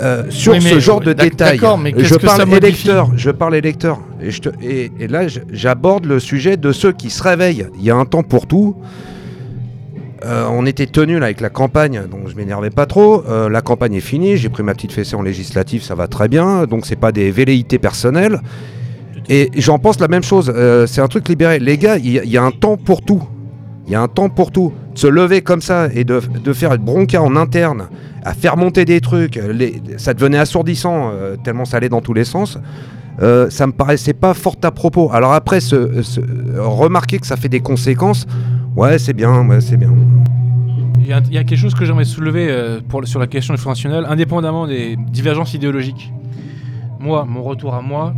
Euh, sur Oui, mais- ce genre de détails, mais je parle électeur, je parle électeur, et, je te- et- et là j'aborde le sujet de ceux qui se réveillent. Il y a un temps pour tout. Euh, on était tenu là avec la campagne, donc je m'énervais pas trop. Euh, la campagne est finie, j'ai pris ma petite fessée en législative, ça va très bien. Donc c'est pas des velléités personnelles. Et j'en pense la même chose. euh, c'est un truc libéré. Les gars, il y, a- un temps pour tout. Il y a un temps pour tout. De se lever comme ça et de, de faire une bronca en interne, à faire monter des trucs, les- ça devenait assourdissant euh, tellement ça allait dans tous les sens. euh, ça me paraissait pas fort à propos. Alors après, remarquer que ça fait des conséquences, ouais, c'est bien, ouais, c'est bien. Il y, a, quelque chose que j'aimerais soulever euh, sur la question du Front National, indépendamment des divergences idéologiques. Moi, mon retour à moi,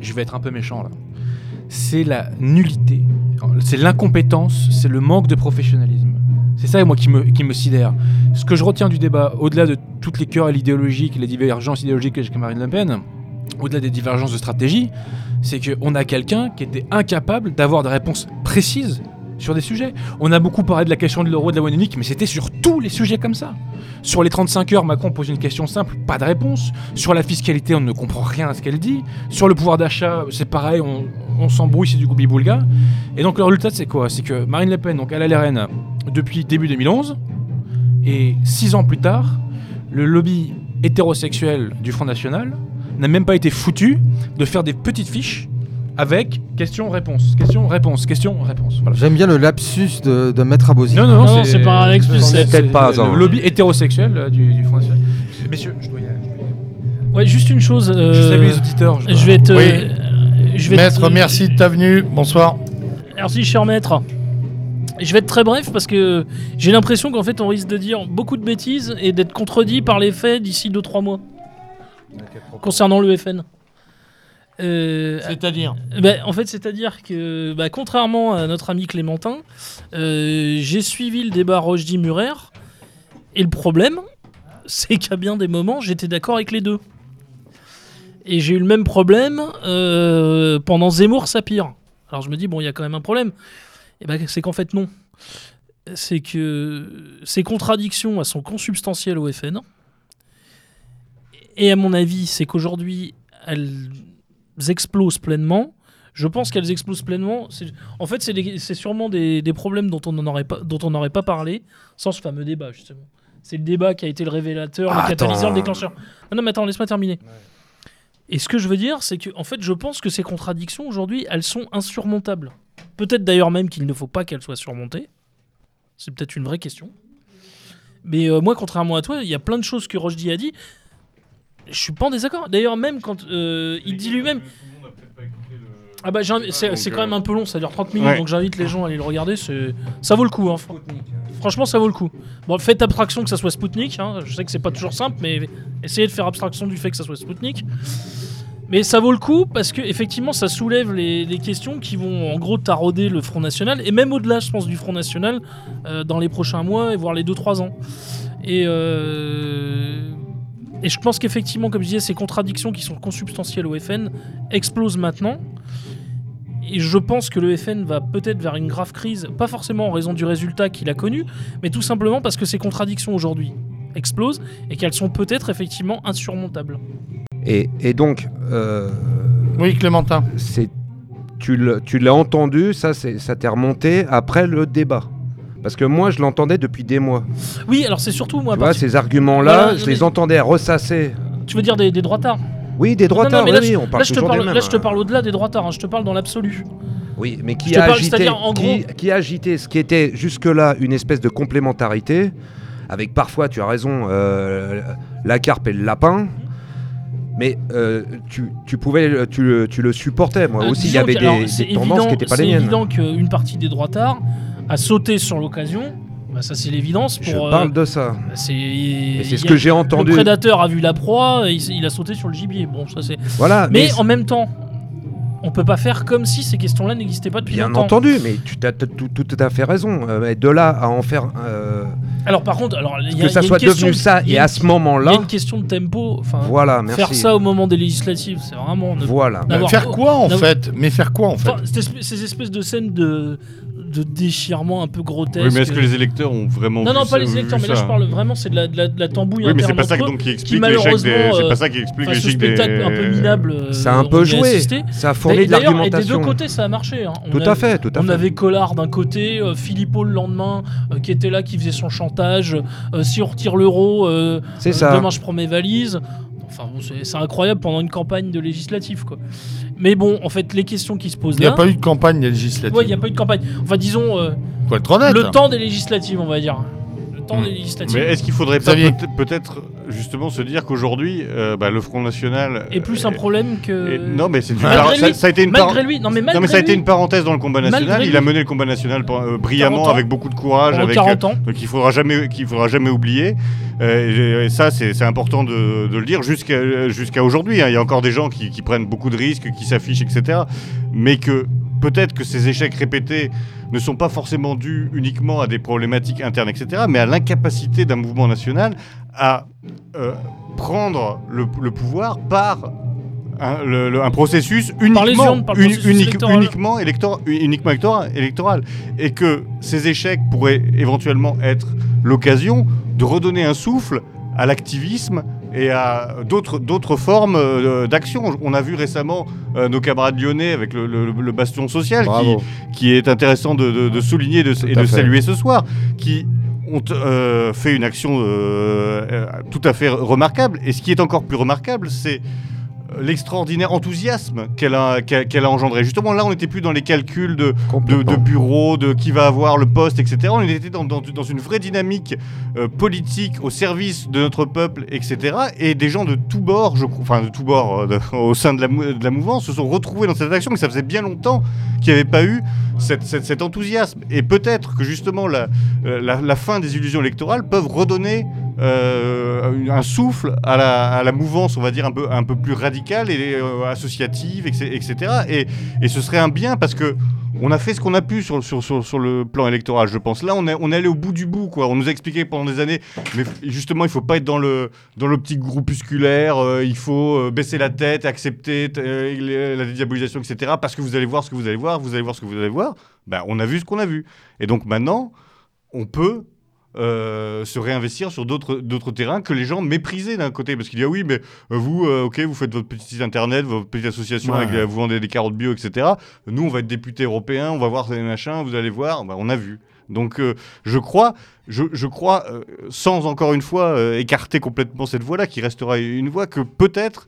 je vais être un peu méchant là. C'est la nullité, c'est l'incompétence, c'est le manque de professionnalisme. C'est ça, moi, qui me, qui me sidère. Ce que je retiens du débat, au-delà de toutes les querelles idéologiques, les divergences idéologiques avec Marine Le Pen, au-delà des divergences de stratégie, c'est qu'on a quelqu'un qui était incapable d'avoir des réponses précises sur des sujets. On a beaucoup parlé de la question de l'euro, de la monnaie unique, mais c'était sur tous les sujets comme ça. Sur les 35 heures, Macron pose une question simple, pas de réponse. Sur la fiscalité, on ne comprend rien à ce qu'elle dit. Sur le pouvoir d'achat, c'est pareil, on, s'embrouille, c'est du goubi-boulga. Et donc le résultat, c'est quoi? C'est que Marine Le Pen, donc elle a rênes depuis début 2011, et six ans plus tard, le lobby hétérosexuel du Front National n'a même pas été foutu de faire des petites fiches avec question-réponse, question-réponse, question-réponse. Voilà. J'aime bien le lapsus de, de Maître Abosi. Non, non, non, Non, c'est pas un expulsé. c'est- Peut-être pas, c'est hein. Le lobby hétérosexuel euh, du, du Front National. Messieurs, je dois y aller. Ouais, juste une chose. euh, Je salue les auditeurs. je vais te. Oui. euh, je vais Maître, te- merci de ta venue. Bonsoir. Merci, cher maître. Je vais être très bref parce que j'ai l'impression qu'en fait on risque de dire beaucoup de bêtises et d'être contredit par les faits d'ici 2-3 mois concernant le FN. Euh, C'est-à-dire ben, en fait, c'est-à-dire que, bah, contrairement à notre ami Clémentin, euh, j'ai suivi le débat Rochdy-Murer, et le problème, <laughs> c'est qu'à bien des moments, j'étais d'accord avec les deux. Et j'ai eu le même problème euh, pendant Zemmour-Sapir. Alors je me dis, bon, il y a quand même un problème. Et ben, c'est qu'en fait, non. C'est que ces contradictions, elles sont consubstantielles au FN. Et à mon avis, c'est qu'aujourd'hui, elles explosent pleinement. Je pense qu'elles explosent pleinement. En fait, c'est sûrement des, des problèmes dont on n'aurait pas, dont on n'aurait pas parlé sans ce fameux débat, justement. C'est le débat qui a été le révélateur, Ah, le catalyseur, attends. le déclencheur. Non, non, mais attends, laisse-moi terminer. Et ce que je veux dire, c'est que, en fait, je pense que ces contradictions, aujourd'hui, elles sont insurmontables. Peut-être d'ailleurs même qu'il ne faut pas qu'elles soient surmontées. C'est peut-être une vraie question. Mais euh, moi, contrairement à toi, il y a plein de choses que Rochdy a dit. Je suis pas en désaccord. D'ailleurs, même quand euh, il dit lui-même. Ah bah c'est quand même un peu long, ça dure 30 minutes, Ouais. donc j'invite les gens à aller le regarder. Ça vaut le coup. hein. Franchement, ça vaut le coup. Bon, faites abstraction que ça soit Spoutnik. hein. Je sais que c'est pas toujours simple, mais essayez de faire abstraction du fait que ça soit Spoutnik. Mais ça vaut le coup parce que effectivement, ça soulève les, les questions qui vont en gros tarauder le Front National et même au-delà, je pense, du Front National euh, dans les prochains mois et voire les 2-3 ans. Et, euh, et je pense qu'effectivement, comme je disais, ces contradictions qui sont consubstantielles au FN explosent maintenant. Et je pense que le FN va peut-être vers une grave crise, pas forcément en raison du résultat qu'il a connu, mais tout simplement parce que ces contradictions aujourd'hui explosent et qu'elles sont peut-être effectivement insurmontables. Et, et donc, euh, Oui, Clémentin. c'est, tu l'as entendu, ça, c'est, ça t'est remonté après le débat. Parce que moi, je l'entendais depuis des mois. Oui, alors c'est surtout moi. Tu vois, ces arguments-là, Voilà, je mais- les entendais ressasser. Tu veux dire des, des droitards Oui, des non, mais oui, là, oui, je- on parle là, je te toujours parle, des mêmes. là, je te hein. parle au-delà des droitards, hein, je te parle dans l'absolu. Oui, mais qui a parle, agité, en qui, gros- qui a agité ce qui était jusque-là une espèce de complémentarité, avec parfois, tu as raison, euh, la carpe et le lapin. Mais euh, tu, tu pouvais, le- tu, le- tu le supportais. Moi Euh, aussi, il y avait des, c'est tendances évident- qui n'étaient pas les C'est miennes. évident qu'une partie des droitards a sauté sur l'occasion. Bah, ça, c'est l'évidence. Je pour, euh, parle de ça. bah, c'est c'est ce a- que j'ai entendu. Le prédateur a vu la proie, et il, a sauté sur le gibier. Bon, ça c'est. Voilà, Mais, mais, en même temps, on peut pas faire comme si ces questions-là n'existaient pas depuis bien longtemps. entendu, mais tu as tout, tout à fait raison. Euh, mais de là à en faire euh, Alors par contre, alors il y a, que ça y a soit une question- devenu ça et à ce il y a moment-là, une question de tempo. Enfin, voilà, merci. faire ça au moment des législatives, c'est vraiment. ne- Voilà. Faire quoi en fait? Mais faire quoi en fait? Enfin, ces espèces de scènes de, de déchirement un peu grotesques. Oui, mais est-ce que les électeurs ont vraiment Non, vu non, ça- pas les électeurs, mais là je parle vraiment, c'est de la, de la, de la tambouille Oui, mais c'est pas ça entre eux, donc qui qui explique l'échec des. malheureusement, C'est euh, pas ça qui explique enfin, ce l'échec des. spectacle un peu minable. euh, Ça a un on peu joué. Ça a fourni de D'ailleurs, Et des l'argumentation. deux côtés, ça a marché. hein. On Tout a- à fait, tout à On fait. avait Collard d'un côté, euh, Philippot le lendemain, euh, qui était là, qui faisait son chantage. euh, si on retire l'euro, euh, C'est euh, ça. demain je prends mes valises. Enfin, bon, c'est incroyable pendant une campagne de législative, quoi. Mais bon, en fait, les questions qui se posent Il n'y a là. pas eu de campagne législative. Ouais, il n'y a pas eu de campagne. Enfin, disons, euh, Faut être honnête. le temps des législatives, on va dire. Temps législatives. Mais est-ce qu'il faudrait pas peut-être justement se dire qu'aujourd'hui, euh, bah, le Front National Et plus un euh, problème et- que. non, mais c'est une Malgré par- lui- ça, ça a été une par- Malgré lui, non mais malgré Non, mais ça a été une parenthèse dans le combat national. Malgré Il a mené le combat national euh, brillamment, 40 ans. avec beaucoup de courage, avec 40 ans. donc il faudra jamais qu'il faudra jamais oublier Euh, et, et ça c'est c'est important de, de le dire jusqu'à jusqu'à aujourd'hui hein. il y a encore des gens qui, qui prennent beaucoup de risques qui s'affichent etc mais que peut-être que ces échecs répétés ne sont pas forcément dus uniquement à des problématiques internes etc mais à l'incapacité d'un mouvement national à euh, prendre le, le pouvoir par un, le- le- un processus uniquement, urnes, par le uni- processus unique- électoral. uniquement, élector- uniquement électoral, électoral. Et que ces échecs pourraient éventuellement être l'occasion de redonner un souffle à l'activisme et à d'autres formes euh, d'action. On a vu récemment euh, nos camarades lyonnais avec le, le- le bastion social qui, qui est intéressant de, de- de souligner et de, et saluer ce soir, qui ont euh, fait une action tout à fait remarquable. Et ce qui est encore plus remarquable, c'est l'extraordinaire enthousiasme qu'elle a, qu'a- qu'elle a engendré. Justement, là, on n'était plus dans les calculs de, de, de bureaux, de qui va avoir le poste, etc. On était dans, dans- dans une vraie dynamique euh, politique au service de notre peuple, etc. Et des gens de tous bords, enfin de tous bords euh, de- <laughs> au sein de la, de la mouvance, se sont retrouvés dans cette action. Mais ça faisait bien longtemps qu'il n'y avait pas eu cet enthousiasme. Et peut-être que justement la, euh, fin des illusions électorales peuvent redonner euh, un souffle à la, mouvance, on va dire, un peu, plus radicale et euh, associative, etc. Et, et ce serait un bien parce que on a fait ce qu'on a pu sur, sur, sur, sur le plan électoral, je pense. Là, on est, on est allé au bout du bout, quoi. On nous a expliqué pendant des années, mais justement, il faut pas être dans le dans l'optique groupusculaire, euh, il faut euh, baisser la tête, accepter euh, la dédiabolisation, etc. Parce que vous allez voir ce que vous allez voir, vous allez voir ce que vous allez voir. Ben, on a vu ce qu'on a vu. Et donc maintenant, on peut euh, se réinvestir sur d'autres terrains que les gens méprisaient d'un côté. Parce qu'il dit ah oui mais euh, vous euh, ok vous faites votre petit site internet votre petite association Ouais. avec les- vous vendez des carottes bio etc nous on va être député européen on va voir ces machins vous allez voir. Bah, on a vu. Donc euh, je crois je, je crois sans encore une fois écarter complètement cette voie là qui restera une voie que peut-être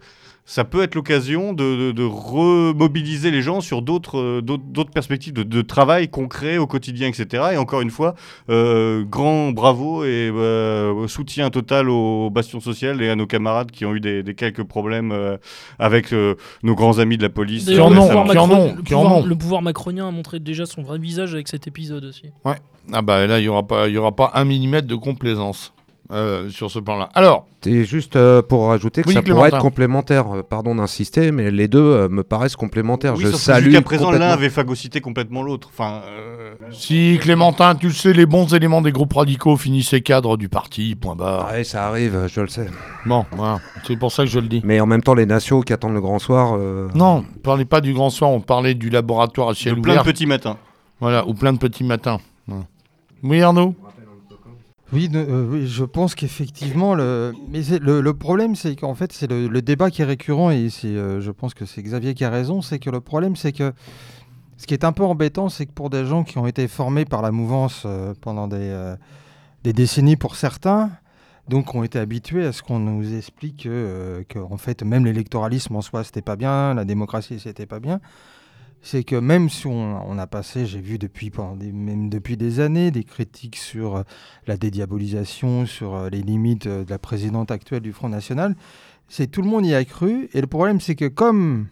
ça peut être l'occasion de, de- de remobiliser les gens sur d'autres euh, d'autres d'autres perspectives de, de travail concret au quotidien, etc. Et encore une fois, euh, grand bravo et euh, soutien total au Bastion Social et à nos camarades qui ont eu des, des quelques problèmes euh, avec euh, nos grands amis de la police. Qui en le, ont, pouvoir qui en ont, le qui en pouvoir- ont. le pouvoir macronien a montré déjà son vrai visage avec cet épisode aussi. Ah bah là, il n'y aura, pas- il y aura pas un millimètre de complaisance euh, sur ce plan-là. Alors, C'est juste euh, pour rajouter que Oui, ça pourrait être complémentaire. Euh, pardon d'insister, mais les deux euh, me paraissent complémentaires. Oui, je salue jusqu'à présent, l'un avait phagocyté complètement l'autre. Enfin, euh, si Clémentin, tu le sais, les bons éléments des groupes radicaux finissaient cadres du parti, point barre. Ouais, ça arrive, je le sais. Bon, voilà, c'est pour ça que je le dis. Mais en même temps, les nations qui attendent le grand soir. euh, Non, on parlait pas du grand soir, on parlait du laboratoire à de ciel plein ouvert. de petits matins. Voilà, ou plein de petits matins. Oui, Arnaud? Euh, oui, je pense qu'effectivement, le... mais le, problème, c'est qu'en fait, c'est le, débat qui est récurrent, et c'est, euh, je pense que c'est Xavier qui a raison, c'est que le problème, c'est que ce qui est un peu embêtant, c'est que pour des gens qui ont été formés par la mouvance euh, pendant des, des décennies pour certains, donc ont été habitués à ce qu'on nous explique que, que, en fait, même l'électoralisme en soi, c'était pas bien, la démocratie, c'était pas bien. C'est que même si on, a passé, j'ai vu depuis, pendant des, même depuis des années, des critiques sur euh, la dédiabolisation, sur euh, les limites euh, de la présidente actuelle du Front National, c'est tout le monde y a cru. Et le problème, c'est que comme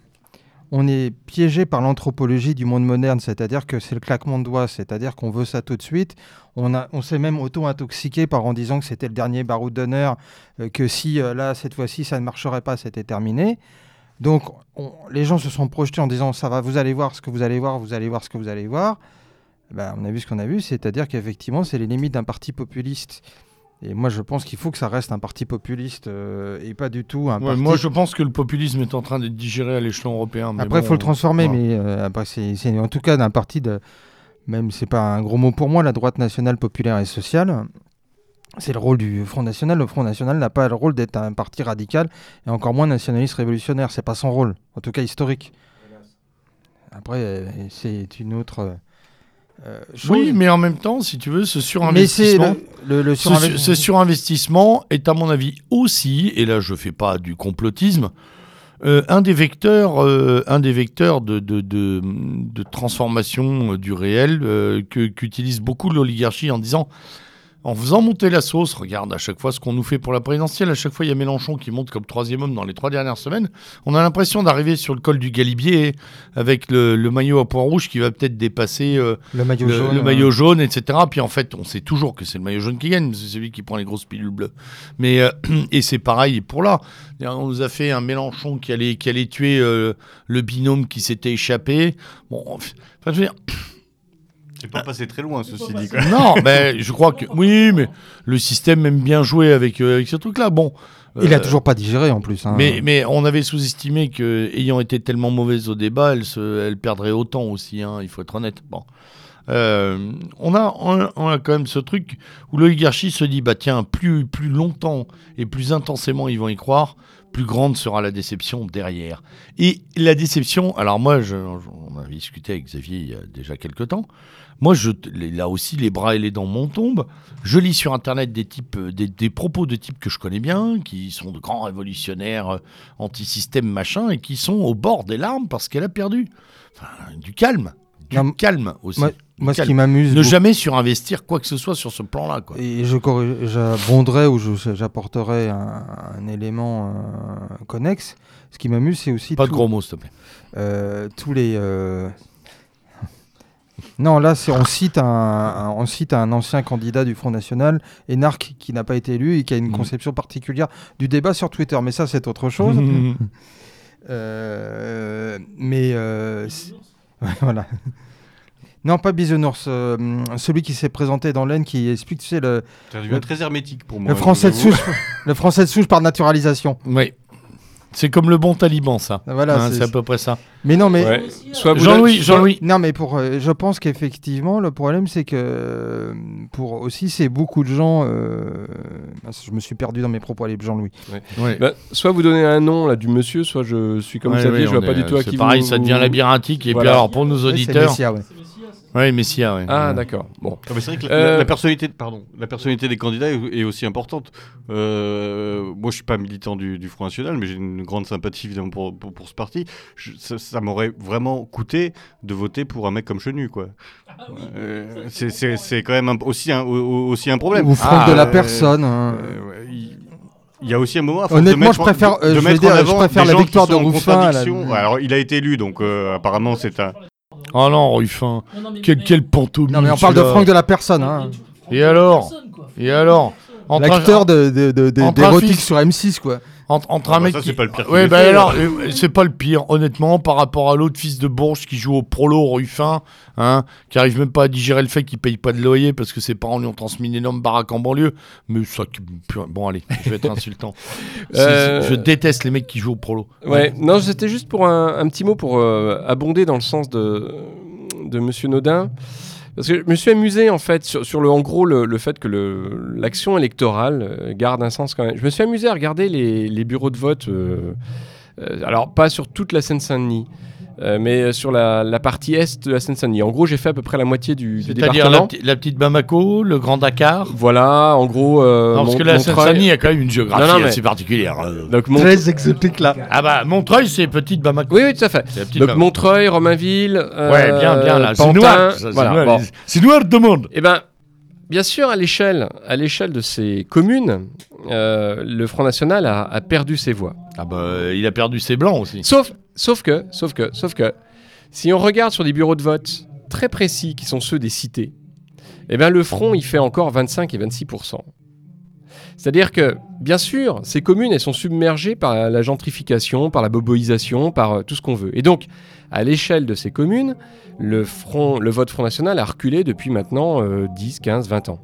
on est piégé par l'anthropologie du monde moderne, c'est-à-dire que c'est le claquement de doigts, c'est-à-dire qu'on veut ça tout de suite, on, on s'est même auto-intoxiqué par en disant que c'était le dernier baroud d'honneur, que si là, cette fois-ci, ça ne marcherait pas, c'était terminé. Donc, on- les gens se sont projetés en disant ça va, vous allez voir ce que vous allez voir, vous allez voir ce que vous allez voir. Ben, on a vu ce qu'on a vu, c'est-à-dire qu'effectivement, c'est les limites d'un parti populiste. Et moi, je pense qu'il faut que ça reste un parti populiste euh, et pas du tout un Ouais, parti. Moi, je pense que le populisme est en train d'être digéré à l'échelon européen. mais Après, il bon, faut le transformer, mais euh, après, c'est en tout cas d'un parti de. Même, c'est pas un gros mot pour moi, la droite nationale, populaire et sociale. C'est le rôle du Front National. Le Front National n'a pas le rôle d'être un parti radical et encore moins nationaliste révolutionnaire. C'est pas son rôle, en tout cas historique. Après, euh, c'est une autre euh, euh, chose. Oui, mais en même temps, si tu veux, ce surinvestissement. le, le, le Ce, surinvest- ce surinvestissement est, à mon avis, aussi, et là je fais pas du complotisme, euh, un des vecteurs, euh, un des vecteurs de, de, de, de transformation du réel que- qu'utilise beaucoup l'oligarchie en disant en faisant monter la sauce, regarde à chaque fois ce qu'on nous fait pour la présidentielle, à chaque fois il y a Mélenchon qui monte comme troisième homme dans les trois dernières semaines, on a l'impression d'arriver sur le col du Galibier avec le, le maillot à point rouge qui va peut-être dépasser euh, Le maillot le, jaune. le maillot jaune, etc. Puis en fait, on sait toujours que c'est le maillot jaune qui gagne, c'est celui qui prend les grosses pilules bleues. Mais euh, <clears throat> et c'est pareil pour là. On nous a fait un Mélenchon qui allait qui allait tuer euh, le binôme qui s'était échappé. Bon, enfin, je veux dire, <clears throat> C'est pas passé très loin, ceci dit. quoi. non, <laughs> mais je crois que oui, mais le système aime bien jouer avec euh, avec ce truc-là. Bon. Il a euh, toujours pas digéré en plus. hein. Mais, mais on avait sous-estimé que, ayant été tellement mauvaise au débat, elle, se, elle perdrait autant aussi, hein, il faut être honnête. Bon. Euh, on, a, on, a, on a quand même ce truc où l'oligarchie se dit bah tiens, plus, plus longtemps et plus intensément ils vont y croire, plus grande sera la déception derrière. Et la déception, alors moi, je, on avait discuté avec Xavier il y a déjà quelques temps. Moi, je, là aussi, les bras et les dents m'en tombent. Je lis sur Internet des, types, euh, des, des propos de types que je connais bien, qui sont de grands révolutionnaires euh, anti-système, machin, et qui sont au bord des larmes parce qu'elle a perdu. Enfin, du calme. Du Non, calme aussi. moi, ce qui m'amuse. ne beaucoup- jamais surinvestir quoi que ce soit sur ce plan-là. Quoi. Et je j'abonderai ou j'apporterai un, un élément euh, connexe. Ce qui m'amuse, c'est aussi Pas de gros mots, s'il te plaît. euh, tous les. euh, Non, là, c'est on cite un, un- on cite un ancien candidat du Front National, Enarc, qui n'a pas été élu et qui a une Mhm. conception particulière du débat sur Twitter. Mais ça, c'est autre chose. <laughs> Euh, mais euh, Ouais, voilà. Non, pas Bisounours. euh, celui qui s'est présenté dans l'Aisne qui explique, tu sais, le, Ça devient très hermétique pour moi. le français de souche, le français de souche par naturalisation. oui. C'est comme le bon taliban, ça. Voilà. Hein, c'est- à peu près ça. Mais non, mais Ouais. Soit vous Jean-Louis, Jean-Louis. Non, mais pour, euh, je pense qu'effectivement, le problème, c'est que euh, pour aussi, c'est beaucoup de gens. euh, je me suis perdu dans mes propos, allez, Jean-Louis. Ouais. Bah, soit vous donnez un nom là du monsieur, soit je suis comme Ouais, Xavier, ouais, je vois pas est- du tout à c'est qui pareil, vous- ça devient labyrinthique. Et Voilà. puis alors, pour nos auditeurs. Oui, Messia, ouais. Ah d'accord. Bon. Ah, mais c'est vrai que la, Euh, la- personnalité, pardon, la personnalité des candidats est, est aussi importante. Euh, moi, je suis pas militant du, du Front National, mais j'ai une grande sympathie évidemment pour, pour, pour ce parti. Je- ça ça m'aurait vraiment coûté de voter pour un mec comme Chenu, quoi. Euh, c'est- c'est c'est quand même un- aussi, un, au- au- aussi un problème. Ou Franck Ah, de la euh, personne. hein. Euh, ouais, il- Il y a aussi un moment. Honnêtement, de je préfère, de- euh, de je dire, je préfère la victoire de la-. Ouais, Alors, il a été élu, donc euh, apparemment, c'est un. Oh non, Ruffin. Quel, quel pantoumime. Non, mais on parle de. Franck de la personne. Hein. Et alors Et alors L'acteur de, de, de, de- entre un d'érotique sur M6, quoi. Entre, entre Ah un bah mec ça, qui- c'est pas le pire Ouais, bah alors, là. euh, c'est pas le pire, honnêtement, par rapport à l'autre fils de Bourges qui joue au prolo, Ruffin, hein, qui arrive même pas à digérer le fait qu'il paye pas de loyer parce que ses parents lui ont transmis une énorme baraque en banlieue. Mais ça, bon, allez, je vais être insultant. <laughs> Euh, Je déteste les mecs qui jouent au prolo. Ouais, non, c'était juste pour un, un petit mot pour euh, abonder dans le sens de, de Monsieur Nodin. Parce que je me suis amusé en fait sur, le, en gros le, fait que l'action électorale euh, garde un sens quand même. Je me suis amusé à regarder les, les bureaux de vote, euh, euh, alors pas sur toute la Seine-Saint-Denis, euh, mais sur la, la partie est de la Seine-Saint-Denis. En gros, j'ai fait à peu près la moitié du, du C'est-à-dire la, département. petite Bamako, le Grand Dakar. Voilà, en gros. euh, non, parce Mon- que la Montreuil- Seine-Saint-Denis a quand même une géographie Non, non, mais- assez particulière. euh. Donc, Mont- Très exotique, là. Ah bah, Montreuil, c'est petite Bamako. Oui, oui, tout à fait. Donc Bamako. Montreuil, Romainville. euh, Ouais, bien, bien, là. C'est noir. C'est voilà, noir, bon. de monde. Eh ben, bien sûr, à l'échelle, à l'échelle de ces communes, euh, le Front National a, a perdu ses voix. Ah bah, il a perdu ses blancs aussi. Sauf, que, sauf que, sauf que, si on regarde sur des bureaux de vote très précis, qui sont ceux des cités, eh bien, le Front, il fait encore 25 et 26% C'est-à-dire que, bien sûr, ces communes, elles sont submergées par la gentrification, par la boboisation, par euh, tout ce qu'on veut. Et donc, à l'échelle de ces communes, le, vote Front National a reculé depuis maintenant euh, 10, 15, 20 ans.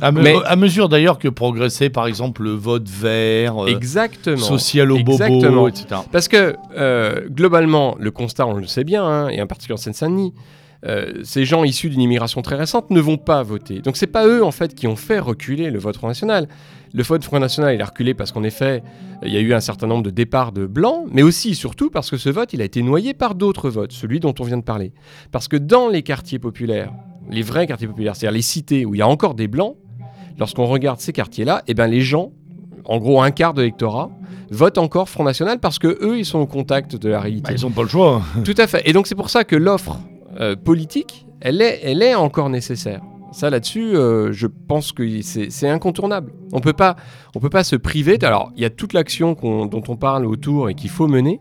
À, me- Mais- à mesure d'ailleurs que progressait par exemple le vote vert, euh, Exactement. social au bobo, etc. Parce que, euh, globalement, le constat, on le sait bien, hein, et en particulier en Seine-Saint-Denis, euh, ces gens issus d'une immigration très récente ne vont pas voter. Donc c'est pas eux en fait qui ont fait reculer le vote Front National. Le vote Front National il a reculé parce qu'en effet il y a eu un certain nombre de départs de blancs, mais aussi et surtout parce que ce vote il a été noyé par d'autres votes, celui dont on vient de parler. Parce que dans les quartiers populaires, les vrais quartiers populaires, c'est-à-dire les cités où il y a encore des blancs, lorsqu'on regarde ces quartiers-là, eh ben les gens, en gros un quart de l'électorat, votent encore Front National parce que eux ils sont au contact de la réalité. Bah, ils n'ont pas le choix. <laughs> Tout à fait. Et donc c'est pour ça que l'offre euh, politique, elle est, elle est encore nécessaire. Ça là-dessus, euh, je pense que c'est incontournable. On peut pas, on peut pas se priver. Alors, il y a toute l'action dont on parle autour et qu'il faut mener.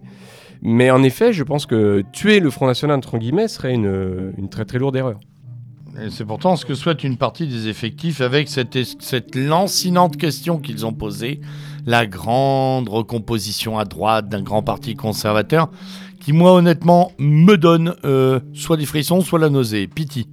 Mais en effet, je pense que tuer le Front National, entre guillemets, serait une, une très très lourde erreur. C'est pourtant ce que souhaite une partie des effectifs avec cette, cette lancinante question qu'ils ont posée, la grande recomposition à droite d'un grand parti conservateur, qui moi honnêtement me donne euh, soit des frissons, soit la nausée. Piti.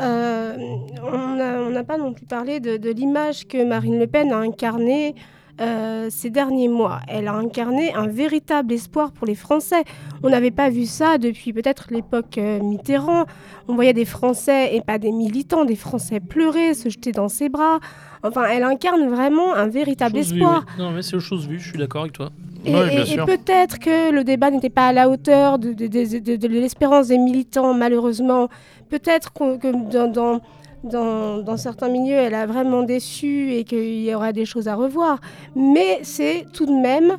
Euh, on n'a pas non plus parlé de l'image que Marine Le Pen a incarnée euh, ces derniers mois. Elle a incarné un véritable espoir pour les Français. On n'avait pas vu ça depuis peut-être l'époque euh, Mitterrand. On voyait des Français, et pas des militants, des Français pleurer, se jeter dans ses bras. Enfin, elle incarne vraiment un véritable Chose vue, espoir. oui. Non, mais c'est aux choses vues, je suis d'accord avec toi. Et, Oui, bien et- et sûr. peut-être que le débat n'était pas à la hauteur de, de- de- de- de l'espérance des militants, malheureusement. Peut-être qu'on- que dans, dans, dans- certains milieux, elle a vraiment déçu et qu'il y aura des choses à revoir. Mais c'est tout de même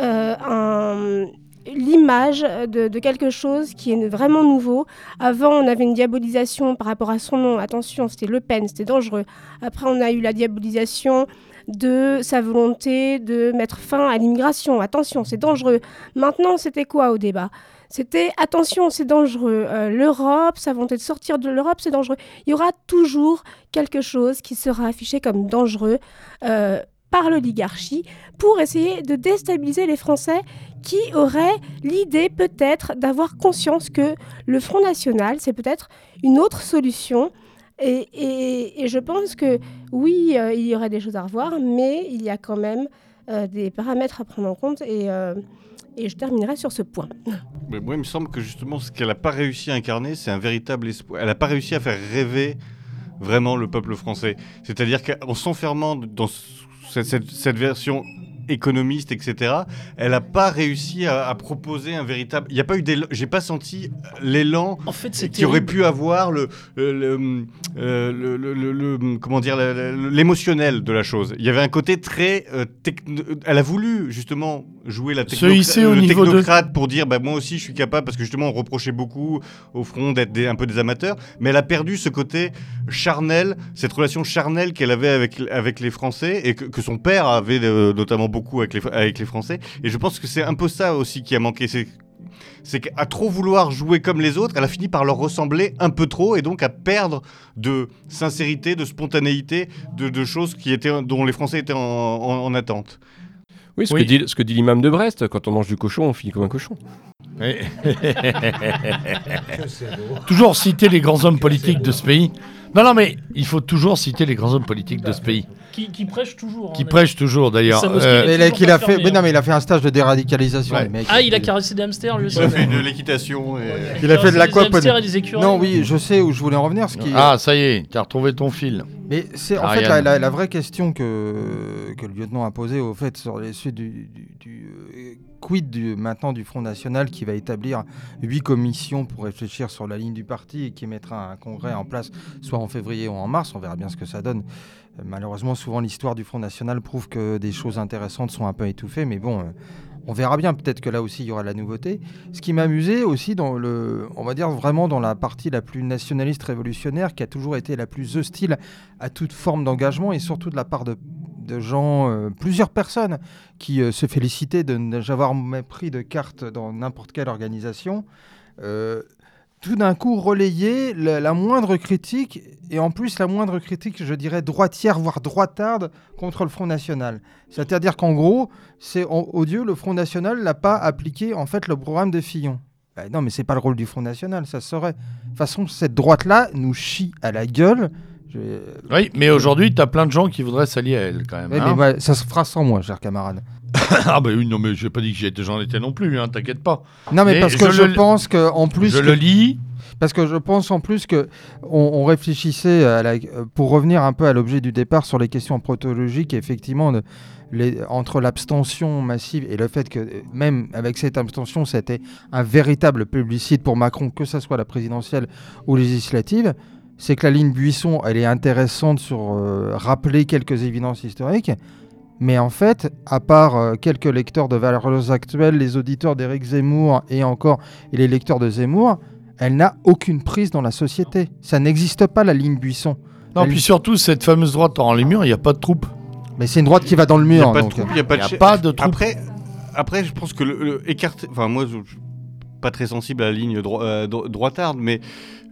euh, l'image de quelque chose qui est vraiment nouveau. Avant, on avait une diabolisation par rapport à son nom. Attention, c'était Le Pen, c'était dangereux. Après, on a eu la diabolisation de sa volonté de mettre fin à l'immigration. Attention, c'est dangereux. Maintenant, c'était quoi au débat? C'était attention, c'est dangereux. Euh, L'Europe, sa volonté de sortir de l'Europe, c'est dangereux. Il y aura toujours quelque chose qui sera affiché comme dangereux euh, par l'oligarchie pour essayer de déstabiliser les Français qui auraient l'idée peut-être d'avoir conscience que le Front National, c'est peut-être une autre solution. Et, je pense que oui, euh, il y aurait des choses à revoir, mais il y a quand même des paramètres à prendre en compte et, et je terminerai sur ce point. Mais moi, il me semble que justement, ce qu'elle n'a pas réussi à incarner, c'est un véritable espoir. Elle n'a pas réussi à faire rêver vraiment le peuple français. C'est-à-dire qu'en s'enfermant dans ce- cette, cette- cette version économiste, etc., elle n'a pas réussi à, à proposer un véritable. Il n'y a pas eu. J'ai pas senti l'élan En fait, c'est qui aurait pu avoir le, le, le- euh, le- comment dire l'émotionnel de la chose. Il y avait un côté très euh, techno- Elle a voulu justement jouer la au le de- technocrate pour dire bah moi aussi je suis capable parce que justement on reprochait beaucoup au front d'être un peu des amateurs, mais elle a perdu ce côté charnel, cette relation charnelle qu'elle avait avec avec les Français et que, que son père avait euh, notamment beaucoup avec les avec les Français. Et je pense que c'est un peu ça aussi qui a manqué. C'est c'est qu'à trop vouloir jouer comme les autres, elle a fini par leur ressembler un peu trop et donc à perdre de sincérité, de spontanéité, de, de choses qui étaient, dont les Français étaient en, en- en attente. Oui, ce Oui. que dit, ce que dit l'imam de Brest, quand on mange du cochon, on finit comme un cochon. Et- toujours citer les grands hommes politiques de ce pays. Non, non, mais il faut toujours citer les grands hommes politiques de ce pays. Qui, qui prêche toujours. Qui hein, prêchent toujours d'ailleurs. Euh, Mais il a, toujours qu'il pas a fait, fermé, mais non, hein. mais il a fait un stage de déradicalisation, Ouais. les mecs. Ah, il a caressé des hamsters, lui aussi. Il a fait de l'équitation. Et... Il a fait de Des l'aquaponique. hamsters et des écureuils. Non, oui, je sais où je voulais en revenir. Ce qui... Ah, ça y est, t'as retrouvé ton fil. Mais c'est en fait la, la- la vraie question que, que le lieutenant a posée au fait sur les suites du, du- du, euh, quid du, maintenant du Front National qui va établir huit commissions pour réfléchir sur la ligne du parti et qui mettra un congrès en place soit en février ou en mars. On verra bien ce que ça donne. Malheureusement, souvent l'histoire du Front National prouve que des choses intéressantes sont un peu étouffées, mais bon. euh, on verra bien, peut-être que là aussi il y aura de la nouveauté. Ce qui m'amusait aussi dans le, on va dire vraiment dans la partie la plus nationaliste révolutionnaire, qui a toujours été la plus hostile à toute forme d'engagement et surtout de la part de, gens, euh, plusieurs personnes qui euh, se félicitaient de ne jamais avoir pris de carte dans n'importe quelle organisation. Tout d'un coup relayer la, la moindre critique, et en plus la moindre critique, je dirais, droitière, voire droitarde, contre le Front National. C'est-à-dire qu'en gros, c'est odieux, le Front National n'a pas appliqué en fait le programme de Fillon. Bah non, mais c'est pas le rôle du Front National, ça se saurait. De toute façon, cette droite-là nous chie à la gueule. Je- Oui, mais aujourd'hui, t'as plein de gens qui voudraient s'allier à elle quand même. Hein. mais moi, ça se fera sans moi, cher camarade. <coughs> ah, bah oui, non, mais j'ai pas dit que j'en étais non plus, hein, t'inquiète pas. Non, mais, Mais parce que je je, le- pense que en plus, je que- le lis. parce que je pense en plus que on, on réfléchissait à la- pour revenir un peu à l'objet du départ sur les questions protologiques, effectivement, de- les- entre l'abstention massive et le fait que même avec cette abstention, c'était un véritable publicite pour Macron, que ce soit la présidentielle ou législative. C'est que la ligne Buisson, elle est intéressante sur euh, rappeler quelques évidences historiques. Mais en fait, à part euh, quelques lecteurs de valeurs actuelles, les auditeurs d'Éric Zemmour et encore et les lecteurs de Zemmour, elle n'a aucune prise dans la société. Ça n'existe pas la ligne Buisson. Non, Elle- puis surtout, cette fameuse droite dans les murs, il n'y a pas de troupes. Mais c'est une droite qui va dans le Il n'y mur. a pas de donc, troupe, il n'y a pas de troupes. Après, après, je pense que le, le écarté. Enfin, moi, je pas très sensible à la ligne dro- euh, dro- droitarde, mais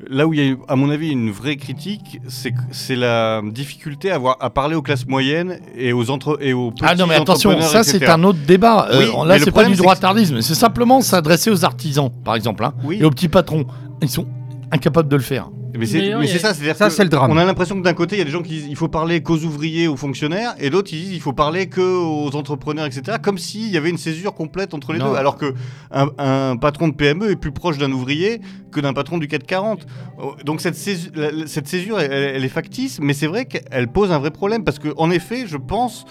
là où il y a, eu, à mon avis, une vraie critique, c'est la difficulté à, avoir, à parler aux classes moyennes et aux entre et aux petits Ah non, mais attention, ça c'est un autre débat. Euh, Oui, là, mais le c'est pas du droitardisme. C'est simplement s'adresser aux artisans, par exemple, hein, Oui. et aux petits patrons. Ils sont incapables de le faire. Mais c'est a- ça, c'est-à-dire Ça, que c'est le drame. On a l'impression que d'un côté, il y a des gens qui disent il faut parler qu'aux ouvriers, aux fonctionnaires, et d'autres ils disent il faut parler qu'aux entrepreneurs, etc. Comme s'il y avait une césure complète entre les Non. deux, alors que un, un patron de PME est plus proche d'un ouvrier que d'un patron du 440. Oh, Donc cette césure, cette césure elle, elle est factice, mais c'est vrai qu'elle pose un vrai problème parce que en effet, je pense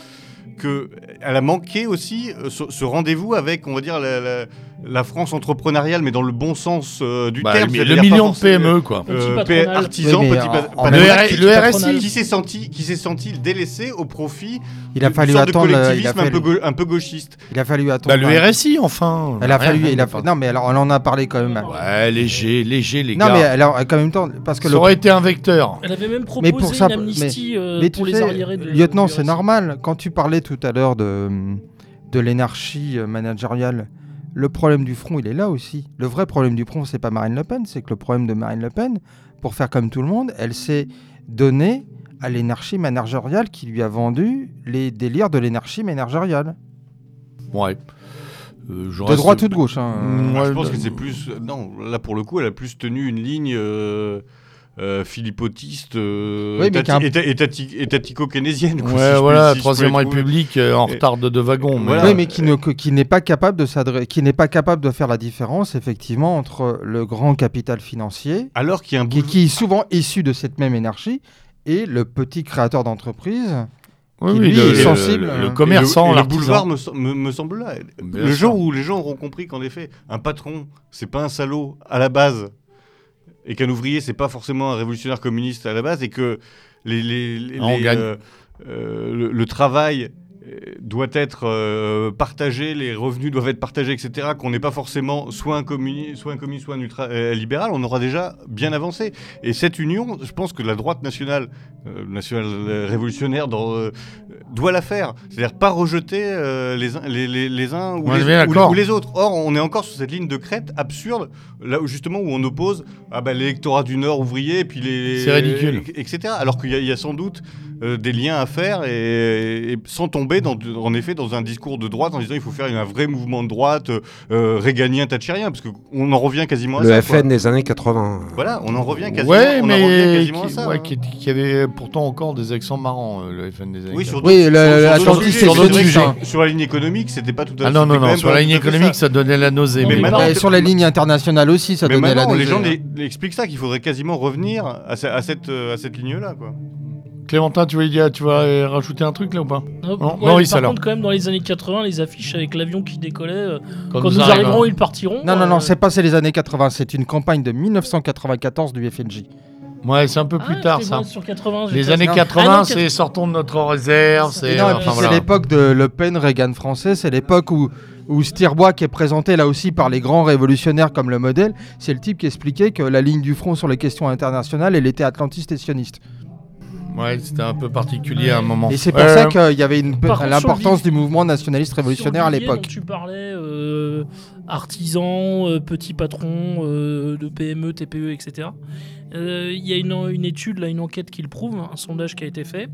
que elle a manqué aussi euh, ce, ce rendez-vous avec, on va dire, la, la- la France entrepreneuriale, mais dans le bon sens euh, du Bah, terme. le, million de PME, quoi. Euh, artisan, Oui, petit en- Le, RSI. qui s'est senti, qui s'est senti délaissé au profit Il a fallu attendre. de euh, Il a collectivisme un fallu, peu, un peu gauchiste. il a fallu attendre. Bah, le RSI, enfin. Elle a Rien, fallu. rien, il a Non, mais alors on en a parlé quand même. Ouais, léger, léger, les Non, gars. mais alors en même temps, parce que Ça le aurait été un vecteur. Elle avait même proposé Mais pour ça, une amnistie euh, Mais pour les arriérés de lieutenant, c'est normal. Quand tu parlais tout à l'heure de, de l'énarchie managériale, le problème du front, il est là aussi. Le vrai problème du front, c'est pas Marine Le Pen, c'est que le problème de Marine Le Pen, pour faire comme tout le monde, elle s'est donnée à l'énarchie managériale qui lui a vendu les délires de l'énarchie managériale. Ouais. Euh, je De reste- droite ou de gauche. hein. Moi, je pense que c'est plus. Non, là pour le coup, elle a plus tenu une ligne. euh, euh, philippotiste, euh, Oui, mais étati- qui a un- éta- étati- étatico-keynésienne. quoi, si je Ouais, voilà, si Troisième République euh, en Et- retard de deux wagons. mais- Voilà. Oui, mais qui ne- que- qui n'est pas capable de qui n'est pas capable de faire la différence effectivement entre le grand capital financier Alors qu'il y a un qui, est souvent issu de cette même énergie, et le petit créateur d'entreprise. Oui, qui, oui, lui, le, est le- sensible, le- hein. le Et commerçant, le, le boulevard me, sem- me- me semble là. Bien le jour où les gens auront compris qu'en effet, un patron, c'est pas un salaud à la base, et qu'un ouvrier, c'est pas forcément un révolutionnaire communiste à la base, et que les, les- les- Ah, on les, gagne. euh, euh, le, le travail doit être euh, partagé, les revenus doivent être partagés, etc., qu'on n'est pas forcément soit un communiste, soit, un communiste, soit un ultra, euh, libéral, on aura déjà bien avancé. Et cette union, je pense que la droite nationale, euh, nationale euh, révolutionnaire, dans, euh, doit la faire. C'est-à-dire pas rejeter euh, les, uns, les, les- les uns ou les, bien ou- d'accord. ou les autres. Or, on est encore sur cette ligne de crête absurde, là où justement où on oppose ah bah, l'électorat du Nord ouvrier, et puis les... C'est ridicule. Etc. Alors qu'il y a sans doute euh, des liens à faire, et, et sans tomber dans, en effet dans un discours de droite en disant il faut faire un vrai mouvement de droite euh, réganien, thatchérien, parce qu'on en revient quasiment à Le ça. quoi. FN des années 80. Voilà, on en revient quasiment, Ouais, on en revient mais quasiment qui, à ça. ouais, hein. qui, qui avait pourtant encore des accents marrants, euh, le FN des années Oui, sur 80. Oui, le- sur- le- sur d'autres sujets, le la ligne économique, c'était pas tout à Ah non, non, c'était quand non, même sur la ligne fait économique, ça. donnait la nausée. Non, mais mais sur la ligne internationale aussi, ça Mais donnait la les nausée, gens les- les expliquent ça, qu'il faudrait quasiment revenir à, ce- à cette, euh, à cette ligne-là. quoi. Clémentin, tu dire, tu vas euh, rajouter un truc là ou pas Non, Non, ouais, par alors. contre, quand même, dans les années 80, les affiches avec l'avion qui décollait, euh, quand, nous nous, arriverons, ils partiront. Non, non, non, euh, c'est pas c'est les années 80, c'est une campagne de 1994 du FNJ. Ouais, c'est un peu ah, plus tard j'étais ça. moi sur 80, Les années Non. 80, Ah c'est sortons de notre réserve. C'est enfin, voilà. l'époque de Le Pen, Reagan français, c'est l'époque où, où Stirbois, qui est présenté là aussi par les grands révolutionnaires comme le modèle, c'est le type qui expliquait que la ligne du front sur les questions internationales, elle était atlantiste et sioniste. Ouais, c'était un peu particulier à un moment. Et c'est pour ça qu'il y avait une l'importance du mouvement nationaliste révolutionnaire à l'époque. Tu parlais euh, artisans, euh, petits patrons euh, de PME, TPE, etc. Euh, Il y a une, une étude, là, une enquête qui le prouve, un sondage qui a été fait.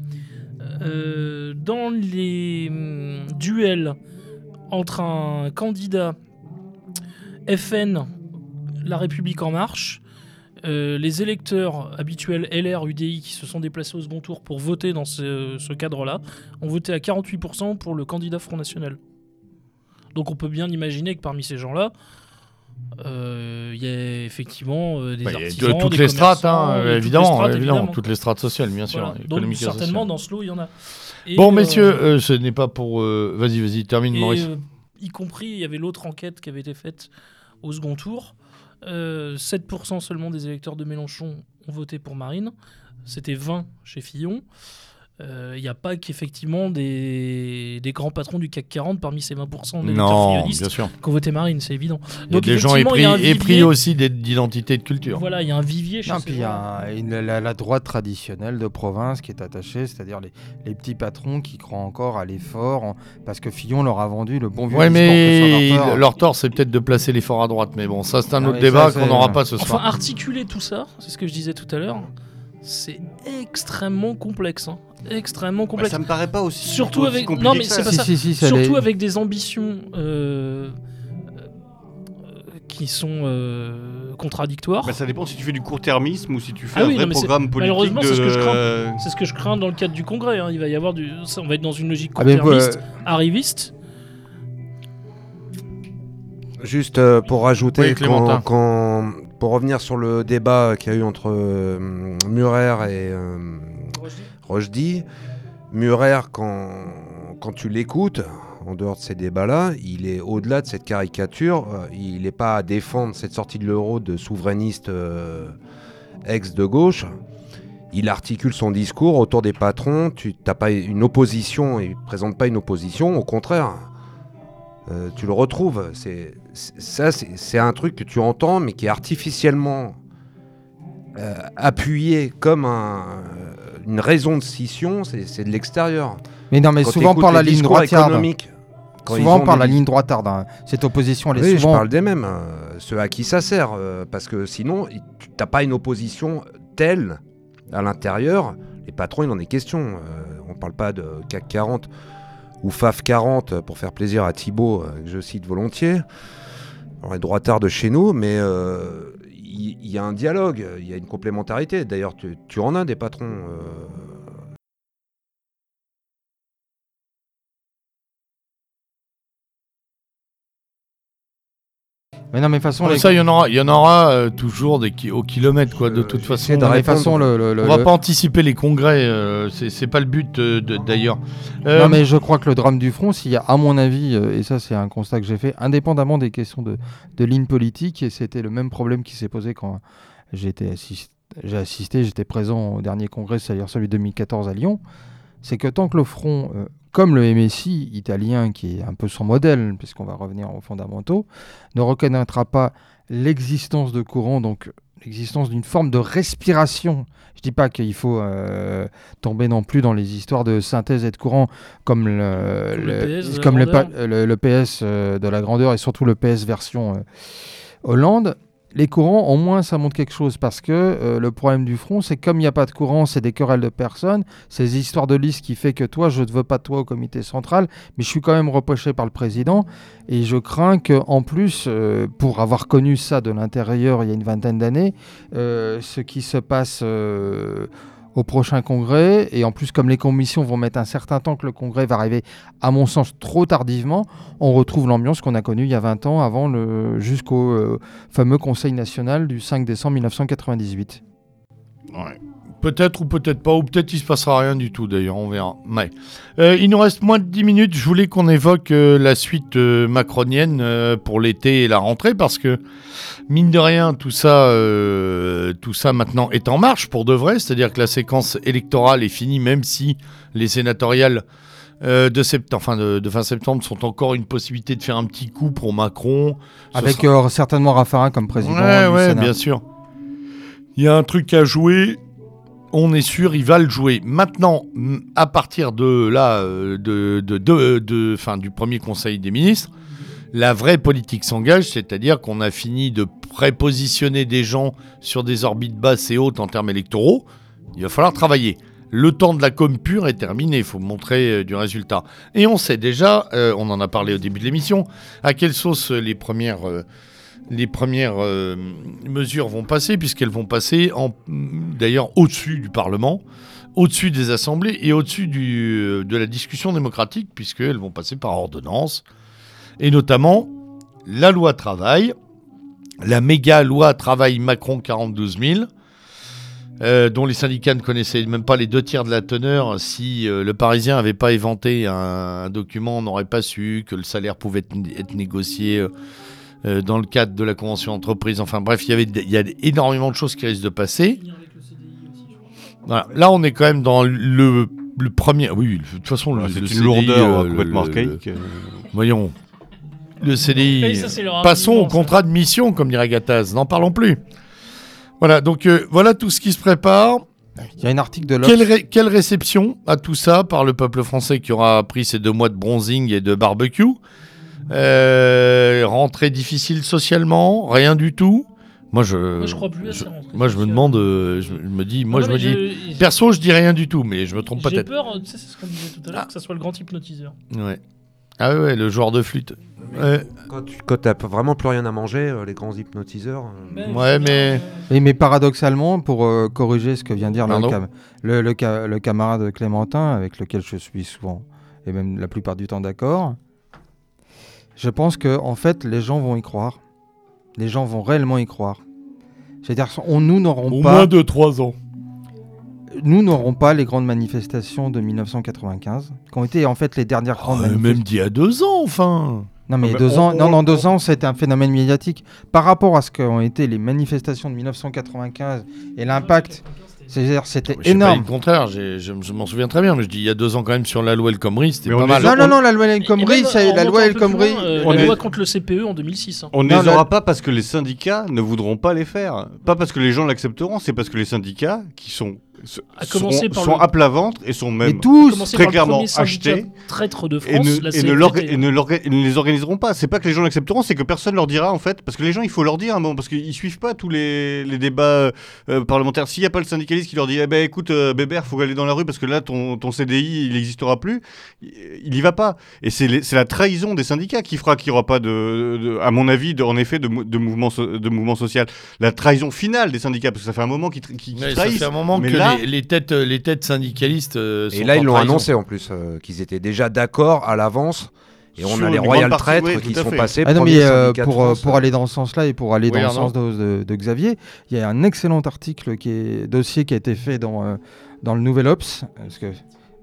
Euh, dans les hum, duels entre un candidat FN, La République En Marche, euh, les électeurs habituels LR, UDI qui se sont déplacés au second tour pour voter dans ce, ce cadre-là ont voté à 48% pour le candidat Front National. Donc on peut bien imaginer que parmi ces gens-là, euh, il y a effectivement euh, des Bah, artisans, de toutes des les strates, hein, euh, toutes les évidemment, strates, évidemment, toutes les strates sociales, bien sûr, Voilà. Donc certainement dans ce lot, il y en a. Et, Bon, messieurs, ce n'est pas pour. Vas-y, vas-y, termine, et, Maurice. y compris, il y avait l'autre enquête qui avait été faite au second tour. Euh, 7% seulement des électeurs de Mélenchon ont voté pour Marine. C'était 20 chez Fillon. Il n'y a pas qu'effectivement des, des grands patrons du CAC 40 parmi ces 20% des Non, bien sûr. qui ont voté Marine, c'est évident. A des gens effectivement, il y a un épris, vivier- aussi d'identité et de culture. Voilà, il y a un vivier chez Non, puis il y a une- la, la droite traditionnelle de province qui est attachée, c'est-à-dire les, les petits patrons qui croient encore à l'effort, en- parce que Fillon leur a vendu le bon vieux Ouais, mais leur tort. c'est peut-être de placer l'effort à droite. Mais bon, ça, c'est un Ah autre débat qu'on n'aura pas ce Enfin, soir. articuler tout ça, c'est ce que je disais tout à l'heure, c'est extrêmement complexe. hein. Extrêmement Bah, complexe. ça me paraît pas aussi, Surtout avec. compliqué Non, mais que ça. c'est pas Si, ça. si, si, ça Surtout avec des ambitions euh, euh, qui sont euh, contradictoires. Bah, ça dépend si tu fais du court-termisme ou si tu fais Ah un oui, vrai non, programme politique malheureusement, de... c'est ce que je crains. C'est ce que je crains dans le cadre du congrès. hein. Il va y avoir du. ça, on va être dans une logique Ah, court-termiste, euh, arriviste. Juste euh, pour rajouter, Oui, Clémentin. quand, quand- pour revenir sur le débat qu'il y a eu entre euh, Murer et euh, Rochdy, Murer, quand, quand tu l'écoutes, en dehors de ces débats-là, il est au-delà de cette caricature. euh, il n'est pas à défendre cette sortie de l'euro de souverainiste euh, ex de gauche. Il articule son discours autour des patrons. Tu n'as pas une opposition, il ne présente pas une opposition, au contraire. Euh, tu le retrouves. C'est ça, c'est un truc que tu entends, mais qui est artificiellement appuyé comme un- une raison de scission. C'est de l'extérieur. Mais non, mais Quand souvent par la ligne ils Souvent par la ligne droitarde. hein. Cette opposition, elle est Oui, je souvent. parle des mêmes. euh, ceux à qui ça sert. euh, parce que sinon, tu n'as pas une opposition telle à l'intérieur. Les patrons, il en est question. Euh, on ne parle pas de CAC 40 ou FAF 40 pour faire plaisir à Thibault, euh, que je cite volontiers. Alors, les droitards de chez nous, mais euh, il y, a un dialogue, il y a une complémentarité. D'ailleurs, tu, tu en as des patrons. euh, Mais non, mais de toute façon, Ouais, les- Ça, il y en aura, il y en aura euh, toujours des au kilomètre, quoi, de Euh, toute façon. de non, mais de toute répondre. façon, le, le- le- On va le- pas anticiper les congrès, euh, c'est pas le but euh, d'ailleurs. Euh, Non, mais je crois que le drame du front, s'il y a, à mon avis, euh, et ça c'est un constat que j'ai fait, indépendamment des questions de, de ligne politique, et c'était le même problème qui s'est posé quand j'ai assisté, j'étais présent au dernier congrès, c'est-à-dire celui de 2014 à Lyon, c'est que tant que le front, euh, comme le MSI italien, qui est un peu son modèle, puisqu'on va revenir aux fondamentaux, ne reconnaîtra pas l'existence de courants, donc l'existence d'une forme de respiration. Je dis pas qu'il faut euh, tomber non plus dans les histoires de synthèse et de courant comme le, PS de la comme pa- le- le PS euh, de la grandeur et surtout le PS version euh, Hollande. Les courants, au moins, ça montre quelque chose parce que euh, le problème du front, c'est comme il n'y a pas de courant, c'est des querelles de personnes, des histoires de liste qui fait que toi, je ne veux pas de toi au comité central, mais je suis quand même reproché par le président et je crains que, en plus, euh, pour avoir connu ça de l'intérieur il y a une vingtaine d'années, euh, ce qui se passe au prochain congrès, et en plus comme les commissions vont mettre un certain temps que le congrès va arriver, à mon sens, trop tardivement, on retrouve l'ambiance qu'on a connue il y a 20 ans, avant le jusqu'au euh, fameux Conseil national du 5 décembre 1998. Ouais. Peut-être ou peut-être pas, ou peut-être il se passera rien du tout d'ailleurs, on verra. Ouais. Euh, il nous reste moins de 10 minutes, je voulais qu'on évoque euh, la suite euh, macronienne pour l'été et la rentrée, parce que mine de rien, tout ça, tout ça maintenant est en marche pour de vrai, c'est-à-dire que la séquence électorale est finie, même si les sénatoriales de, enfin de, de fin septembre sont encore une possibilité de faire un petit coup pour Macron. Ce Avec sera- certainement Raffarin comme président du ouais, bien sûr. Il y a un truc à jouer. On est sûr, il va le jouer. Maintenant, à partir de là, euh, de, du premier Conseil des ministres, la vraie politique s'engage, c'est-à-dire qu'on a fini de prépositionner des gens sur des orbites basses et hautes en termes électoraux. Il va falloir travailler. Le temps de la com pure est terminé, il faut montrer euh, du résultat. Et on sait déjà, euh, on en a parlé au début de l'émission, à quelle sauce les premières, les premières euh, mesures vont passer, puisqu'elles vont passer d'ailleurs au-dessus du Parlement, au-dessus des assemblées et au-dessus euh, de la discussion démocratique, puisqu'elles vont passer par ordonnance, et notamment la loi travail, la méga loi travail Macron 42 000, euh, dont les syndicats ne connaissaient même pas les deux tiers de la teneur. Si le Parisien n'avait pas éventé un, document, on n'aurait pas su que le salaire pouvait être, négocié euh, dans le cadre de la convention d'entreprise. Enfin bref, il y avait il y a énormément de choses qui risquent de passer. Voilà. Là, on est quand même dans le le premier, oui, de toute façon, Ouais, c'est le une CDI, lourdeur euh, complètement le- archaïque. le- voyons, le CDI. Ça, Passons au ça. contrat de mission, comme dirait Gattaz. N'en parlons plus. Voilà, donc euh, voilà tout ce qui se prépare. Il y a un article de. Quelle, ré- quelle réception à tout ça par le peuple français qui aura pris ces deux mois de bronzing et de barbecue? Euh, Rentrée difficile socialement Rien du tout Moi, je, Moi, je crois plus à je- ça, rentrée Moi, je me demande, euh, je, je me dis, moi, Non, je me dis, perso, je dis rien du tout, mais je me trompe J'ai peut-être. peur, tu sais, c'est ce qu'on disait tout à l'heure, Ah. que ça soit le grand hypnotiseur. Ouais. Ah ouais, le joueur de flûte. Ouais, Quand tu quand t'as vraiment plus rien à manger, euh, les grands hypnotiseurs. euh, Mais Ouais, mais- euh, mais paradoxalement, pour euh, corriger ce que vient de dire le, cam- le, le ca- le camarade Clémentin, avec lequel je suis souvent, et même la plupart du temps d'accord, je pense que en fait, les gens vont y croire. Les gens vont réellement y croire. C'est-à-dire, on, nous n'aurons Au pas, moins de 3 ans. nous n'aurons pas les grandes manifestations de 1995, qui ont été en fait les dernières grandes Oh, manifestations. même d'il y a deux ans, enfin. Non mais Ah deux on- ans, non, on- non, deux ans, c'était un phénomène médiatique. Par rapport à ce qu'ont été les manifestations de 1995 et l'impact, c'est-à-dire c'était sais pas énorme. le contraire, j'ai- je, m'en souviens très bien, mais je dis il y a deux ans quand même sur la loi El Khomri, c'était Mais pas on mal. Non, non, non, la loi El Khomri, c'est la loi El Khomri. euh, la est- loi contre le CPE en 2006. hein. On ne les la- aura pas parce que les syndicats ne voudront pas les faire. Pas parce que les gens l'accepteront, c'est parce que les syndicats qui sont, À commencer seront- par sont le- à plat ventre et sont même tous, très clairement achetés traître de et France, ne, la et ne et ne l'orga- et ne les organiseront pas. C'est pas que les gens l'accepteront, c'est que personne leur dira en fait, parce que les gens il faut leur dire un moment, parce qu'ils suivent pas tous les, les débats euh, parlementaires. S'il n'y a pas le syndicaliste qui leur dit, eh ben écoute euh, Bébert, faut aller dans la rue parce que là ton, ton CDI il n'existera plus, il y va pas. Et c'est la trahison des syndicats qui fera qu'il n'y aura pas de, de- à mon avis, de, en effet, de, de mouvement so- de mouvement social. La trahison finale des syndicats, parce que ça fait un moment qu'ils ça trahissent. fait un moment Mais que là- les, les têtes, les têtes syndicalistes. euh, Et sont là, ils l'ont annoncé en plus, euh, qu'ils étaient déjà d'accord à l'avance. Et on Sur a les royal partie, traîtres oui, qui sont fait. passés. Ah non, mais euh, pour, euh, France, pour euh, aller dans ce sens-là et pour aller Oui, dans le sens de, de- de Xavier, il y a un excellent article qui est dossier qui a été fait dans, euh, dans le Nouvel Ops, parce que,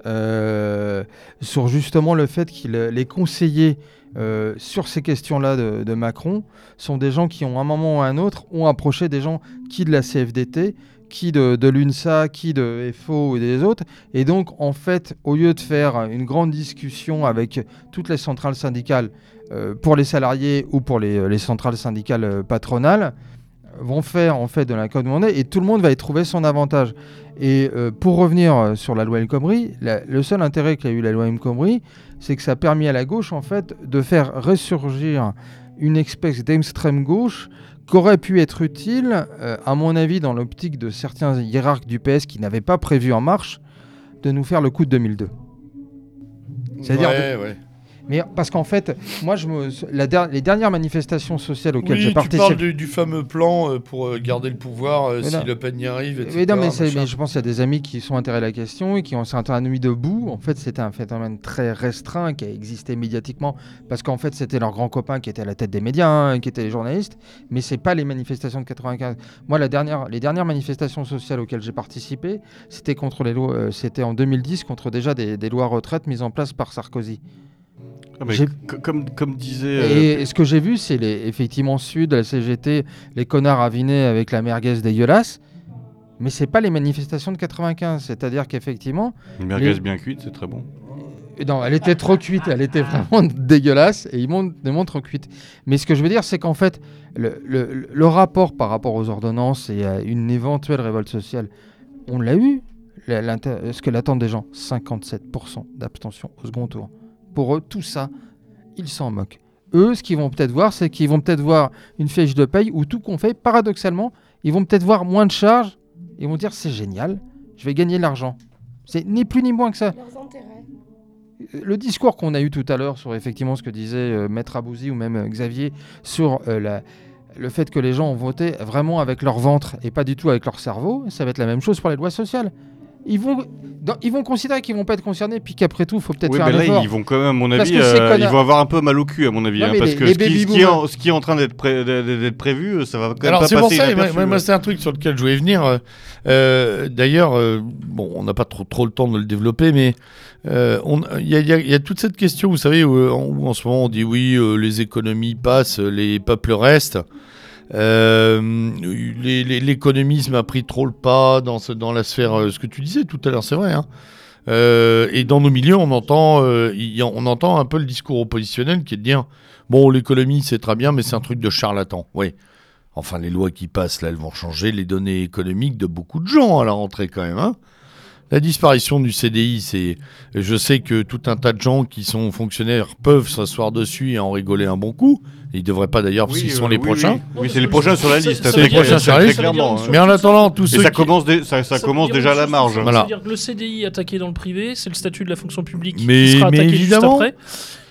euh, sur justement le fait que les conseillers euh, sur ces questions-là de, de Macron sont des gens qui ont à un moment ou à un autre ont approché des gens qui de la CFDT, qui de, l'UNSA, qui de FO et des autres. Et donc, en fait, au lieu de faire une grande discussion avec toutes les centrales syndicales euh, pour les salariés ou pour les, les centrales syndicales euh, patronales, vont faire en fait de la code monnaie et tout le monde va y trouver son avantage. Et euh, pour revenir sur la loi El Khomri, le seul intérêt qu'a eu la loi El Khomri, c'est que ça a permis à la gauche en fait de faire ressurgir une espèce d'extrême gauche qu'aurait pu être utile, euh, à mon avis, dans l'optique de certains hiérarques du PS qui n'avaient pas prévu en marche de nous faire le coup de 2002. C'est-à-dire. Mais parce qu'en fait, moi, je me, la der- les dernières manifestations sociales auxquelles Oui, j'ai tu parles participé. du, du fameux plan euh, pour euh, garder le pouvoir euh, Mais si non. Le Pen y arrive, etc. Oui, non, mais, mais je pense qu'il y a des amis qui sont intéressés à la question et qui ont nuit debout. En fait, c'était un phénomène très restreint qui a existé médiatiquement parce qu'en fait, c'était leurs grands copains qui étaient à la tête des médias, hein, qui étaient les journalistes. Mais c'est pas les manifestations de 95. Moi, la dernière, les dernières manifestations sociales auxquelles j'ai participé, c'était contre les lois. euh, c'était en 2010 contre déjà des, des lois retraites mises en place par Sarkozy. Ah, comme, comme disait. euh, Et ce que j'ai vu, c'est les, effectivement Sud, la CGT, les connards avinés avec la merguez dégueulasse. Mais c'est pas les manifestations de 95. C'est-à-dire qu'effectivement, Une merguez les- bien cuite, c'est très bon. euh, non, elle était trop cuite, elle était vraiment <laughs> dégueulasse et ils montrent des montres trop cuites. Mais ce que je veux dire, c'est qu'en fait, le, le- le rapport par rapport aux ordonnances et à une éventuelle révolte sociale, on l'a eu. Ce que l'attendent des gens, 57% d'abstention au second tour. Pour eux, tout ça, ils s'en moquent. Eux, ce qu'ils vont peut-être voir, c'est qu'ils vont peut-être voir une fiche de paye où tout qu'on fait, paradoxalement, ils vont peut-être voir moins de charges. Ils vont dire c'est génial, je vais gagner de l'argent. C'est ni plus ni moins que ça Leurs intérêts. le discours qu'on a eu tout à l'heure sur effectivement ce que disait euh, Maître Abouzi ou même euh, Xavier sur euh, la- le fait que les gens ont voté vraiment avec leur ventre et pas du tout avec leur cerveau, ça va être la même chose pour les lois sociales. Ils vont, dans- ils vont considérer qu'ils vont pas être concernés, puis qu'après tout, il faut peut-être Oui, faire mais un là, effort. ils vont quand même, à mon avis, euh, ils vont avoir un peu mal au cul, à mon avis. Non, hein, parce les- que les ce, qui, baby ce qui est en, boomers- ce qui est en train d'être pré- d'être d'être prévu, ça va quand même Alors pas c'est pour passer ça, moi, inaperçu, moi, moi, euh. c'est un truc sur lequel je voulais venir. euh, euh, D'ailleurs, euh, bon, on n'a pas trop, trop le temps de le développer, mais euh, il y, a- y y toute cette question, vous savez, où, en, où en ce moment on dit oui, euh, les économies passent, les peuples restent. Euh, L'économisme a pris trop le pas dans, dans la sphère, euh, ce que tu disais tout à l'heure, c'est vrai. hein. Euh, et dans nos milieux, on entend, on entend un peu le discours oppositionnel qui est de dire bon, l'économie c'est très bien, mais c'est un truc de charlatan. Oui. Enfin, les lois qui passent là, elles vont changer les données économiques de beaucoup de gens à la rentrée quand même. hein. La disparition du CDI, c'est. Je sais que tout un tas de gens qui sont fonctionnaires peuvent s'asseoir dessus et en rigoler un bon coup. Ils devraient pas d'ailleurs, parce Oui, qu'ils sont euh, les oui, prochains. Oui, Oui, c'est les prochains sur la liste. C'est les prochains sur la liste. clairement. Mais en attendant, tous Et ceux ça qui- commence, dé- ça, ça veut commence dire déjà à la marge. Voilà. veut dire que le CDI attaqué dans le privé, c'est le statut de la fonction publique Mais- qui sera mais attaqué évidemment. juste après.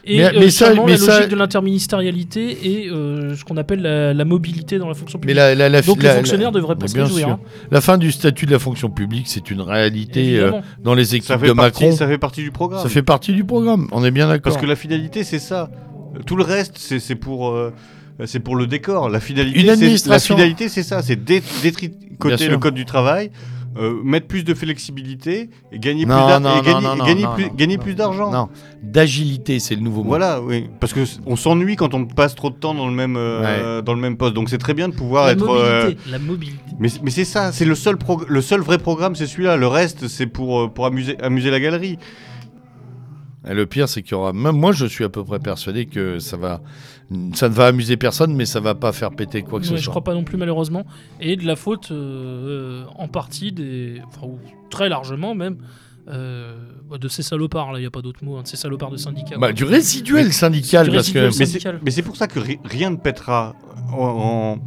Et Mais- euh, mais ça- mais la ça- logique de l'interministérialité et euh, ce qu'on appelle la, la mobilité dans la fonction Mais publique. la, la- la- Donc la- les fonctionnaires la- devraient mais pas se réjouir. hein. La fin du statut de la fonction publique, c'est une réalité euh, dans les équipes Ça fait, de partie, Macron. ça fait partie du programme. Ça fait partie du programme. On est bien d'accord. Parce que la finalité, c'est ça. Tout le reste, c'est pour, euh, c'est pour le décor. La finalité, c'est- administration. La finalité, c'est ça. C'est dé- détricoter le code du travail, euh, mettre plus de flexibilité et gagner Non, plus d'ar- non, et non, gagner, non, et non, gagner non, plus, non, gagner non, plus d'argent. Non, d'agilité, c'est le nouveau mot. Voilà, oui. Parce que on s'ennuie quand on passe trop de temps dans le même, euh, dans le même poste. Donc c'est très bien de pouvoir La être. mobilité. euh, La mobilité. Mais, mais c'est ça, c'est le seul, le seul vrai programme, c'est celui-là. Le reste, c'est pour, pour amuser, amuser la galerie. Et le pire, c'est qu'il y aura. Même moi, je suis à peu près persuadé que ça va. Ça ne va amuser personne, mais ça va pas faire péter quoi que Ouais, ce je soit. crois pas non plus malheureusement. Et de la faute euh, en partie des, enfin, ou très largement même, euh, bah, de ces salopards. Là, il y a pas d'autre mot. hein, de ces salopards de syndicats. Bah, du résiduel syndical, Du parce résiduel que. Mais c'est, syndical. mais c'est pour ça que ri- rien ne pètera en, en-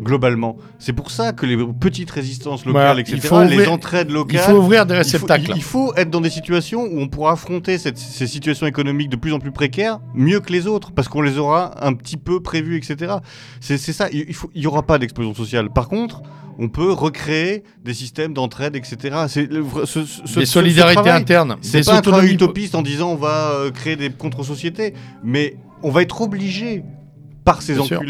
globalement. C'est pour ça que les petites résistances locales, etc., il les entraides Il locales. faut ouvrir des il faut, réceptacles. il- il faut être dans des situations où on pourra affronter cette- ces situations économiques de plus en plus précaires mieux que les autres, parce qu'on les aura un petit peu prévues, etc. C'est, ça, il n'y aura pas d'explosion sociale. Par contre, on peut recréer des systèmes d'entraide, etc. C'est ce- ce- des solidarités ce internes. c'est pas un travail utopiste en disant on va euh, créer des contre-sociétés, mais on va être obligé par ces Bien sûr.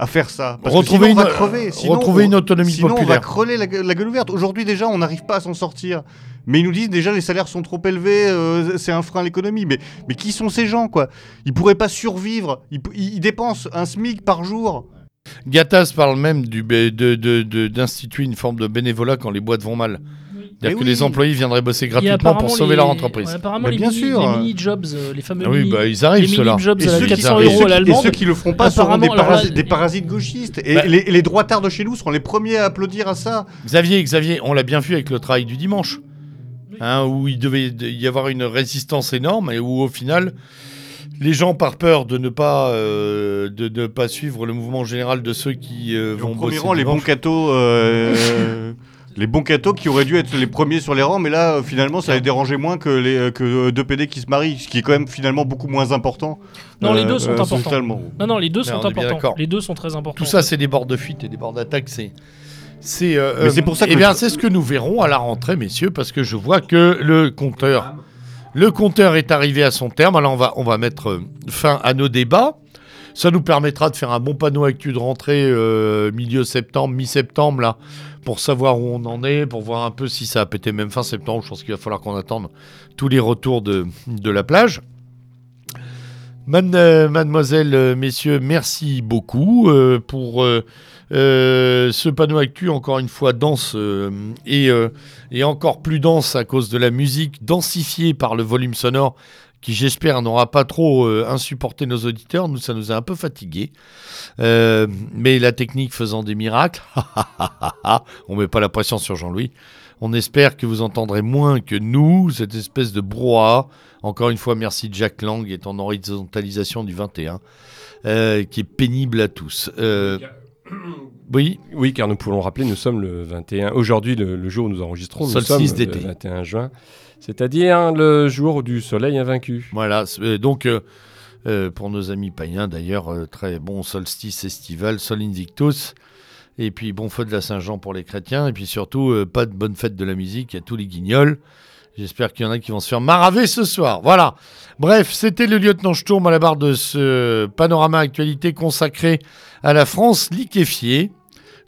À faire ça. Parce Retrouver que sinon, on va une- crever. Sinon, retrouver on- une autonomie sinon, on va crever la, gue- la gueule ouverte. Aujourd'hui, déjà, on n'arrive pas à s'en sortir. Mais ils nous disent déjà les salaires sont trop élevés, euh, c'est un frein à l'économie. Mais, mais qui sont ces gens, quoi? Ils pourraient pas survivre. Ils, dépensent un SMIC par jour. Gattaz parle même du bé- de- de- de- d'instituer une forme de bénévolat quand les boîtes vont mal. C'est-à-dire que oui. les employés viendraient bosser gratuitement pour sauver les- leur entreprise. ouais, apparemment, Bah, les, bien mini, sûr. les mini-jobs, euh, les fameux Ah oui, mini, bah, ils arrivent, les ceux-là. mini-jobs Et à ceux, qui, 400 et euros à qui- et l'allemande. ceux qui le feront pas seront des, là, parasites gauchistes. Et Bah- les, droitards de chez nous seront les premiers à applaudir à ça. Xavier, Xavier, on l'a bien vu avec le travail du dimanche, hein, où il devait y avoir une résistance énorme et où au final, les gens, par peur de ne pas, euh, de ne pas suivre le mouvement général de ceux qui euh, Au vont premier bosser rang, les bons cathos. <laughs> Les bons cathos qui auraient dû être les premiers sur les rangs, mais là, euh, finalement, ça les dérangeait moins que, les, euh, que euh, deux PD qui se marient, ce qui est quand même finalement beaucoup moins important. Non, les deux sont euh, importants. socialement. Non, non, les deux Mais sont importants. Les deux sont très importants. Tout ça, c'est des bords de fuite et des bords d'attaque. C'est, c'est. euh, Mais c'est pour ça que Eh bien, c'est ce que nous verrons à la rentrée, messieurs, parce que je vois que le compteur, le compteur est arrivé à son terme. Alors, on va, on va mettre fin à nos débats. Ça nous permettra de faire un bon panneau actu de rentrée euh, milieu septembre, mi-septembre, là, pour savoir où on en est, pour voir un peu si ça a pété même fin septembre. Je pense qu'il va falloir qu'on attende tous les retours de, de la plage. Euh, mademoiselle, euh, messieurs, merci beaucoup euh, pour ce panneau actu, encore une fois dense et, et encore plus dense à cause de la musique, densifiée par le volume sonore qui, j'espère, n'aura pas trop euh, insupporté nos auditeurs. Nous, ça nous a un peu fatigués. Euh, mais la technique faisant des miracles, <laughs> on met pas la pression sur Jean-Louis. On espère que vous entendrez moins que nous cette espèce de brouhaha. Encore une fois, merci Jack Lang et ton horizontalisation du 21, euh, qui est pénible à tous. Oui, Oui, car nous pouvons rappeler, nous sommes le 21, aujourd'hui le, le jour où nous enregistrons, nous Solstice sommes le d'été. 21 juin, c'est-à-dire le jour du soleil invaincu. voilà. euh, donc, euh, euh, pour nos amis païens, d'ailleurs, très bon solstice estival, Sol Invictus. Et puis, bon feu de la Saint-Jean pour les chrétiens. Et puis surtout, pas de bonne fête de la musique à tous les guignols. J'espère qu'il y en a qui vont se faire maraver ce soir. Voilà. Bref, c'était le lieutenant Sturm à la barre de ce panorama actualité consacré à la France liquéfiée,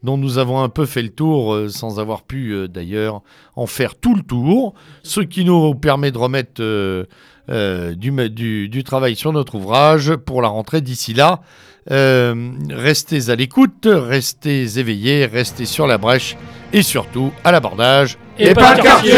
dont nous avons un peu fait le tour euh, sans avoir pu euh, d'ailleurs en faire tout le tour, ce qui nous permet de remettre euh, du, travail sur notre ouvrage pour la rentrée d'ici là. Restez à l'écoute, restez éveillés, restez sur la brèche et surtout à l'abordage. Et pas le quartier